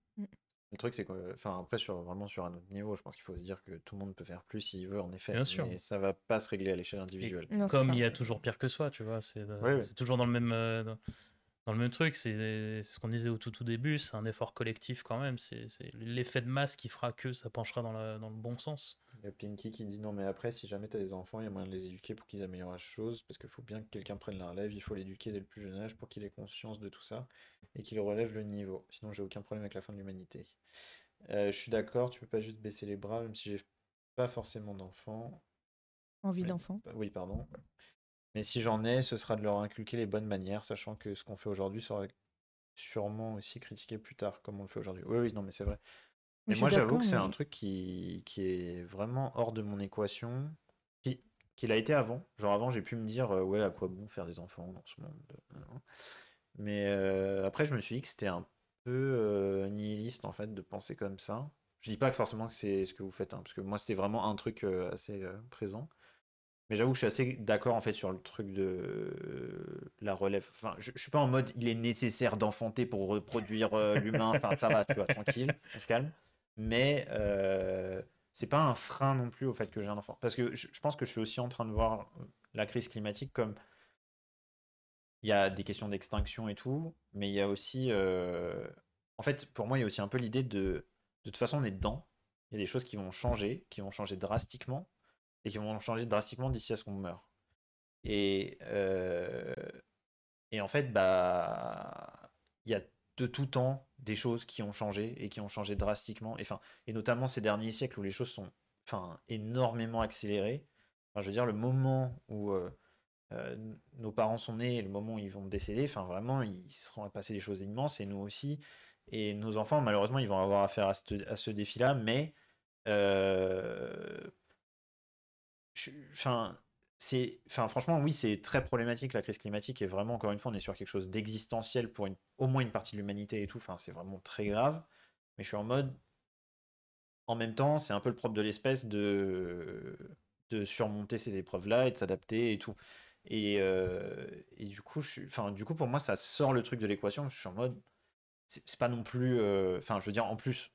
Le truc, c'est que, enfin, après, sur, vraiment sur un autre niveau, je pense qu'il faut se dire que tout le monde peut faire plus s'il veut, en effet. Bien sûr. Mais ça va pas se régler à l'échelle individuelle. Non, Comme il y a toujours pire que soi, tu vois. C'est c'est toujours dans le même. euh, dans- dans le même truc, c'est c'est ce qu'on disait au tout tout début, c'est un effort collectif quand même, c'est c'est l'effet de masse qui fera que ça penchera dans, la- dans le bon sens. Il y a Pinky qui dit non, mais après, si jamais tu as des enfants, il y a moyen de les éduquer pour qu'ils améliorent la chose, parce qu'il faut bien que quelqu'un prenne la relève, il faut l'éduquer dès le plus jeune âge pour qu'il ait conscience de tout ça et qu'il relève le niveau. Sinon, j'ai aucun problème avec la fin de l'humanité. Euh, je suis d'accord, tu peux pas juste baisser les bras, même si j'ai pas forcément d'enfants. Envie Mais- d'enfant. bah, Oui, pardon. Mais si j'en ai, ce sera de leur inculquer les bonnes manières, sachant que ce qu'on fait aujourd'hui sera sûrement aussi critiqué plus tard, comme on le fait aujourd'hui. Oui, oui, non, mais c'est vrai. Mais moi, j'avoue que c'est mais- un truc qui, qui est vraiment hors de mon équation, qui, qui l'a été avant. Genre avant, j'ai pu me dire, euh, ouais, à quoi bon faire des enfants dans ce monde. Mais euh, après, je me suis dit que c'était un peu euh, nihiliste, en fait, de penser comme ça. Je dis pas que forcément que c'est ce que vous faites, hein, parce que moi, c'était vraiment un truc assez présent. Mais j'avoue que je suis assez d'accord en fait sur le truc de euh, la relève. Enfin, je, je suis pas en mode il est nécessaire d'enfanter pour reproduire euh, l'humain. Enfin, ça va, tu vois, tranquille, on se calme. Mais euh, c'est pas un frein non plus au fait que j'ai un enfant. Parce que je, pense que je suis aussi en train de voir la crise climatique comme il y a des questions d'extinction et tout, mais il y a aussi. euh, En fait, pour moi, il y a aussi un peu l'idée de. De toute façon, on est dedans. Il y a des choses qui vont changer, qui vont changer drastiquement et qui vont changer drastiquement d'ici à ce qu'on meurt. Et, euh, et en fait, bah, il y a de tout temps des choses qui ont changé et qui ont changé drastiquement. Et, enfin, et notamment ces derniers siècles où les choses sont enfin, énormément accélérées. Je veux dire, le moment où euh, euh, nos parents sont nés et le moment où ils vont décéder, enfin, vraiment, ils seront passés des choses immenses et nous aussi. Et nos enfants, malheureusement, ils vont avoir affaire à ce, à ce défi-là, mais euh, Enfin, c'est, franchement, oui, c'est très problématique la crise climatique et vraiment, encore une fois, on est sur quelque chose d'existentiel pour au moins une partie de l'humanité et tout. Enfin, c'est vraiment très grave. Mais je suis en mode, en même temps, c'est un peu le propre de l'espèce de, surmonter ces épreuves-là et de s'adapter et tout. Et, euh, du coup, enfin, du coup, pour moi, ça sort le truc de l'équation. Je suis en mode, c'est pas non plus, euh, enfin, je veux dire, en plus,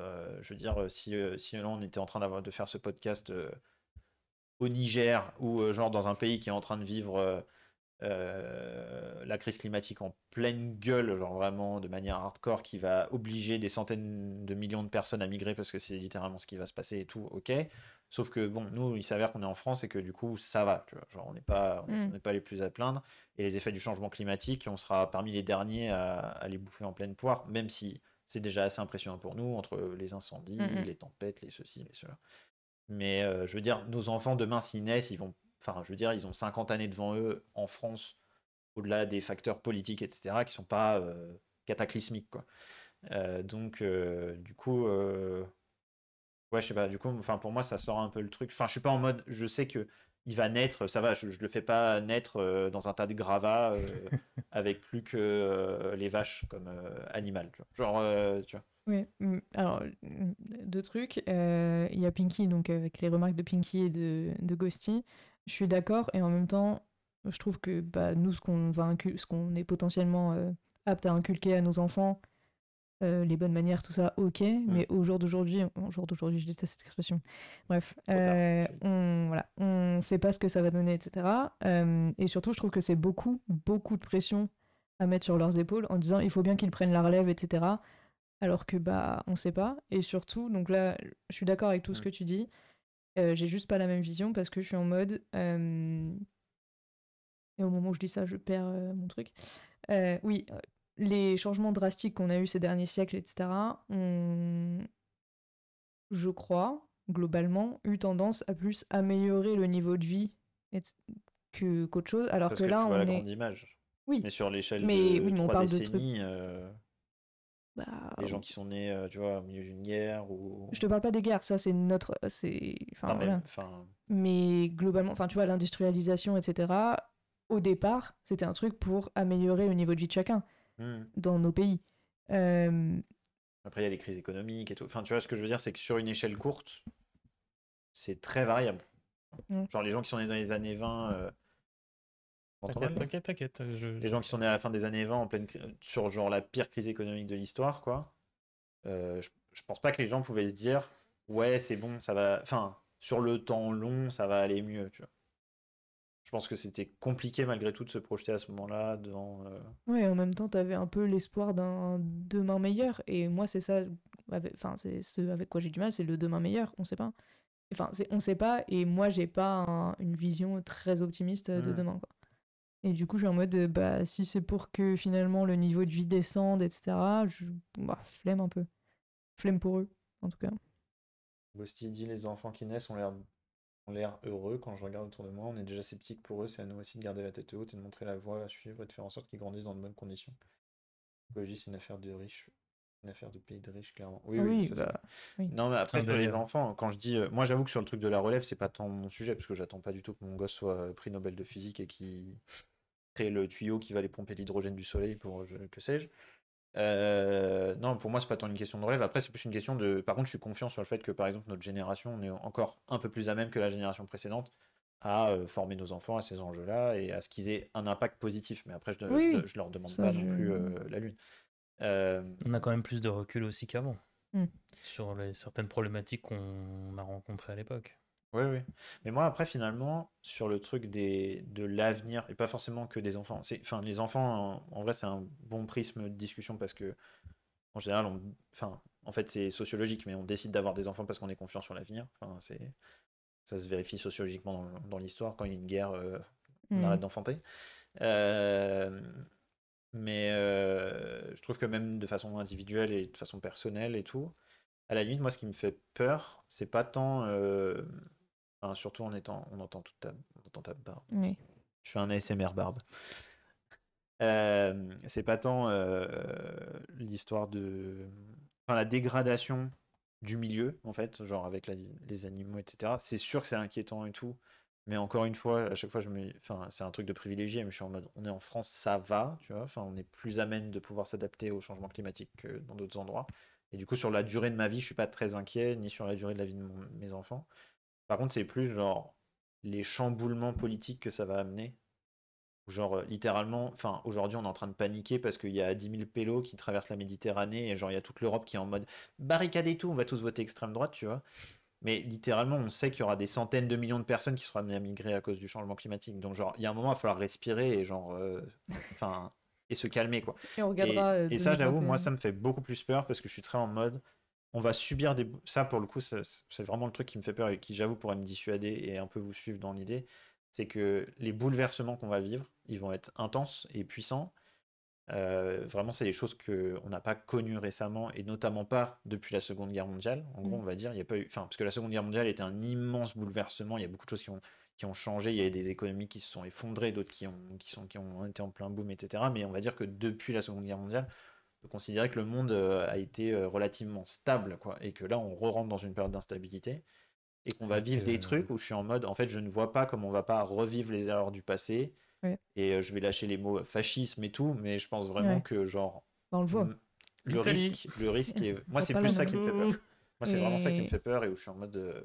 euh, je veux dire, si, si là, on était en train d'avoir, de faire ce podcast au Niger ou euh, genre dans un pays qui est en train de vivre euh, euh, la crise climatique en pleine gueule, genre vraiment de manière hardcore, qui va obliger des centaines de millions de personnes à migrer parce que c'est littéralement ce qui va se passer et tout, ok. Sauf que bon, nous, il s'avère qu'on est en France et que du coup, ça va, tu vois. Genre, on n'est pas, on Mm. n'est pas les plus à plaindre. Et les effets du changement climatique, on sera parmi les derniers à, à les bouffer en pleine poire, même si c'est déjà assez impressionnant pour nous, entre les incendies, Mhm. les tempêtes, les ceci, les cela. Mais euh, je veux dire, nos enfants, demain, s'ils naissent, ils vont. Enfin, je veux dire, ils ont 50 années devant eux en France, au-delà des facteurs politiques, etc., qui sont pas euh, cataclysmiques, quoi. Euh, donc, du coup. Ouais, je sais pas, du coup, enfin, pour moi, ça sort un peu le truc. Enfin, je suis pas en mode. Je sais que il va naître, ça va, je, je le fais pas naître dans un tas de gravats avec plus que les vaches comme animal, tu vois. Genre, tu vois. Oui, mm, alors, mm, deux trucs. Euh, Il y a Pinky, donc avec les remarques de Pinky et de, de Ghosty. Je suis d'accord, et en même temps, je trouve que bah, nous, ce qu'on va incul- ce qu'on est potentiellement euh, apte à inculquer à nos enfants, euh, les bonnes manières, tout ça, ok, mais au jour d'aujourd'hui, au jour d'aujourd'hui, je déteste cette expression. Bref, on voilà, on sait pas ce que ça va donner, etc. Et surtout, je trouve que c'est beaucoup, beaucoup de pression à mettre sur leurs épaules en disant il faut bien qu'ils prennent la relève, etc. alors que bah on sait pas. Et surtout, donc là, je suis d'accord avec tout ce Mm. que tu dis. Euh, j'ai juste pas la même vision parce que je suis en mode. euh, Et au moment où je dis ça, je perds euh, mon truc. Euh, oui, les changements drastiques qu'on a eu ces derniers siècles, etc., ont, je crois, globalement, eu tendance à plus améliorer le niveau de vie que qu'autre chose. Alors Parce que que là, tu vois on la est. grande image. Oui, Mais sur l'échelle Mais de oui, mais on de trucs- décennies, euh, bah, les gens qui sont nés, euh, tu vois, au milieu d'une guerre ou. Je te parle pas des guerres, ça c'est notre. c'est Enfin, voilà. Mais globalement, enfin, tu vois, l'industrialisation, etc., au départ, c'était un truc pour améliorer le niveau de vie de chacun hmm. dans nos pays. Euh, Après, il y a les crises économiques et tout. Enfin, tu vois, ce que je veux dire, c'est que sur une échelle courte, c'est très variable. Genre, les gens qui sont nés dans les années 20. euh, t'entends T'inquiète, mal t'inquiète, t'inquiète. je- Les gens qui sont nés à la fin des années 20 en pleine sur genre la pire crise économique de l'histoire, quoi. euh, je, je pense pas que les gens pouvaient se dire ouais, c'est bon, ça va. Enfin, sur le temps long, ça va aller mieux, tu vois. Je pense que c'était compliqué malgré tout de se projeter à ce moment-là dans. euh, Ouais, en même temps, t'avais un peu l'espoir d'un demain meilleur. Et moi, c'est ça, avec- enfin, c'est ce avec quoi j'ai du mal, c'est le demain meilleur. On sait pas. Enfin, c'est- on sait pas, et moi, j'ai pas un- une vision très optimiste de Mm. demain, quoi. Et du coup, je suis en mode, euh, bah, si c'est pour que finalement le niveau de vie descende, etc., je... bah, flemme un peu. Flemme pour eux, en tout cas. Bosti dit les enfants qui naissent ont l'air ont l'air heureux quand je regarde autour de moi. On est déjà sceptique pour eux. C'est à nous aussi de garder la tête haute et de montrer la voie à suivre et de faire en sorte qu'ils grandissent dans de bonnes conditions. L'écologie, c'est une affaire de riches, une affaire de pays de riches, clairement. Oui, oui, oui, ça, bah. Non, mais après, les enfants, quand je dis. euh, moi, j'avoue que sur le truc de la relève, c'est pas tant mon sujet, parce que j'attends pas du tout que mon gosse soit euh, prix Nobel de physique et qui crée le tuyau qui va aller pomper l'hydrogène du soleil pour je- que sais-je. Euh, non, pour moi, c'est pas tant une question de relève. Après, c'est plus une question de. Par contre, je suis confiant sur le fait que, par exemple, notre génération, on est encore un peu plus à même que la génération précédente à euh, former nos enfants à ces enjeux-là et à ce qu'ils aient un impact positif. Mais après, je, je- leur demande ça, pas je- non plus euh, la lune. Euh, On a quand même plus de recul aussi qu'avant Mm. sur les, certaines problématiques qu'on a rencontrées à l'époque. Oui, oui. Mais moi, après, finalement, sur le truc des, de l'avenir, et pas forcément que des enfants. C'est, enfin, les enfants, en, en vrai, c'est un bon prisme de discussion parce que, en général, on, enfin, en fait, c'est sociologique, mais on décide d'avoir des enfants parce qu'on est confiant sur l'avenir. Enfin, c'est, ça se vérifie sociologiquement dans, dans l'histoire. Quand il y a une guerre, euh, on Mm. arrête d'enfanter. Euh, mais euh, je trouve que même de façon individuelle et de façon personnelle et tout, à la limite, moi, ce qui me fait peur, c'est pas tant. euh, enfin, surtout en étant. On entend toute ta, on entend ta barbe. Oui. Je fais un ASMR barbe. Euh, c'est pas tant euh, l'histoire de. Enfin, la dégradation du milieu, en fait, genre avec la- les animaux, etc. C'est sûr que c'est inquiétant et tout. Mais encore une fois, à chaque fois, je me. Enfin, c'est un truc de privilégié, mais je suis en mode. On est en France, ça va, tu vois. Enfin, on est plus amène de pouvoir s'adapter au changement climatique que dans d'autres endroits. Et du coup, sur la durée de ma vie, je suis pas très inquiet, ni sur la durée de la vie de mes enfants. Par contre, c'est plus genre les chamboulements politiques que ça va amener. Genre, euh, littéralement, enfin, aujourd'hui, on est en train de paniquer parce qu'il y a 10 000 pélos qui traversent la Méditerranée et genre, il y a toute l'Europe qui est en mode barricade et tout, on va tous voter extrême droite, tu vois. Mais littéralement, on sait qu'il y aura des centaines de millions de personnes qui seront amenées à migrer à cause du changement climatique. Donc, genre, il y a un moment, il va falloir respirer et genre, euh, et se calmer, quoi. Et on Et, regardera. euh, et ça, j'avoue, 2021. moi, ça me fait beaucoup plus peur parce que je suis très en mode. On va subir des. Ça, pour le coup, c'est vraiment le truc qui me fait peur et qui, j'avoue, pourrait me dissuader et un peu vous suivre dans l'idée. C'est que les bouleversements qu'on va vivre, ils vont être intenses et puissants. Euh, vraiment, c'est des choses qu'on n'a pas connues récemment et notamment pas depuis la Seconde Guerre mondiale. En gros, Mm. on va dire, il y a pas eu. Enfin, parce que la Seconde Guerre mondiale était un immense bouleversement. Il y a beaucoup de choses qui ont, qui ont changé. Il y a des économies qui se sont effondrées, d'autres qui ont, qui, sont, qui ont été en plein boom, etc. Mais on va dire que depuis la Seconde Guerre mondiale, on peut considérer que le monde euh, a été euh, relativement stable, quoi. Et que là, on re-rentre dans une période d'instabilité. Et qu'on va vivre des euh, trucs où je suis en mode, en fait, je ne vois pas comment on va pas revivre les erreurs du passé. Ouais. Et euh, je vais lâcher les mots fascisme et tout, mais je pense vraiment Ouais. que, genre, Bah, on le voit. risque, le risque est... Moi, c'est plus ça qui me fait peur. Moi, c'est vraiment ça qui me fait peur et où je suis en mode. euh,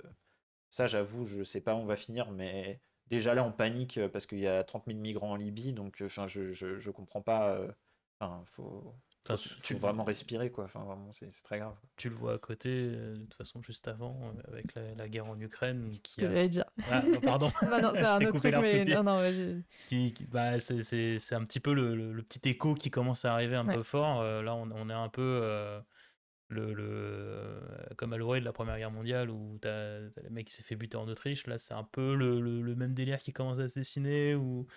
Ça, j'avoue, je sais pas où on va finir, mais déjà là, on panique euh, parce qu'il y a 30 000 migrants en Libye, donc euh, enfin, je, je, je comprends pas. euh, Enfin, faut, Ça, faut, tu- faut vraiment respirer, quoi. Enfin, vraiment, c'est c'est très grave. Tu le vois à côté, euh, de toute façon, juste avant, euh, avec la, la guerre en Ukraine, qui que a... j'allais dire. Ah, oh, pardon. Bah non, c'est un autre truc, mais le pied. non, non, vas-y. qui, qui- bah, c'est, c'est, c'est un petit peu le, le- le petit écho qui commence à arriver un Ouais. peu fort. Euh, là, on, on est un peu. euh, le, le, comme à l'orée de la Première Guerre mondiale où t'as as le mec qui s'est fait buter en Autriche, là c'est un peu le, le, le même délire qui commence à se dessiner, où,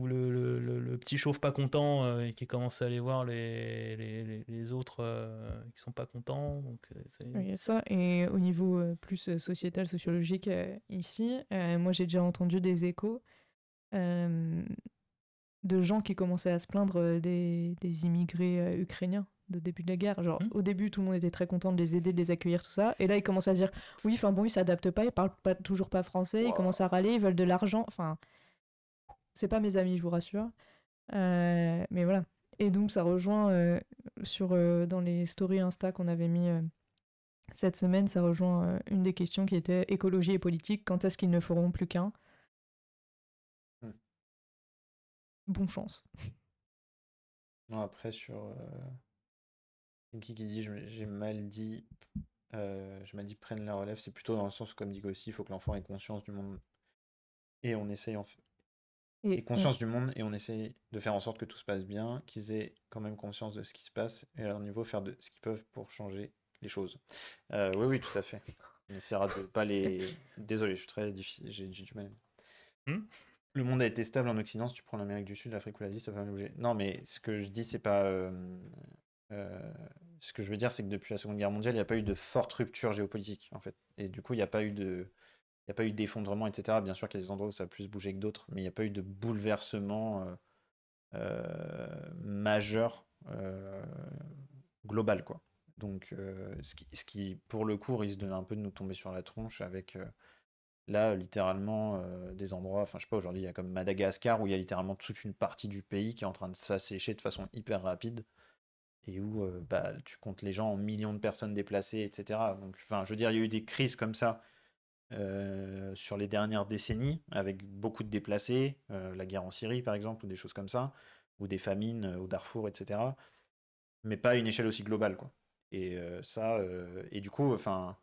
où le, le, le petit chauve pas content euh, et qui commence à aller voir les, les, les autres euh, qui sont pas contents. Donc, euh, c'est- Il y a ça. Et au niveau euh, plus sociétal, sociologique, euh, ici, euh, moi j'ai déjà entendu des échos euh, de gens qui commençaient à se plaindre des, des immigrés euh, ukrainiens de début de la guerre. Genre, Hmm. au début, tout le monde était très content de les aider, de les accueillir, tout ça. Et là, ils commencent à se dire oui, enfin bon, ils s'adaptent pas, ils parlent pas, toujours pas français, ils commencent à râler, ils veulent de l'argent. Enfin, c'est pas mes amis, je vous rassure. Euh, mais voilà. Et donc, ça rejoint euh, sur, euh, dans les stories Insta qu'on avait mis cette semaine, ça rejoint une des questions qui était écologie et politique. Quand est-ce qu'ils ne feront plus qu'un? Hmm. Bon chance. Non, après, sur. Euh... Qui qui dit j'ai mal dit. Euh, j'ai mal dit prennent la relève, c'est plutôt dans le sens où, comme dit aussi, il faut que l'enfant ait conscience du monde. Et on essaye en fait. Et, ait conscience du monde et on essaye de faire en sorte que tout se passe bien, qu'ils aient quand même conscience de ce qui se passe et à leur niveau faire de ce qu'ils peuvent pour changer les choses. Euh, oui, oui, tout à fait. On essaiera de pas les. Désolé, je suis très difficile, j'ai du mal. Hmm? Le monde a été stable en Occident, si tu prends l'Amérique du Sud, l'Afrique ou l'Asie, ça va mal bouger. Non, mais ce que je dis, c'est pas. euh, euh, ce que je veux dire, c'est que depuis la Seconde Guerre mondiale, il n'y a pas eu de forte rupture géopolitique, en fait. Et du coup, il n'y a pas eu de. Il n'y a pas eu d'effondrement, etc. Bien sûr qu'il y a des endroits où ça a plus bougé que d'autres, mais il n'y a pas eu de bouleversement euh, euh, majeur euh, global, quoi. Donc, ce, qui, ce qui, pour le coup, risque de un peu de nous tomber sur la tronche avec, là, littéralement, des endroits, enfin, je sais pas, aujourd'hui, il y a comme Madagascar, où il y a littéralement toute une partie du pays qui est en train de s'assécher de façon hyper rapide, et où bah, tu comptes les gens en millions de personnes déplacées, etc. Donc, enfin, je veux dire, il y a eu des crises comme ça euh, sur les dernières décennies, avec beaucoup de déplacés, euh, la guerre en Syrie par exemple, ou des choses comme ça, ou des famines euh, au Darfour, etc. Mais pas à une échelle aussi globale, quoi. Et ça, et du coup, enfin,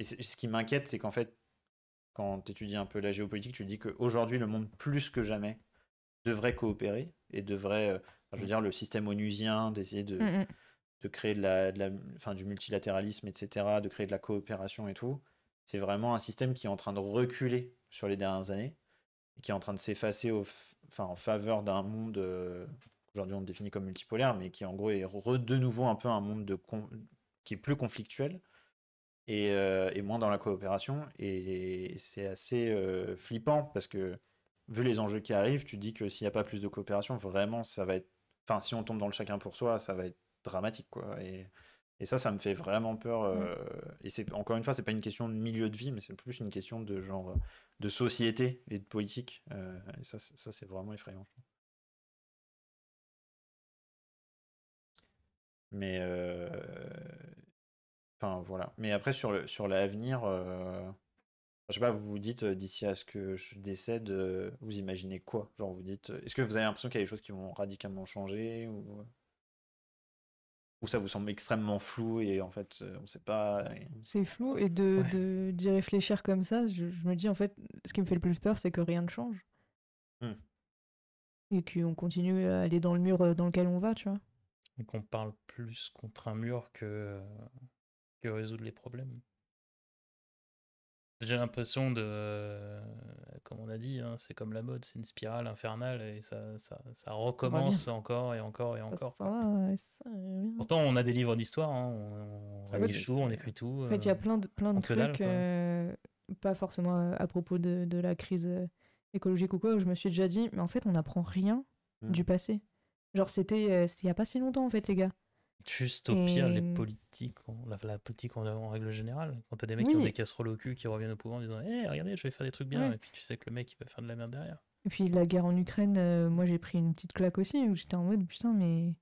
et ce qui m'inquiète, c'est qu'en fait, quand tu étudies un peu la géopolitique, tu dis qu'aujourd'hui, le monde, plus que jamais, devrait coopérer et devrait, je veux dire, le système onusien, d'essayer de, Mm, mm. de créer de la, de la, enfin, du multilatéralisme, etc., de créer de la coopération et tout, c'est vraiment un système qui est en train de reculer sur les dernières années et qui est en train de s'effacer enfin, en faveur d'un monde, euh, aujourd'hui on le définit comme multipolaire, mais qui en gros est de nouveau un peu un monde de qui est plus conflictuel et, euh, et moins dans la coopération. Et c'est assez euh, flippant parce que vu les enjeux qui arrivent, tu dis que s'il n'y a pas plus de coopération, vraiment ça va être. Enfin, si on tombe dans le chacun pour soi, ça va être dramatique, quoi. Et, et ça, ça me fait vraiment peur. euh, Et c'est encore une fois, c'est pas une question de milieu de vie, mais c'est plus une question de genre de société et de politique. euh, et ça, c'est- ça c'est vraiment effrayant. Mais euh, enfin voilà. Mais après sur le sur l'avenir, euh, je sais pas, vous vous dites d'ici à ce que je décède, vous imaginez quoi? Genre vous dites, est-ce que vous avez l'impression qu'il y a des choses qui vont radicalement changer ou ou ça vous semble extrêmement flou et en fait euh, on sait pas. C'est flou et de Ouais. de- d'y réfléchir comme ça, je, je me dis en fait, ce qui me fait le plus peur, c'est que rien ne change. Hmm. Et qu'on continue à aller dans le mur euh, dans lequel on va, tu vois. Et qu'on parle plus contre un mur que, que résoudre les problèmes. J'ai l'impression de, comme on a dit, hein, c'est comme la mode, c'est une spirale infernale et ça, ça, ça recommence encore et encore et encore. Pourtant, on a des livres d'histoire, hein, on, on Ah oui, tout, on écrit tout. En fait, il y a euh, plein de, plein de dalle, trucs, euh, pas forcément à, propos de, de la crise euh, écologique ou quoi, où je me suis déjà dit, mais en fait, on n'apprend rien Hmm. du passé. Genre, c'était c'était il y a pas si longtemps, en fait, les gars. Juste au pire, les politiques, la, la politique en, en règle générale, quand t'as des mecs qui ont des casseroles au cul qui reviennent au pouvoir en disant Hé, regardez, je vais faire des trucs bien, Ouais. et puis tu sais que le mec il va faire de la merde derrière. Et puis, la guerre en Ukraine, euh, moi, j'ai pris une petite claque aussi, où j'étais en mode, putain, mais.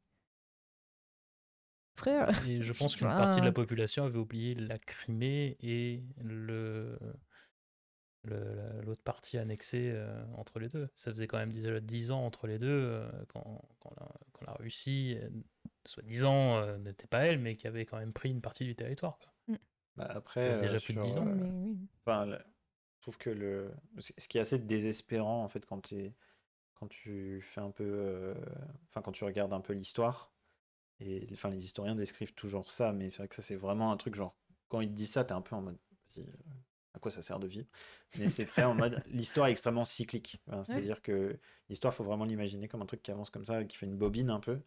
Frère. Et je pense qu'une partie de la population avait oublié la Crimée et le l'autre partie annexée euh, entre les deux. Ça faisait quand même 10, 10 ans entre les deux euh, quand, quand la, quand la Russie, euh, soi-disant, euh, n'était pas elle, mais qui avait quand même pris une partie du territoire. quoi. Bah, Ça après, déjà euh, plus de sur, 10 ans. euh, Mais oui. Enfin, le- je trouve que le, ce qui est assez désespérant en fait quand, t'es- quand tu fais un peu, euh, enfin quand tu regardes un peu l'histoire Et enfin, les historiens décrivent toujours ça, mais c'est vrai que ça, c'est vraiment un truc genre, quand ils te disent ça, t'es un peu en mode, euh, à quoi ça sert de vivre? Mais c'est très en mode, l'histoire est extrêmement cyclique. Enfin, C'est-à-dire que l'histoire, faut vraiment l'imaginer comme un truc qui avance comme ça, qui fait une bobine un peu,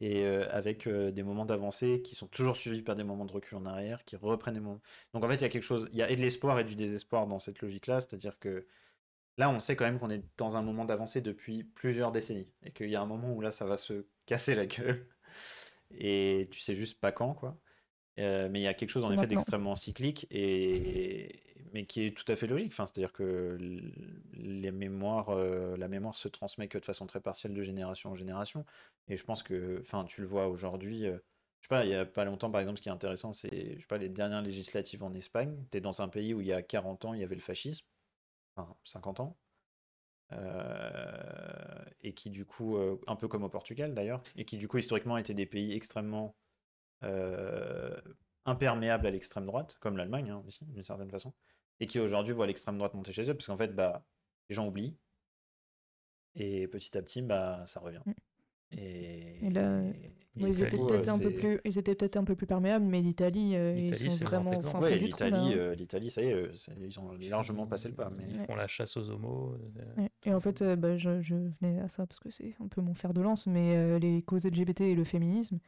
et euh, avec euh, des moments d'avancée qui sont toujours suivis par des moments de recul en arrière, qui reprennent des moments. Donc en fait, il y a quelque chose, il y a et de l'espoir et du désespoir dans cette logique-là, c'est-à-dire que là, on sait quand même qu'on est dans un moment d'avancée depuis plusieurs décennies, et qu'il y a un moment où là, ça va se casser la gueule, et tu sais juste pas quand, quoi. Euh, mais il y a quelque chose en effet d'extrêmement cyclique et mais qui est tout à fait logique. Enfin, c'est-à-dire que les mémoires, euh, la mémoire se transmet que de façon très partielle de génération en génération. Et je pense que, enfin, tu le vois aujourd'hui. euh, je sais pas, il y a pas longtemps, par exemple, ce qui est intéressant, c'est, je sais pas, les dernières législatives en Espagne. Tu es dans un pays où il y a 40 ans, il y avait le fascisme, enfin 50 ans, euh, et qui du coup, un peu comme au Portugal d'ailleurs, et qui du coup historiquement étaient des pays extrêmement euh, imperméables à l'extrême droite, comme l'Allemagne hein, aussi, d'une certaine façon, et qui aujourd'hui voient l'extrême droite monter chez eux, parce qu'en fait, bah, les gens oublient, et petit à petit, bah, ça revient. Mm. Et, Et là, et ils étaient peut-être un peu plus, ils étaient peut-être un peu plus perméables, mais l'Italie, euh, ils L'Italie, sont vraiment au exemple. fin Ouais, l'Italie, hein. euh, l'Italie, ça y est, euh, c'est- ils ont largement passé le pas. Mais... Ils font la chasse aux homos. euh, Ouais. Et en fait, euh, bah, je, je venais à ça parce que c'est un peu mon fer de lance, mais euh, les causes LGBT et le féminisme,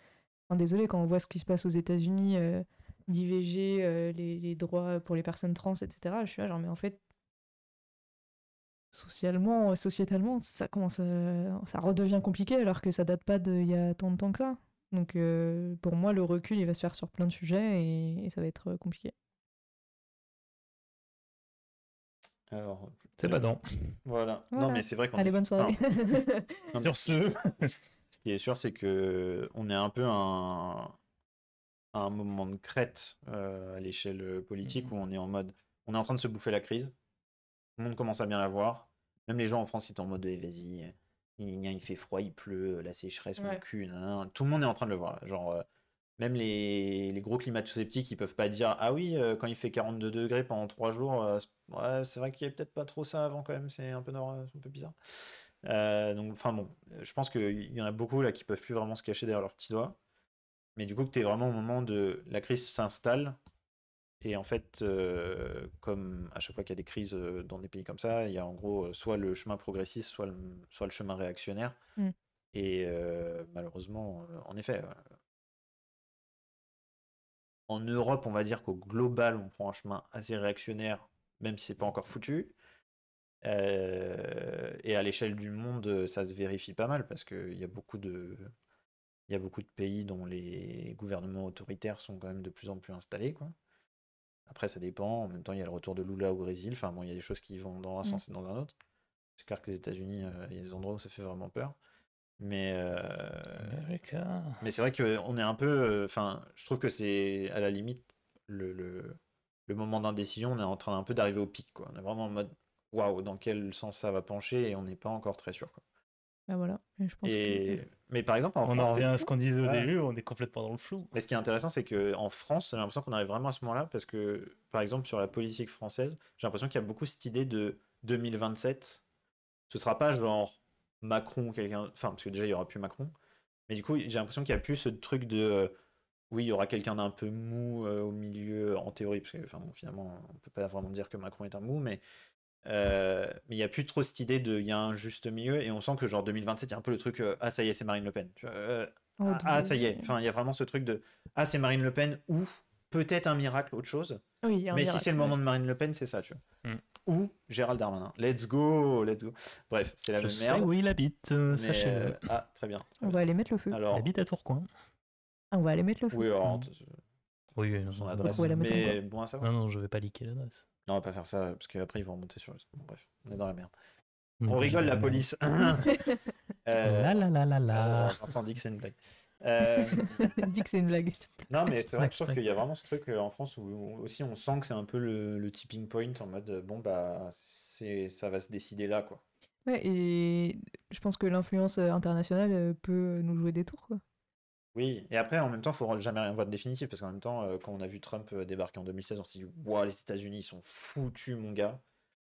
enfin, désolé, quand on voit ce qui se passe aux États-Unis, euh, l'IVG, euh, les, les droits pour les personnes trans, etc., je suis là, genre, mais en fait, socialement, sociétalement, ça commence à- ça redevient compliqué alors que ça date pas d'il y a tant de temps que ça. Donc, euh, pour moi, le recul, il va se faire sur plein de sujets et, et ça va être compliqué. Alors, C'est badant. voilà. Non, Voilà. mais c'est vrai qu'on Allez, est- bonne soirée. Non, mais Sur ce, Ce qui est sûr, c'est que on est un peu un, à un moment de crête euh, à l'échelle politique où on est en mode, on est en train de se bouffer la crise. Tout le monde commence à bien la voir. Même les gens en France, ils sont en mode, Eh, vas-y, il fait froid, il pleut, la sécheresse, mon cul. nan, nan. Tout le monde est en train de le voir. là. Genre, euh, même les, les gros climato-sceptiques, ils peuvent pas dire, ah oui, euh, quand il fait 42 degrés pendant 3 jours, c'est- ouais, c'est vrai qu'il y avait peut-être pas trop ça avant quand même, c'est un peu, nor- un peu bizarre. Euh, donc, enfin bon, je pense qu'il y en a beaucoup là qui peuvent plus vraiment se cacher derrière leurs petits doigts. Mais du coup, que tu es vraiment au moment de la crise s'installe. Et en fait, euh, comme à chaque fois qu'il y a des crises euh, dans des pays comme ça, il y a en gros soit le chemin progressiste, soit le, soit le chemin réactionnaire. Mm. Et euh, malheureusement, en effet, en Europe, on va dire qu'au global, on prend un chemin assez réactionnaire, même si c'est pas encore foutu. Euh, et à l'échelle du monde, ça se vérifie pas mal parce qu'il y a beaucoup de, il y a beaucoup de pays dont les gouvernements autoritaires sont quand même de plus en plus installés, quoi. Après, ça dépend. En même temps, il y a le retour de Lula au Brésil. Enfin, bon, il y a des choses qui vont dans un Mm. sens et dans un autre. C'est clair que les États-Unis, euh, il y a des endroits où ça fait vraiment peur. Mais, euh, America. mais c'est vrai qu'on est un peu. euh, Enfin, je trouve que c'est à la limite le, le, le moment d'indécision. On est en train un peu d'arriver au pic, quoi. On est vraiment en mode waouh, dans quel sens ça va pencher et on n'est pas encore très sûr, quoi. Bah voilà, je pense Et... que... Mais par exemple, en On France, en revient à ce qu'on disait au Ouais. début, on est complètement dans le flou. Mais ce qui est intéressant, c'est qu'en France, j'ai l'impression qu'on arrive vraiment à ce moment-là, parce que, par exemple, sur la politique française, j'ai l'impression qu'il y a beaucoup cette idée de 2027. Ce sera pas genre Macron ou quelqu'un. Enfin, parce que déjà, il y aura plus Macron. Mais du coup, j'ai l'impression qu'il y a plus ce truc de. euh, oui, il y aura quelqu'un d'un peu mou euh, au milieu, en théorie, parce que enfin, bon, finalement, on peut pas vraiment dire que Macron est un mou, mais. Euh, mais il n'y a plus trop cette idée de il y a un juste milieu et on sent que genre 2027 il y a un peu le truc euh, ah ça y est c'est Marine Le Pen tu vois, euh, Oh, ah, ah, ça y est, enfin, il y a vraiment ce truc de Ah, c'est Marine Le Pen ou peut-être un miracle, autre chose. Oui, Mais si c'est le ouais. moment de Marine Le Pen, c'est ça, tu vois. Mm. Ou Gérald Darmanin. Let's go, let's go. Bref, c'est la Je même sais merde. où il habite, euh, sachez-le. euh, Ah, très bien. très On bien. va aller mettre le feu. Il habite à Tourcoing. Ah, on va aller mettre le feu. oui, alors, Mm. Oui, son non, adresse. Mais bon à savoir. Non, non, je vais pas liquer l'adresse. Non, on va pas faire ça, parce qu'après, ils vont remonter sur le. Bon, bref, on est dans la merde. On rigole, la police. Euh, La la la la euh, la. Dit que c'est une blague. Euh, Dis que c'est une blague. Non, mais c'est vrai que je trouve qu'il y a vraiment ce truc euh, en France où aussi on sent que c'est un peu le, le tipping point en mode bon, bah, c'est, ça va se décider là, quoi. Ouais, et je pense que l'influence euh, internationale peut nous jouer des tours, quoi. Oui, et après, en même temps, il faut jamais rien voir de définitif parce qu'en même temps, euh, quand on a vu Trump euh, débarquer en 2016, on s'est dit, waouh, les États-Unis, ils sont foutus, mon gars.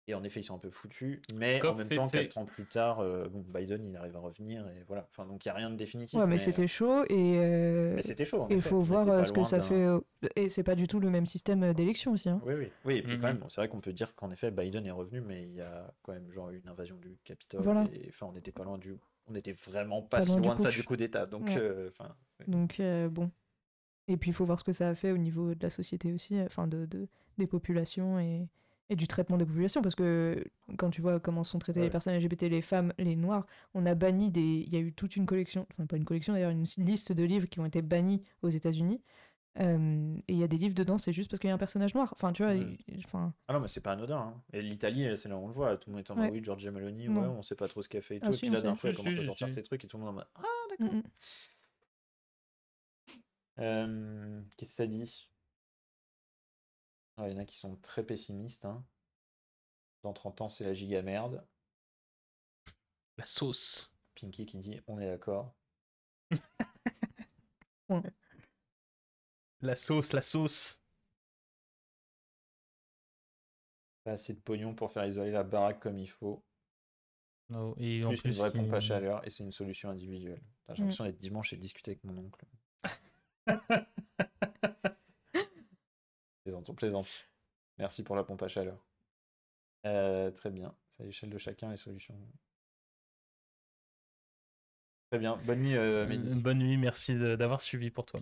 Et en effet, ils sont un peu foutus. Mais en même fait- temps, fait- 4 ans plus tard, euh, bon, Biden, il arrive à revenir. Et voilà. Enfin, donc, il n'y a rien de définitif. Ouais, mais c'était chaud et euh, mais c'était chaud. il faut voir ce que ça fait. Et c'est pas du tout le même système d'élection aussi. Hein. Oui, oui. Oui, et puis quand Mhm. même, bon, c'est vrai qu'on peut dire qu'en effet, Biden est revenu, mais il y a quand même genre eu une invasion du Capitole. Voilà. Et enfin, on n'était pas loin du. On n'était vraiment pas, Pas si loin de ça du coup d'État. Donc, Ouais. euh, enfin. Donc euh, bon. Et puis il faut voir ce que ça a fait au niveau de la société aussi, euh, enfin de, de- des populations et, et du traitement des populations. Parce que quand tu vois comment sont traitées Ouais. les personnes LGBT, les femmes, les noirs, on a banni des. Il y a eu toute une collection, enfin pas une collection d'ailleurs, une liste de livres qui ont été bannis aux États-Unis. Euh, et il y a des livres dedans, c'est juste parce qu'il y a un personnage noir. Enfin, tu vois, Ouais. il- enfin, Ah non, mais c'est pas anodin. hein. Et l'Italie, c'est là où on le voit. Tout le monde est en mode Ouais. oui, Giorgia Meloni, ouais, on sait pas trop ce qu'elle fait et Ah tout. si, et puis là, d'un coup, elle commence à sortir ses trucs et tout le monde est en mode ah, mm, d'accord. mm. Euh, Qu'est-ce que ça dit? Ah, Il y en a qui sont très pessimistes. hein. Dans 30 ans, c'est la giga merde. La sauce. Pinky qui dit on est d'accord. La sauce, la sauce. Pas assez de pognon pour faire isoler la baraque comme il faut. Oh, et en Plus, plus, une vraie pompe à chaleur et c'est une solution individuelle. J'ai Mm. l'impression d'être dimanche et de discuter avec mon oncle. plaisante, on plaisante. Merci pour la pompe à chaleur. Euh, très bien. C'est à l'échelle de chacun les solutions. Très bien. Bonne nuit, euh. Euh, Bonne nuit, merci d'avoir suivi pour toi.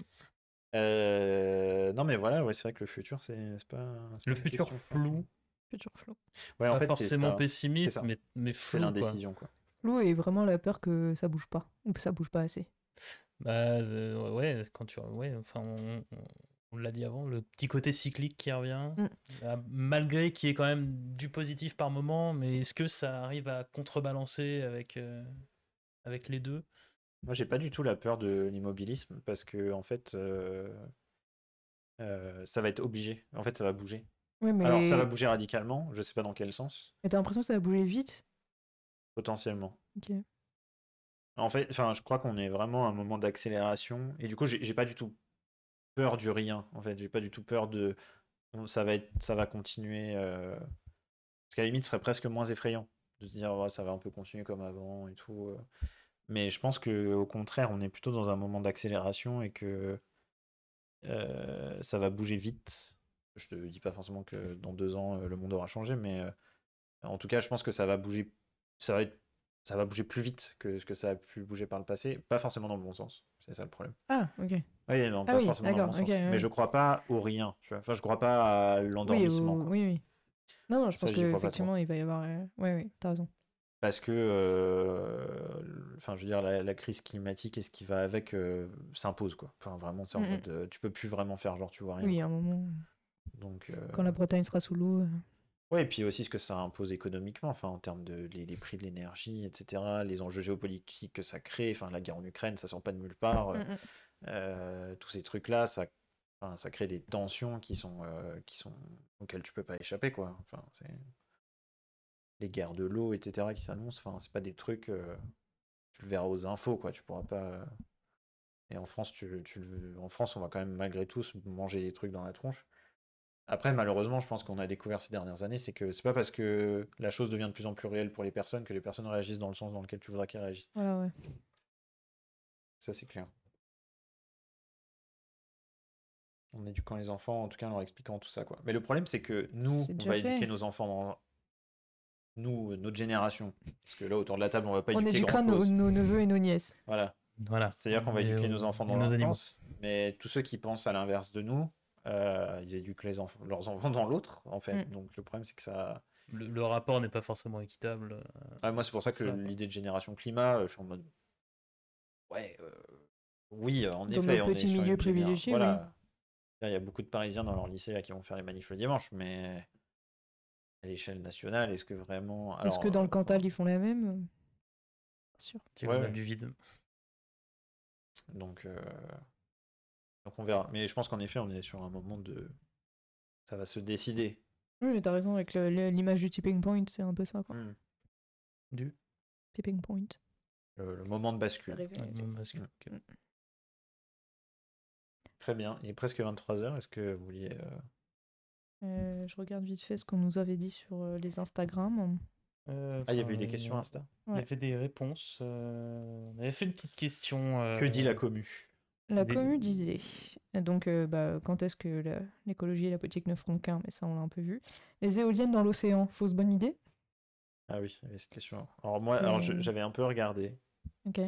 Euh, non, mais voilà, ouais, c'est vrai que le futur, c'est c'est pas. c'est Le pas futur flou. Futur flou. Ouais, en pas fait, c'est forcément pessimiste, mais, mais C'est flou. quoi. l'indécision, quoi. Flou et vraiment la peur que ça bouge pas, ou que ça bouge pas assez. Bah euh, ouais, quand tu ouais, enfin on, on- on l'a dit avant, le petit côté cyclique qui revient, Mm. euh, malgré qu'il y ait quand même du positif par moment, mais est-ce que ça arrive à contrebalancer avec euh, avec les deux? Moi, j'ai pas du tout la peur de l'immobilisme parce que, en fait, euh, euh, ça va être obligé. En fait, ça va bouger. Ouais, mais Alors, ça va bouger radicalement, je sais pas dans quel sens, mais t'as l'impression que ça va bouger vite? potentiellement. Ok. En fait, enfin, je crois qu'on est vraiment à un moment d'accélération et du coup, j'ai pas du tout peur du rien. En fait, j'ai pas du tout peur de ça va être, ça va continuer. euh, Parce qu'à la limite, ce serait presque moins effrayant de se dire ça va un peu continuer comme avant et tout. euh. Mais je pense que au contraire, on est plutôt dans un moment d'accélération et que euh, ça va bouger vite. Je te dis pas forcément que dans deux ans le monde aura changé, mais en tout cas, je pense que ça va bouger, ça va être- ça va bouger plus vite que ce que ça a pu bouger par le passé. Pas forcément dans le bon sens. C'est ça le problème. Ah, ok. Oui, non, Ah pas oui, forcément dans le bon sens. ouais. Mais je crois pas au rien. Tu vois. Enfin, je crois pas à Oui, l'endormissement. ou- quoi. oui, oui. Non, non, je Ça, pense qu'effectivement, il va y avoir. euh, Ouais, oui, t'as raison. Parce que, euh, enfin, je veux dire, la, la crise climatique et ce qui va avec euh, s'impose, quoi. Enfin, vraiment, c'est en Mm, mm. mode, euh, tu peux plus vraiment faire genre, tu vois rien. Oui, à un moment, Donc, euh, quand la Bretagne sera sous l'eau. Euh, ouais, et puis aussi ce que ça impose économiquement, enfin, en termes de les, les prix de l'énergie, etc., les enjeux géopolitiques que ça crée, enfin, la guerre en Ukraine, ça sort pas de nulle part. euh, mm, mm. euh, tous ces trucs-là, ça, enfin, ça crée des tensions qui sont, euh, qui sont auxquelles tu peux pas échapper, quoi. Enfin, c'est les guerres de l'eau, etc., qui s'annoncent. Enfin, c'est pas des trucs. euh, tu le verras aux infos, quoi. Tu pourras pas. euh, Et en France, tu, tu le- en France, on va quand même malgré tout se manger des trucs dans la tronche. Après, malheureusement, je pense qu'on a découvert ces dernières années, c'est que c'est pas parce que la chose devient de plus en plus réelle pour les personnes que les personnes réagissent dans le sens dans lequel tu voudras qu'elles réagissent. Voilà, ouais. Ça, c'est clair. En éduquant les enfants, en tout cas en leur expliquant tout ça, quoi. Mais le problème, c'est que nous, on va fait. éduquer nos enfants dans... Nous, notre génération. Parce que là, autour de la table, on va pas On éduquer éduquera nos, neveux et nos nièces. Voilà. Voilà. C'est-à-dire qu'on va éduquer euh, nos enfants dans nos animaux. l'enfance. Mais tous ceux qui pensent à l'inverse de nous, euh, ils éduquent les enfants, leurs enfants dans l'autre, en fait. Mm. Donc le problème, c'est que ça... Le, le rapport n'est pas forcément équitable. euh, Ah, moi, c'est pour ça que C'est l'idée de génération climat, euh, je suis en mode... Ouais, euh, oui, en Dans effet, nos on est sur généra- privilégiés, Voilà. Là, Il y a beaucoup de Parisiens dans leur lycée là, qui vont faire les manifs le dimanche, mais à l'échelle nationale, est-ce que vraiment... Est-ce que dans le Cantal, ils font la même? Pas sûr. diagonale ouais. du vide. Donc, euh, donc on verra. Mais je pense qu'en effet, on est sur un moment de... Ça va se décider. Oui, mais t'as raison, avec l'image du tipping point, c'est un peu ça, quoi. Hmm. Du Tipping point. Le, le moment de bascule. Arrivé, Ouais, Mm. Très bien. Il est presque 23h. Est-ce que vous vouliez... euh, Euh, je regarde vite fait ce qu'on nous avait dit sur euh, les Instagram. Euh, Ah, il y avait eu des questions euh, Insta. Il y Ouais. avait des réponses. euh, On avait fait une petite question. Que dit la euh, commu? La Des- commu disait, donc euh, bah, quand est-ce que l'écologie et la politique ne feront qu'un, mais ça on l'a un peu vu. Les éoliennes dans l'océan, fausse bonne idée? Ah oui, il y avait cette question. Alors moi, alors Euh. j'avais un peu regardé Ok.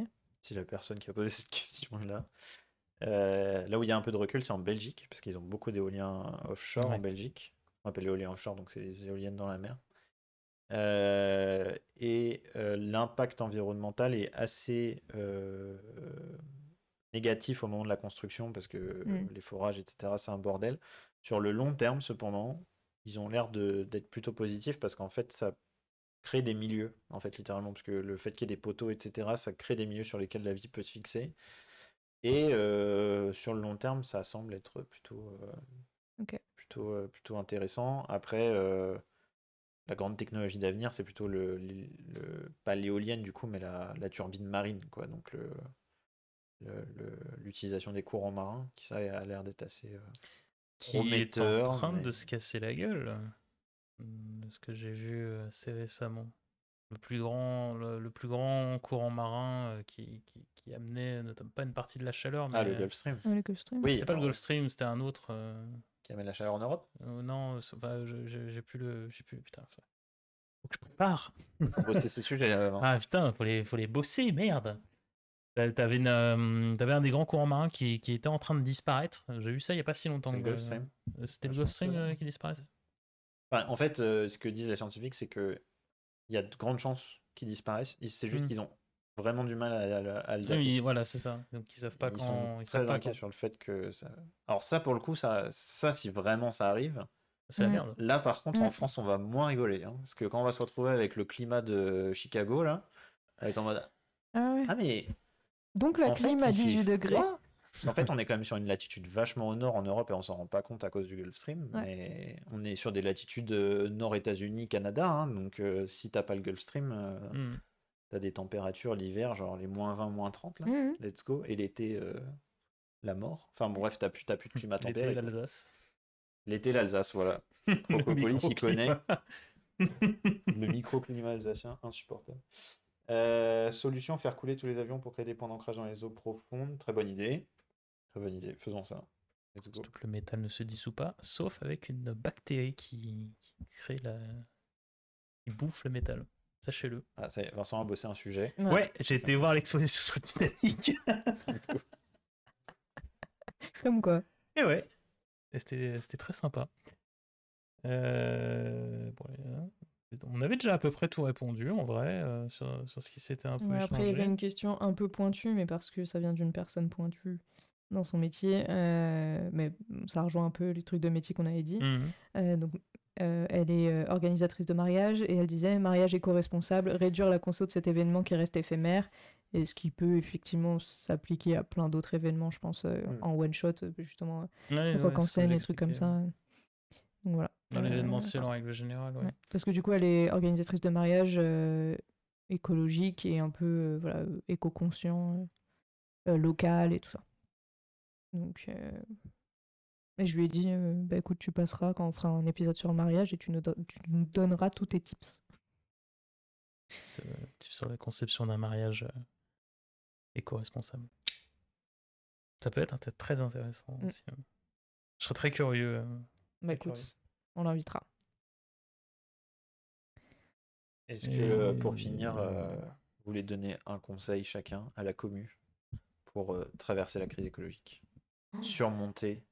si la personne qui a posé cette question-là. Euh, là où il y a un peu de recul, c'est en Belgique, parce qu'ils ont beaucoup d'éoliens offshore Ouais. en Belgique. On appelle éoliens offshore, donc c'est les éoliennes dans la mer. Euh, et l'impact environnemental est assez négatif au moment de la construction, parce que euh, Mm. les forages, etc., c'est un bordel. Sur le long terme, cependant, ils ont l'air d'être plutôt positifs, parce qu'en fait, ça crée des milieux, en fait, littéralement, parce que le fait qu'il y ait des poteaux, etc., ça crée des milieux sur lesquels la vie peut se fixer. Et euh, sur le long terme, ça semble être plutôt, euh, plutôt, euh, plutôt intéressant. Après, la grande technologie d'avenir, c'est plutôt le, le- le- pas l'éolienne du coup, mais la, la turbine marine, quoi. Donc le- l'utilisation des courants marins, qui ça a l'air d'être assez. euh, qui est en train mais- de se casser la gueule. hum, De ce que j'ai vu euh, assez récemment. Le plus grand, le, le plus grand courant marin euh, qui, qui, qui amenait notamment pas une partie de la chaleur, mais Ah, le Gulf Stream. Ah, Oui, c'était pas le Gulf Stream, c'était un autre. euh, Qui amène la chaleur en Europe. euh, non, enfin, j'ai plus le, j'ai plus putain. faut faut que je prépare. Bon, c'est ce sujet. euh, Ah putain, faut les, faut les bosser, merde. T'a- T'avais, une, euh, t'avais un des grands courants marins qui, qui était en train de disparaître. J'ai vu ça il y a pas si longtemps. C'est le que- Gulf Stream. Euh, C'était le Je Gulf Stream euh, qui disparaissait. Enfin, en fait, euh, ce que disent les scientifiques, c'est que il y a de grandes chances qu'ils disparaissent. C'est juste Mm. qu'ils ont vraiment du mal à, à- à le Oui, dater. voilà, c'est ça. Donc ils savent pas Ils quand. sont Ils très inquiets sur le fait que ça. Alors ça, pour le coup, ça, ça si vraiment ça arrive, C'est la Mm. merde. là par contre, en Mm. France, on va moins rigoler, hein, parce que quand on va se retrouver avec le climat de Chicago là, elle est en mode Ah ouais. ah mais Donc la en fait, clim à il fait 18 degrés. froid. En fait, on est quand même sur une latitude vachement au nord en Europe et on s'en rend pas compte à cause du Gulf Stream. Ouais. Mais on est sur des latitudes euh, nord États-Unis, Canada. hein, donc euh, si t'as pas le Gulf Stream, euh, Mm. t'as des températures l'hiver, genre les moins 20, moins 30 là. Mhm. Let's go. Et l'été, euh, la mort. Enfin bon, bref, t'as plus, t'as plus de climat L'été, tempéré. quoi. l'Alsace. L'été, l'Alsace, voilà. Crocopolis s'y connaît. Le microclimat alsacien, insupportable. Euh, solution, faire couler tous les avions pour créer des points d'ancrage dans les eaux profondes. Très bonne idée. Très bonne idée. Faisons ça. Let's go. Surtout que le métal ne se dissout pas, sauf avec une bactérie qui, qui crée la. qui bouffe le métal. Sachez-le. Ah, ça y est, Vincent a bossé un sujet. Ouais, j'ai été voir l'exposition sur Titanic. Let's go. Comme quoi. Et ouais. C'était c'était très sympa. Euh, bon, on avait déjà à peu près tout répondu en vrai euh, sur, sur ce qui s'était un peu Ouais, après, il y avait une question un peu pointue, mais parce que ça vient d'une personne pointue dans son métier. euh, mais ça rejoint un peu les trucs de métier qu'on avait dit. Mhm. Euh, donc, elle est organisatrice de mariage et elle disait mariage éco-responsable, réduire la conso de cet événement qui reste éphémère. Et ce qui peut effectivement s'appliquer à plein d'autres événements, je pense, euh, Mm. en one shot, justement, Ouais, qu'en ça, scène, les trucs comme ça. Donc voilà. Dans Euh, l'événementiel en règle générale, ouais. Parce que du coup, elle est organisatrice de mariage euh, écologique et un peu euh, voilà, éco-conscient, local et tout ça. Donc, et je lui ai dit, euh, bah écoute, tu passeras quand on fera un épisode sur le mariage et tu nous, don- tu nous donneras tous tes tips. C'est euh, sur la conception d'un mariage euh, éco-responsable. Ça peut être int- très intéressant Mm. aussi. hein. Je serais très curieux. Bah Très écoute, curieux. On l'invitera. Est-ce que, euh, pour finir, euh, vous voulez donner un conseil chacun à la commu pour euh, traverser la crise écologique? Surmonter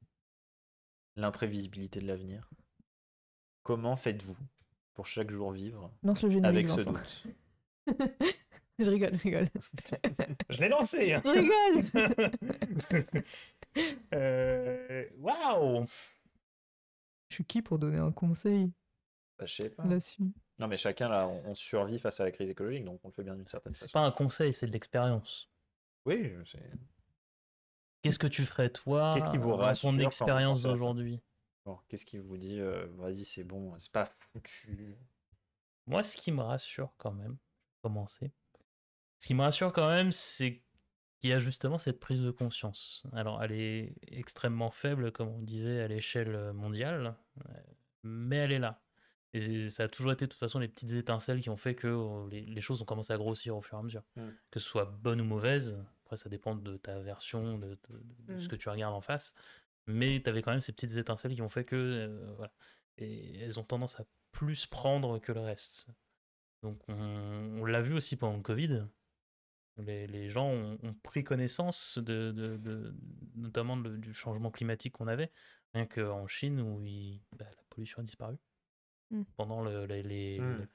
l'imprévisibilité de l'avenir? Comment faites-vous pour chaque jour vivre Lance le générique, avec ce Vincent. doute? Je rigole, je rigole. Je l'ai lancé hein. je rigole Euh, Waouh Je suis qui pour donner un conseil Bah, Je sais pas. là-dessus? Non, mais chacun, là, on, on survit face à la crise écologique, donc on le fait bien d'une certaine C'est façon. pas un conseil, c'est de l'expérience. Oui, c'est... Qu'est-ce que tu ferais toi Qu'est-ce qui vous dans rassure ton expérience d'aujourd'hui? Bon, qu'est-ce qui vous dit euh, vas-y, c'est bon, c'est pas foutu Moi, ce qui me rassure quand même, commencer. Ce qui me rassure quand même, c'est qu'il y a justement cette prise de conscience. Alors, elle est extrêmement faible, comme on disait, à l'échelle mondiale. Euh, mais elle est là. Et ça a toujours été de toute façon les petites étincelles qui ont fait que euh, les, choses ont commencé à grossir au fur et à mesure. Mm. Que ce soit bonne ou mauvaise, après ça dépend de ta version, de, ce mm. que tu regardes en face. Mais tu avais quand même ces petites étincelles qui ont fait que. Euh, voilà. Et elles ont tendance à plus prendre que le reste. Donc on, l'a vu aussi pendant le Covid. Les, gens ont, pris connaissance de, notamment du changement climatique qu'on avait. Rien qu'en Chine où bah, la pollution a disparu. Mmh. Pendant les, mmh.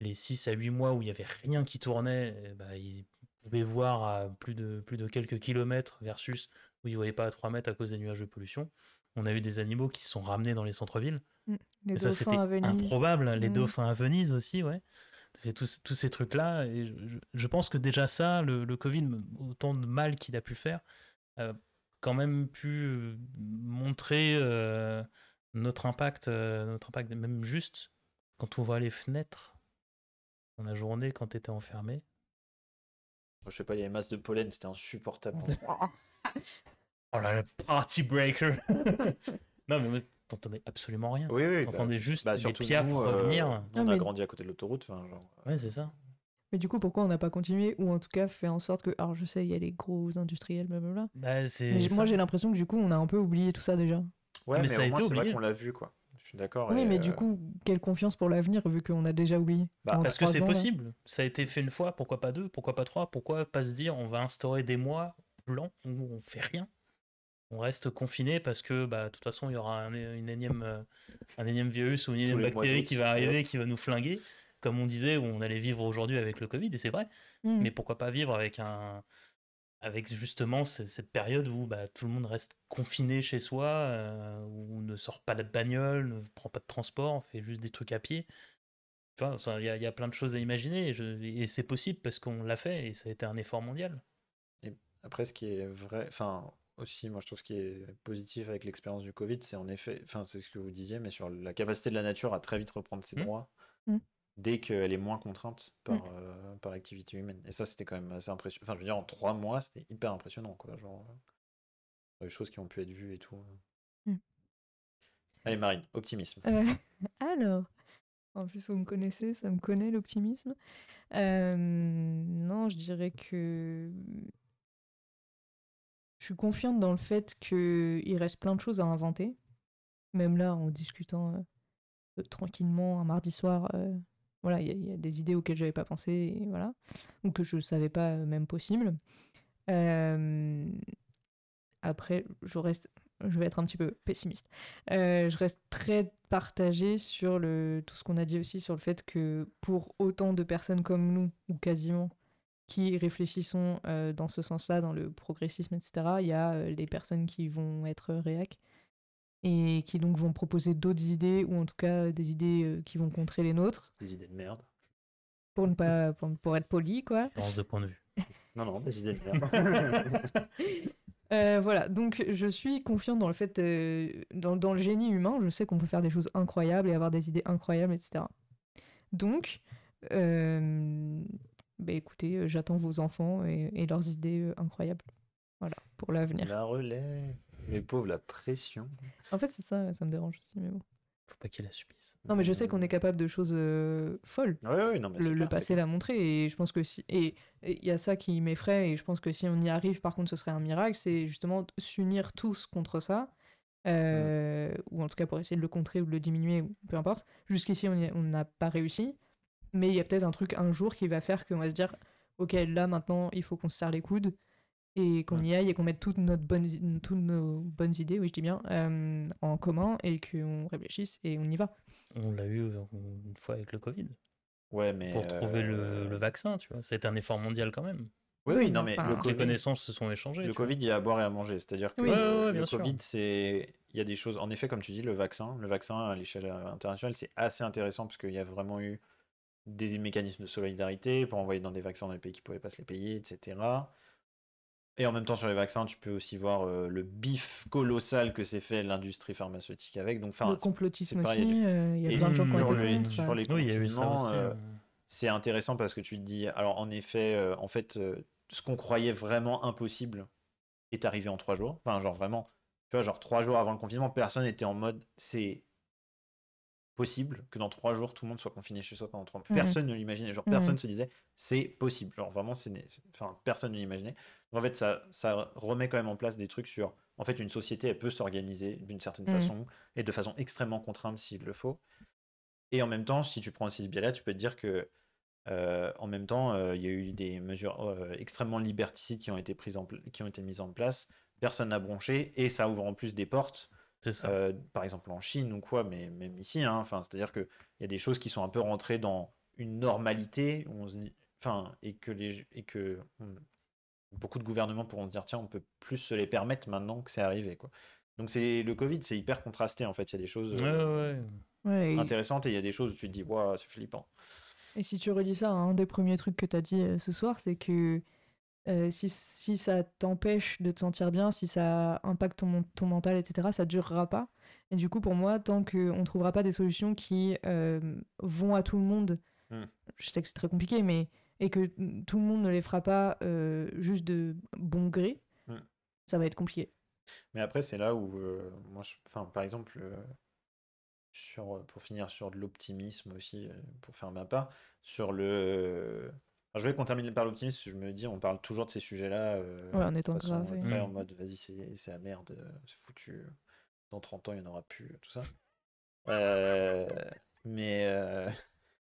les 6 à 8 mois où il n'y avait rien qui tournait, eh bah, ils pouvaient voir à plus de, plus de quelques kilomètres versus où ils ne voyaient pas à 3 mètres à cause des nuages de pollution. On a eu des animaux qui se sont ramenés dans les centres-villes. Mmh. Et ça, c'était improbable. Les dauphins à Venise aussi, ouais. Fait tous, tous ces trucs-là. Et je, je, pense que déjà ça, le, le Covid, autant de mal qu'il a pu faire, a quand même pu montrer euh, notre impact, euh, notre impact, même juste quand on voit les fenêtres dans la journée quand tu étais enfermé. Je sais pas, il y avait masse de pollen, c'était insupportable. oh là, le party breaker. non, mais t'entendais absolument rien. Oui, oui. T'entendais bah, juste bah, les piafs euh, revenir. on a grandi à côté de l'autoroute. Genre... Ouais, c'est ça. Mais du coup, pourquoi on n'a pas continué ou en tout cas fait en sorte que. Alors, je sais, il y a les gros industriels, blablabla. Bah, mais moi, j'ai l'impression que du coup, on a un peu oublié tout ça déjà. Ouais, mais, ça a été C'est vrai qu'on l'a vu, quoi. Je suis d'accord. Oui, mais du euh, coup, quelle confiance pour l'avenir vu qu'on a déjà oublié bah, Parce que c'est possible. Ça a été fait une fois, pourquoi pas deux Pourquoi pas trois Pourquoi pas se dire on va instaurer des mois blancs où on fait rien on reste confiné parce que bah, de toute façon il y aura un, une énième, euh, un énième virus ou une énième bactérie qui va arriver qui va nous flinguer comme on disait où on allait vivre aujourd'hui avec le Covid et c'est vrai mmh. mais pourquoi pas vivre avec un avec justement cette période où bah, tout le monde reste confiné chez soi, euh, où on ne sort pas de bagnole, ne prend pas de transport, on fait juste des trucs à pied. Enfin, il y, a plein de choses à imaginer et, c'est possible parce qu'on l'a fait et ça a été un effort mondial. Et après, ce qui est vrai, enfin, aussi, moi je trouve ce qui est positif avec l'expérience du Covid, c'est en effet, enfin, c'est ce que vous disiez, mais sur la capacité de la nature à très vite reprendre ses mmh. droits. Mmh dès qu'elle est moins contrainte par, mmh. euh, par l'activité humaine. Et ça, c'était quand même assez impressionnant. Enfin, je veux dire, en trois mois, c'était hyper impressionnant, quoi. Genre, les choses qui ont pu être vues et tout. Mmh. Allez, Marine, optimisme. Euh, alors, en plus, vous me connaissez, ça me connaît l'optimisme. non, je dirais que je suis confiante dans le fait qu'il reste plein de choses à inventer. Même là, en discutant euh, tranquillement un mardi soir voilà, il y, a des idées auxquelles j'avais pas pensé, voilà, ou que je savais pas euh, même possible. après, je reste, je vais être un petit peu pessimiste. Euh, je reste très partagée sur le, tout ce qu'on a dit aussi sur le fait que pour autant de personnes comme nous, ou quasiment, qui réfléchissons euh, dans ce sens-là, dans le progressisme, etc., il y a les personnes qui vont être réac et qui donc vont proposer d'autres idées, ou en tout cas des idées euh, qui vont contrer les nôtres. Des idées de merde. Pour, ne pas, pour, être poli, quoi. de point de vue. non, non, des idées de merde. Euh, voilà, donc je suis confiante dans le fait, euh, dans, dans, le génie humain, je sais qu'on peut faire des choses incroyables et avoir des idées incroyables, etc. Donc, bah écoutez, j'attends vos enfants et, et leurs idées incroyables. Voilà, pour l'avenir. La relais. Mais pauvre, la pression. En fait, c'est ça, ça me dérange aussi, mais bon. Faut pas qu'il la subisse. Non, mais je sais qu'on est capable de choses euh, folles. Oui, oui, non, mais le, passé l'a montré, et je pense que si. Et il y a ça qui m'effraie, et je pense que si on y arrive, par contre, ce serait un miracle, c'est justement s'unir tous contre ça. Euh, ou en tout cas pour essayer de le contrer ou de le diminuer, peu importe. Jusqu'ici, on n'a pas réussi. Mais il y a peut-être un truc un jour qui va faire qu'on va se dire Ok, là maintenant, il faut qu'on se serre les coudes et qu'on y aille et qu'on mette toutes, notre bonne, toutes nos bonnes idées, oui je dis bien, euh, en commun et qu'on réfléchisse et on y va. On l'a eu une fois avec le Covid. Ouais, mais pour trouver le, euh, le, vaccin, tu vois. C'était un effort mondial quand même. Oui, oui, non, mais le COVID, les connaissances se sont échangées. Le Covid, il y a à boire et à manger. C'est-à-dire que le Covid, c'est. Il y a des choses. En effet, comme tu dis, le vaccin, le vaccin à l'échelle internationale, c'est assez intéressant parce qu'il y a vraiment eu des mécanismes de solidarité pour envoyer dans des vaccins dans les pays qui ne pouvaient pas se les payer, etc. Et en même temps, sur les vaccins, tu peux aussi voir euh, le bif colossal que s'est fait l'industrie pharmaceutique avec. Donc, le complotisme aussi, il y a, euh, plein de gens qui ont été Sur les oui, c'est intéressant parce que tu te dis, alors en effet, euh, en fait, ce qu'on croyait vraiment impossible est arrivé en trois jours. Enfin, genre vraiment, tu vois, genre trois jours avant le confinement, personne n'était en mode, c'est possible que dans trois jours, tout le monde soit confiné chez soi pendant trois mois. Mhm. Personne ne l'imaginait. Genre, Mhm. personne se disait, c'est possible. Genre, vraiment, c'est, enfin, personne ne l'imaginait. En fait, ça, ça remet quand même en place des trucs sur, en fait, une société, elle peut s'organiser d'une certaine Mhm. façon et de façon extrêmement contrainte s'il le faut. Et en même temps, si tu prends aussi ce biais-là, tu peux te dire que, euh, en même temps, euh, il y a eu des mesures euh, extrêmement liberticides qui ont été prises en qui ont été mises en place. Personne n'a bronché et ça ouvre en plus des portes ça. euh, par exemple en Chine ou quoi, mais même ici, hein, enfin, c'est-à-dire qu'il y a des choses qui sont un peu rentrées dans une normalité, où on se dit, enfin, et que, les, et que on- beaucoup de gouvernements pourront se dire, tiens, on peut plus se les permettre maintenant que c'est arrivé. Quoi. Donc c'est le Covid, c'est hyper contrasté en fait, il y a des choses Ouais, euh, ouais, ouais. Ouais, et, intéressantes et il y a des choses où tu te dis, waouh, c'est flippant. et si tu relis ça à un des premiers trucs que tu as dit euh, ce soir, c'est que euh, si, si ça t'empêche de te sentir bien, si ça impacte ton, ton mental, etc., ça durera pas. Et du coup, pour moi, tant qu'on ne trouvera pas des solutions qui euh, vont à tout le monde, Mm. je sais que c'est très compliqué, mais et que tout le monde ne les fera pas euh, juste de bon gré, Mm. ça va être compliqué. Mais après, c'est là où, moi, je- par exemple, sur, pour finir sur de l'optimisme aussi, pour faire ma part, sur le. Je vais qu'on termine par l'optimisme, je me dis, on parle toujours de ces sujets-là. euh, Ouais, en étant grave, oui. très en Mm. mode, vas-y, c'est c'est la merde, euh, c'est foutu. Dans 30 ans, il n'y en aura plus, tout ça. Euh, mais. euh,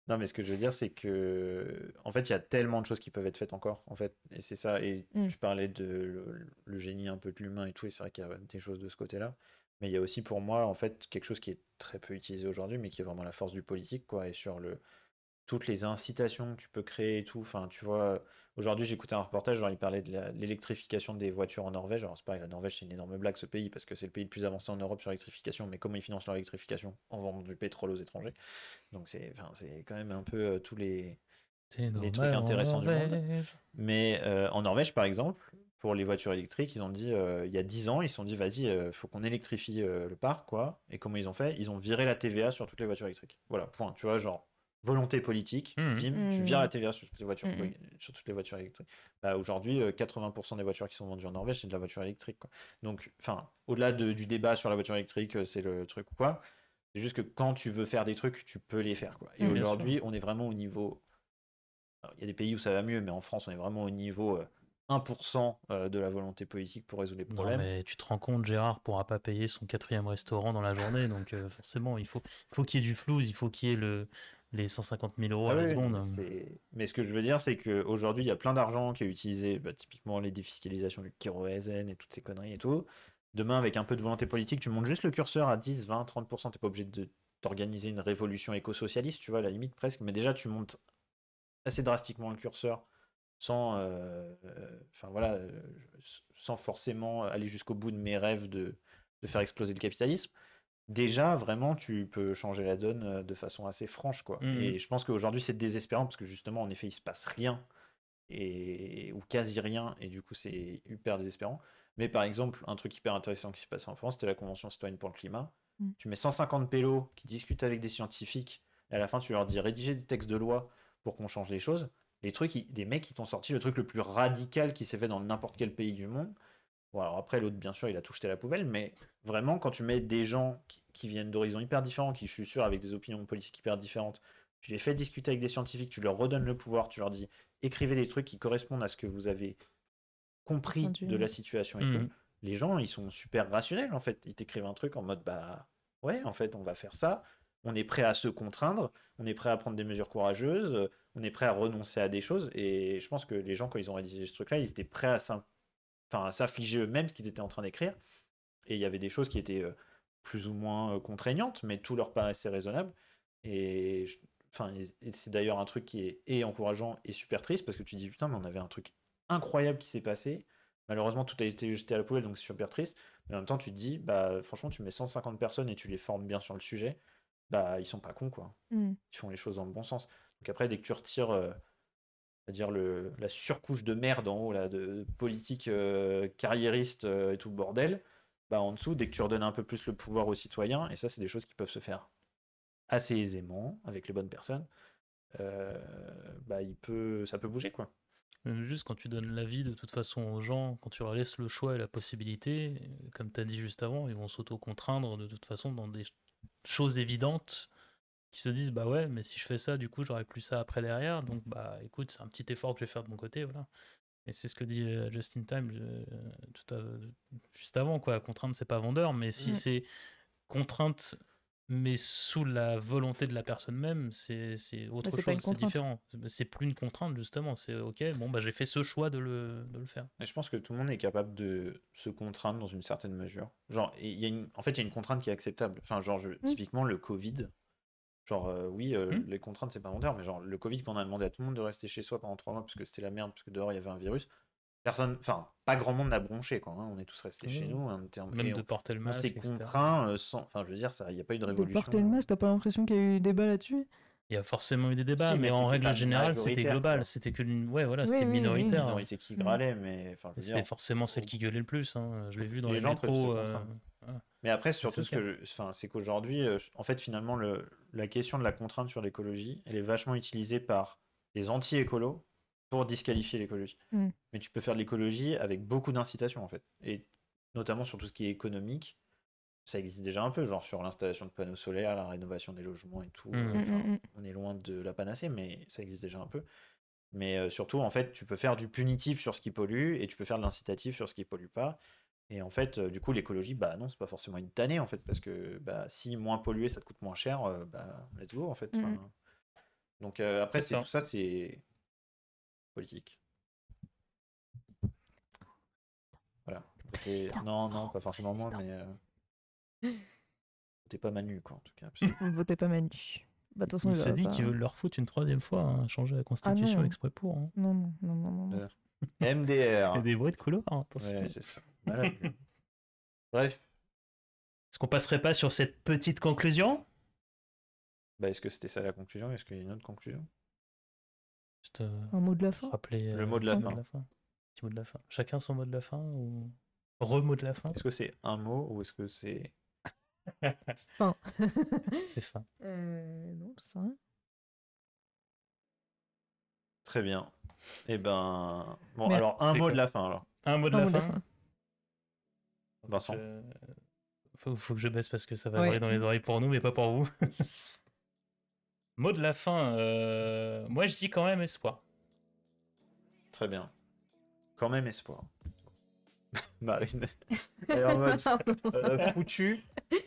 Non, mais ce que je veux dire, c'est que, en fait, il y a tellement de choses qui peuvent être faites encore, en fait, et c'est ça. Et Mm. tu parlais de le, le génie un peu de l'humain et tout, et c'est vrai qu'il y a des choses de ce côté-là. Mais il y a aussi pour moi, en fait, quelque chose qui est très peu utilisé aujourd'hui, mais qui est vraiment la force du politique, quoi, et sur le toutes les incitations que tu peux créer et tout. Enfin, tu vois, aujourd'hui, j'écoutais un reportage, genre, il parlait de l'électrification des voitures en Norvège. Alors, c'est pareil, la Norvège, c'est une énorme blague, ce pays, parce que c'est le pays le plus avancé en Europe sur l'électrification. Mais comment ils financent leur électrification En vendant du pétrole aux étrangers? Donc, c'est enfin, quand même un peu euh, tous les, les trucs intéressants du monde. Mais euh, en Norvège, par exemple, pour les voitures électriques, ils ont dit, euh, il y a 10 ans, ils se sont dit, vas-y, il faut qu'on électrifie euh, le parc, quoi. Et comment ils ont fait? Ils ont viré la TVA sur toutes les voitures électriques. Voilà, point. Tu vois, genre, volonté politique, Mhm. bim, tu Mhm. vires la TVA sur toutes les voitures, Mhm. sur toutes les voitures électriques. Bah, Aujourd'hui, euh, 80% des voitures qui sont vendues en Norvège, c'est de la voiture électrique, quoi. Donc, enfin, au-delà de- du débat sur la voiture électrique, euh, c'est le truc ou quoi, c'est juste que quand tu veux faire des trucs, tu peux les faire, quoi. Et. Bien aujourd'hui, on est vraiment au niveau Il y a des pays où ça va mieux, mais en France, on est vraiment au niveau euh, 1% euh, de la volonté politique pour résoudre les Non, problèmes. mais tu te rends compte, Gérard pourra pas payer son quatrième restaurant dans la journée, donc euh, forcément, il faut, il faut qu'il y ait du flou, il faut qu'il y ait le, les 150 000 euros Ah à la seconde. mais, ce que je veux dire, c'est qu'aujourd'hui, il y a plein d'argent qui est utilisé, bah, typiquement les défiscalisations du kérosène et toutes ces conneries et tout. Demain, avec un peu de volonté politique, tu montes juste le curseur à 10, 20, 30%. Tu n'es pas obligé de t'organiser une révolution éco-socialiste, tu vois, à la limite presque. Mais déjà, tu montes assez drastiquement le curseur sans, euh, euh, enfin voilà, euh, sans forcément aller jusqu'au bout de mes rêves de, de faire exploser le capitalisme. Déjà, vraiment, tu peux changer la donne euh, de façon assez franche, quoi. Mhm. Et je pense qu'aujourd'hui, c'est désespérant parce que justement, en effet, il se passe rien et ou quasi rien, et du coup, c'est hyper désespérant. Mais par exemple, un truc hyper intéressant qui s'est passé en France, c'était la Convention citoyenne pour le climat. Mhm. Tu mets 150 pélos qui discutent avec des scientifiques, et à la fin, tu leur dis rédiger des textes de loi pour qu'on change les choses. Les trucs, ils- des mecs qui t'ont sorti le truc le plus radical qui s'est fait dans n'importe quel pays du monde. Bon, alors après, l'autre, bien sûr, il a tout jeté à la poubelle, mais vraiment, quand tu mets des gens qui, qui viennent d'horizons hyper différents, qui, je suis sûr, avec des opinions politiques hyper différentes, tu les fais discuter avec des scientifiques, tu leur redonnes le pouvoir, tu leur dis écrivez des trucs qui correspondent à ce que vous avez compris Entendu. de la situation et Mhm. tout. Les gens, ils sont super rationnels, en fait. Ils t'écrivent un truc en mode bah ouais, en fait, on va faire ça. On est prêt à se contraindre, on est prêt à prendre des mesures courageuses, on est prêt à renoncer à des choses. Et je pense que les gens, quand ils ont rédigé ce truc-là, ils étaient prêts à enfin, s'affliger eux-mêmes ce qu'ils étaient en train d'écrire. Et il y avait des choses qui étaient euh, plus ou moins euh, contraignantes, mais tout leur paraissait raisonnable. Et, je- enfin, c'est d'ailleurs un truc qui est et encourageant et super triste parce que tu dis putain, mais on avait un truc incroyable qui s'est passé. Malheureusement, tout a été jeté à la poubelle, donc c'est super triste. Mais en même temps, tu te dis, bah franchement, tu mets 150 personnes et tu les formes bien sur le sujet, bah ils sont pas cons, quoi. Mm. Ils font les choses dans le bon sens. Donc après, dès que tu retires, dire le, la surcouche de merde en haut, là, de politique euh, carriériste euh, et tout bordel, bah en dessous, dès que tu redonnes un peu plus le pouvoir aux citoyens, et ça, c'est des choses qui peuvent se faire assez aisément avec les bonnes personnes, euh, bah il peut, ça peut bouger, quoi. Même juste quand tu donnes l'avis de toute façon aux gens, quand tu leur laisses le choix et la possibilité, comme tu as dit juste avant, ils vont s'auto-contraindre de toute façon dans des ch- choses évidentes qui se disent bah ouais, mais si je fais ça, du coup, j'aurai plus ça après derrière. Donc bah écoute, c'est un petit effort que je vais faire de mon côté, voilà. Et c'est ce que dit euh, Justin Time euh, tout à- juste avant, quoi. Contrainte, c'est pas vendeur, mais si c'est contrainte, mais sous la volonté de la personne même, c'est c'est autre chose, c'est différent. C'est plus une contrainte, justement. C'est ok, bon, bah j'ai fait ce choix de le, de le faire. Et je pense que tout le monde est capable de se contraindre dans une certaine mesure. Genre, il y a une... en fait, il y a une contrainte qui est acceptable. Enfin, genre, je- typiquement, le Covid. Genre, euh, oui, euh, Mm. les contraintes, c'est pas vendeur, mais genre, le Covid, quand on a demandé à tout le monde de rester chez soi pendant trois mois parce que c'était la merde, parce que dehors, il y avait un virus, personne, enfin, pas grand monde n'a bronché, quoi. hein. On est tous restés chez Mm. nous. On en- Même et de on, porter le on masque, s'est etc. contraint euh, sans. Enfin, je veux dire, ça, il n'y a pas eu de De révolution. porter le masque, t'as pas l'impression qu'il y a eu débat là-dessus? Il y a forcément eu des débats, Si, mais, mais en règle générale, c'était global. C'était que l'une. Ouais, voilà, Oui, c'était oui, oui. Une minoritaire. minorité qui râlait, mais enfin, je veux C'était dire, forcément celle qui gueulait le plus. hein. Je l'ai vu dans les les, gens métros. euh. Mais après, surtout, c'est ce que je- enfin, c'est qu'aujourd'hui, en fait, finalement, le, la question de la contrainte sur l'écologie, elle est vachement utilisée par les anti-écolos pour disqualifier l'écologie. Mm. Mais tu peux faire de l'écologie avec beaucoup d'incitations, en fait. Et notamment sur tout ce qui est économique, ça existe déjà un peu, genre sur l'installation de panneaux solaires, la rénovation des logements et tout. Mm. Enfin, mm. on est loin de la panacée, mais ça existe déjà un peu. Mais euh, surtout, en fait, tu peux faire du punitif sur ce qui pollue et tu peux faire de l'incitatif sur ce qui pollue pas. Et en fait, euh, du coup, l'écologie, bah non, c'est pas forcément une tannée, en fait, parce que bah, si moins polluer, ça te coûte moins cher, euh, bah let's go, en fait. Enfin, Mhm. Donc euh, après, C'est tout ça, c'est politique. Voilà. T'es- Non, non, pas forcément moi, mais euh, t'es pas Manu, quoi, en tout cas. Votez pas Manu. Bah, de toute façon, Il il s'est va dit pas- qu'ils veulent leur foutre une troisième fois, hein, changer la constitution non. exprès pour. hein. Non, non, non, non, non. non. Euh, MDR. A des bruits de couloir, hein, attention. Ouais, c'est ça. Bref, Est-ce qu'on passerait pas sur cette petite conclusion? Bah, est-ce que c'était ça la conclusion? Est-ce qu'il y a une autre conclusion? Juste euh, Un mot de la fin? rappeler Le euh, mot de la fin. Petit mot de la fin. Chacun son mot de la fin ou remot de la fin? Est-ce que c'est un mot ou est-ce que c'est. Fin. C'est fin. euh, non, ça. Très bien. Eh ben. Bon, Mais- alors, un mot quoi de la fin, alors. Un mot de Un la mot de fin. la fin. Vincent. Euh, faut, faut que je baisse parce que ça va Ouais. briller dans les oreilles pour nous, mais pas pour vous. mot de la fin. euh, Moi, je dis quand même espoir. Très bien. Quand même espoir. Marine. Elle est en mode euh, foutu.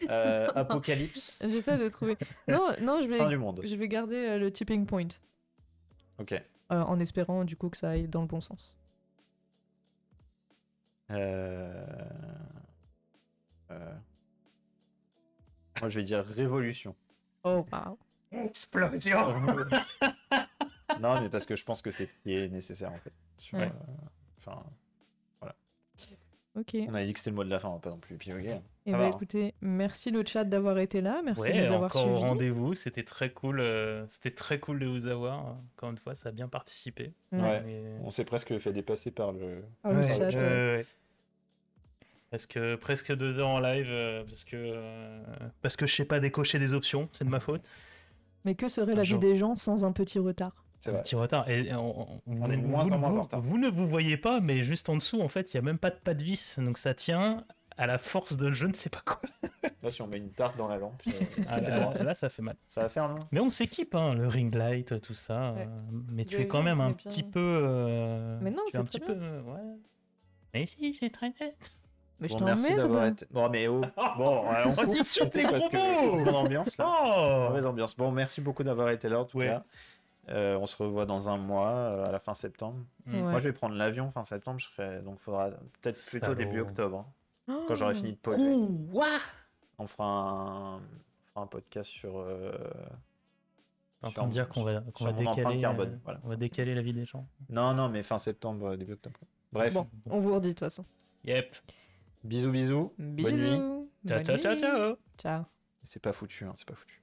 euh, apocalypse. J'essaie de trouver. Non, non, je Fin vais, du monde. je vais garder euh, le tipping point. Ok. euh, en espérant du coup que ça aille dans le bon sens. Euh... euh, Moi, je vais dire révolution. Oh, waouh. Explosion non, mais parce que je pense que c'est ce qui est nécessaire en fait. Sur, Ouais. euh, Enfin, Ok. Et on avait dit que c'était le mot de la fin, on va pas non plus épiloguer. bah va, hein. écoutez, merci le chat d'avoir été là, merci de Ouais, nous avoir encore au suivis. rendez-vous. C'était très cool. euh, C'était très cool de vous avoir. Encore une fois, ça a bien participé. Ouais. Mais- On s'est presque fait dépasser par le. Ah, le Ouais, chat, ouais, ouais. Ouais. Presque, presque deux heures en live euh, parce que euh, parce que je sais pas décocher des options, c'est de ma faute. Mais que serait la vie des gens sans un petit retard? Un petit retard. Et on, on- On est de vous- moins en vous- moins en retard. Vous ne vous voyez pas, mais juste en dessous, en fait, il y a même pas de pas de vis, donc ça tient à la force de je ne sais pas quoi. Là, si on met une tarte dans la lampe, euh, Ah, là, là, ça fait mal. ça va faire, non? Mais on s'équipe, hein, le ring light, tout ça. Ouais. euh, mais tu es quand même un bien. petit peu. euh, Mais non, c'est un très petit bien. peu. euh, ouais. Mais si, c'est très net. Mais je Bon, merci d'avoir été. Bon, mais oh. Bon, on Oh, coupe, on coupe parce gros que mots bonne ambiance là. Oh Mauvaise ambiance. Bon, merci beaucoup d'avoir été là en tout Ouais. cas. Euh, on se revoit dans un mois, euh, à la fin septembre. Mm. Ouais. Moi, je vais prendre l'avion fin septembre. Je serai donc faudra peut-être plutôt Salaud. début octobre, hein, quand Oh. j'aurai fini de polluer. Ouh, ouah On fera un, on fera un podcast sur. euh, en sur- train de dire qu'on va, sur va décaler, carbone, euh, voilà. on va décaler la vie des gens. Non, non, mais fin septembre, euh, début octobre. Bref, Bon, on vous redit de toute façon. Yep. Bisous, bisous. Bisous. Bonne nuit. Ciao, ciao, ciao, ciao. Ciao. C'est pas foutu, hein, c'est pas foutu.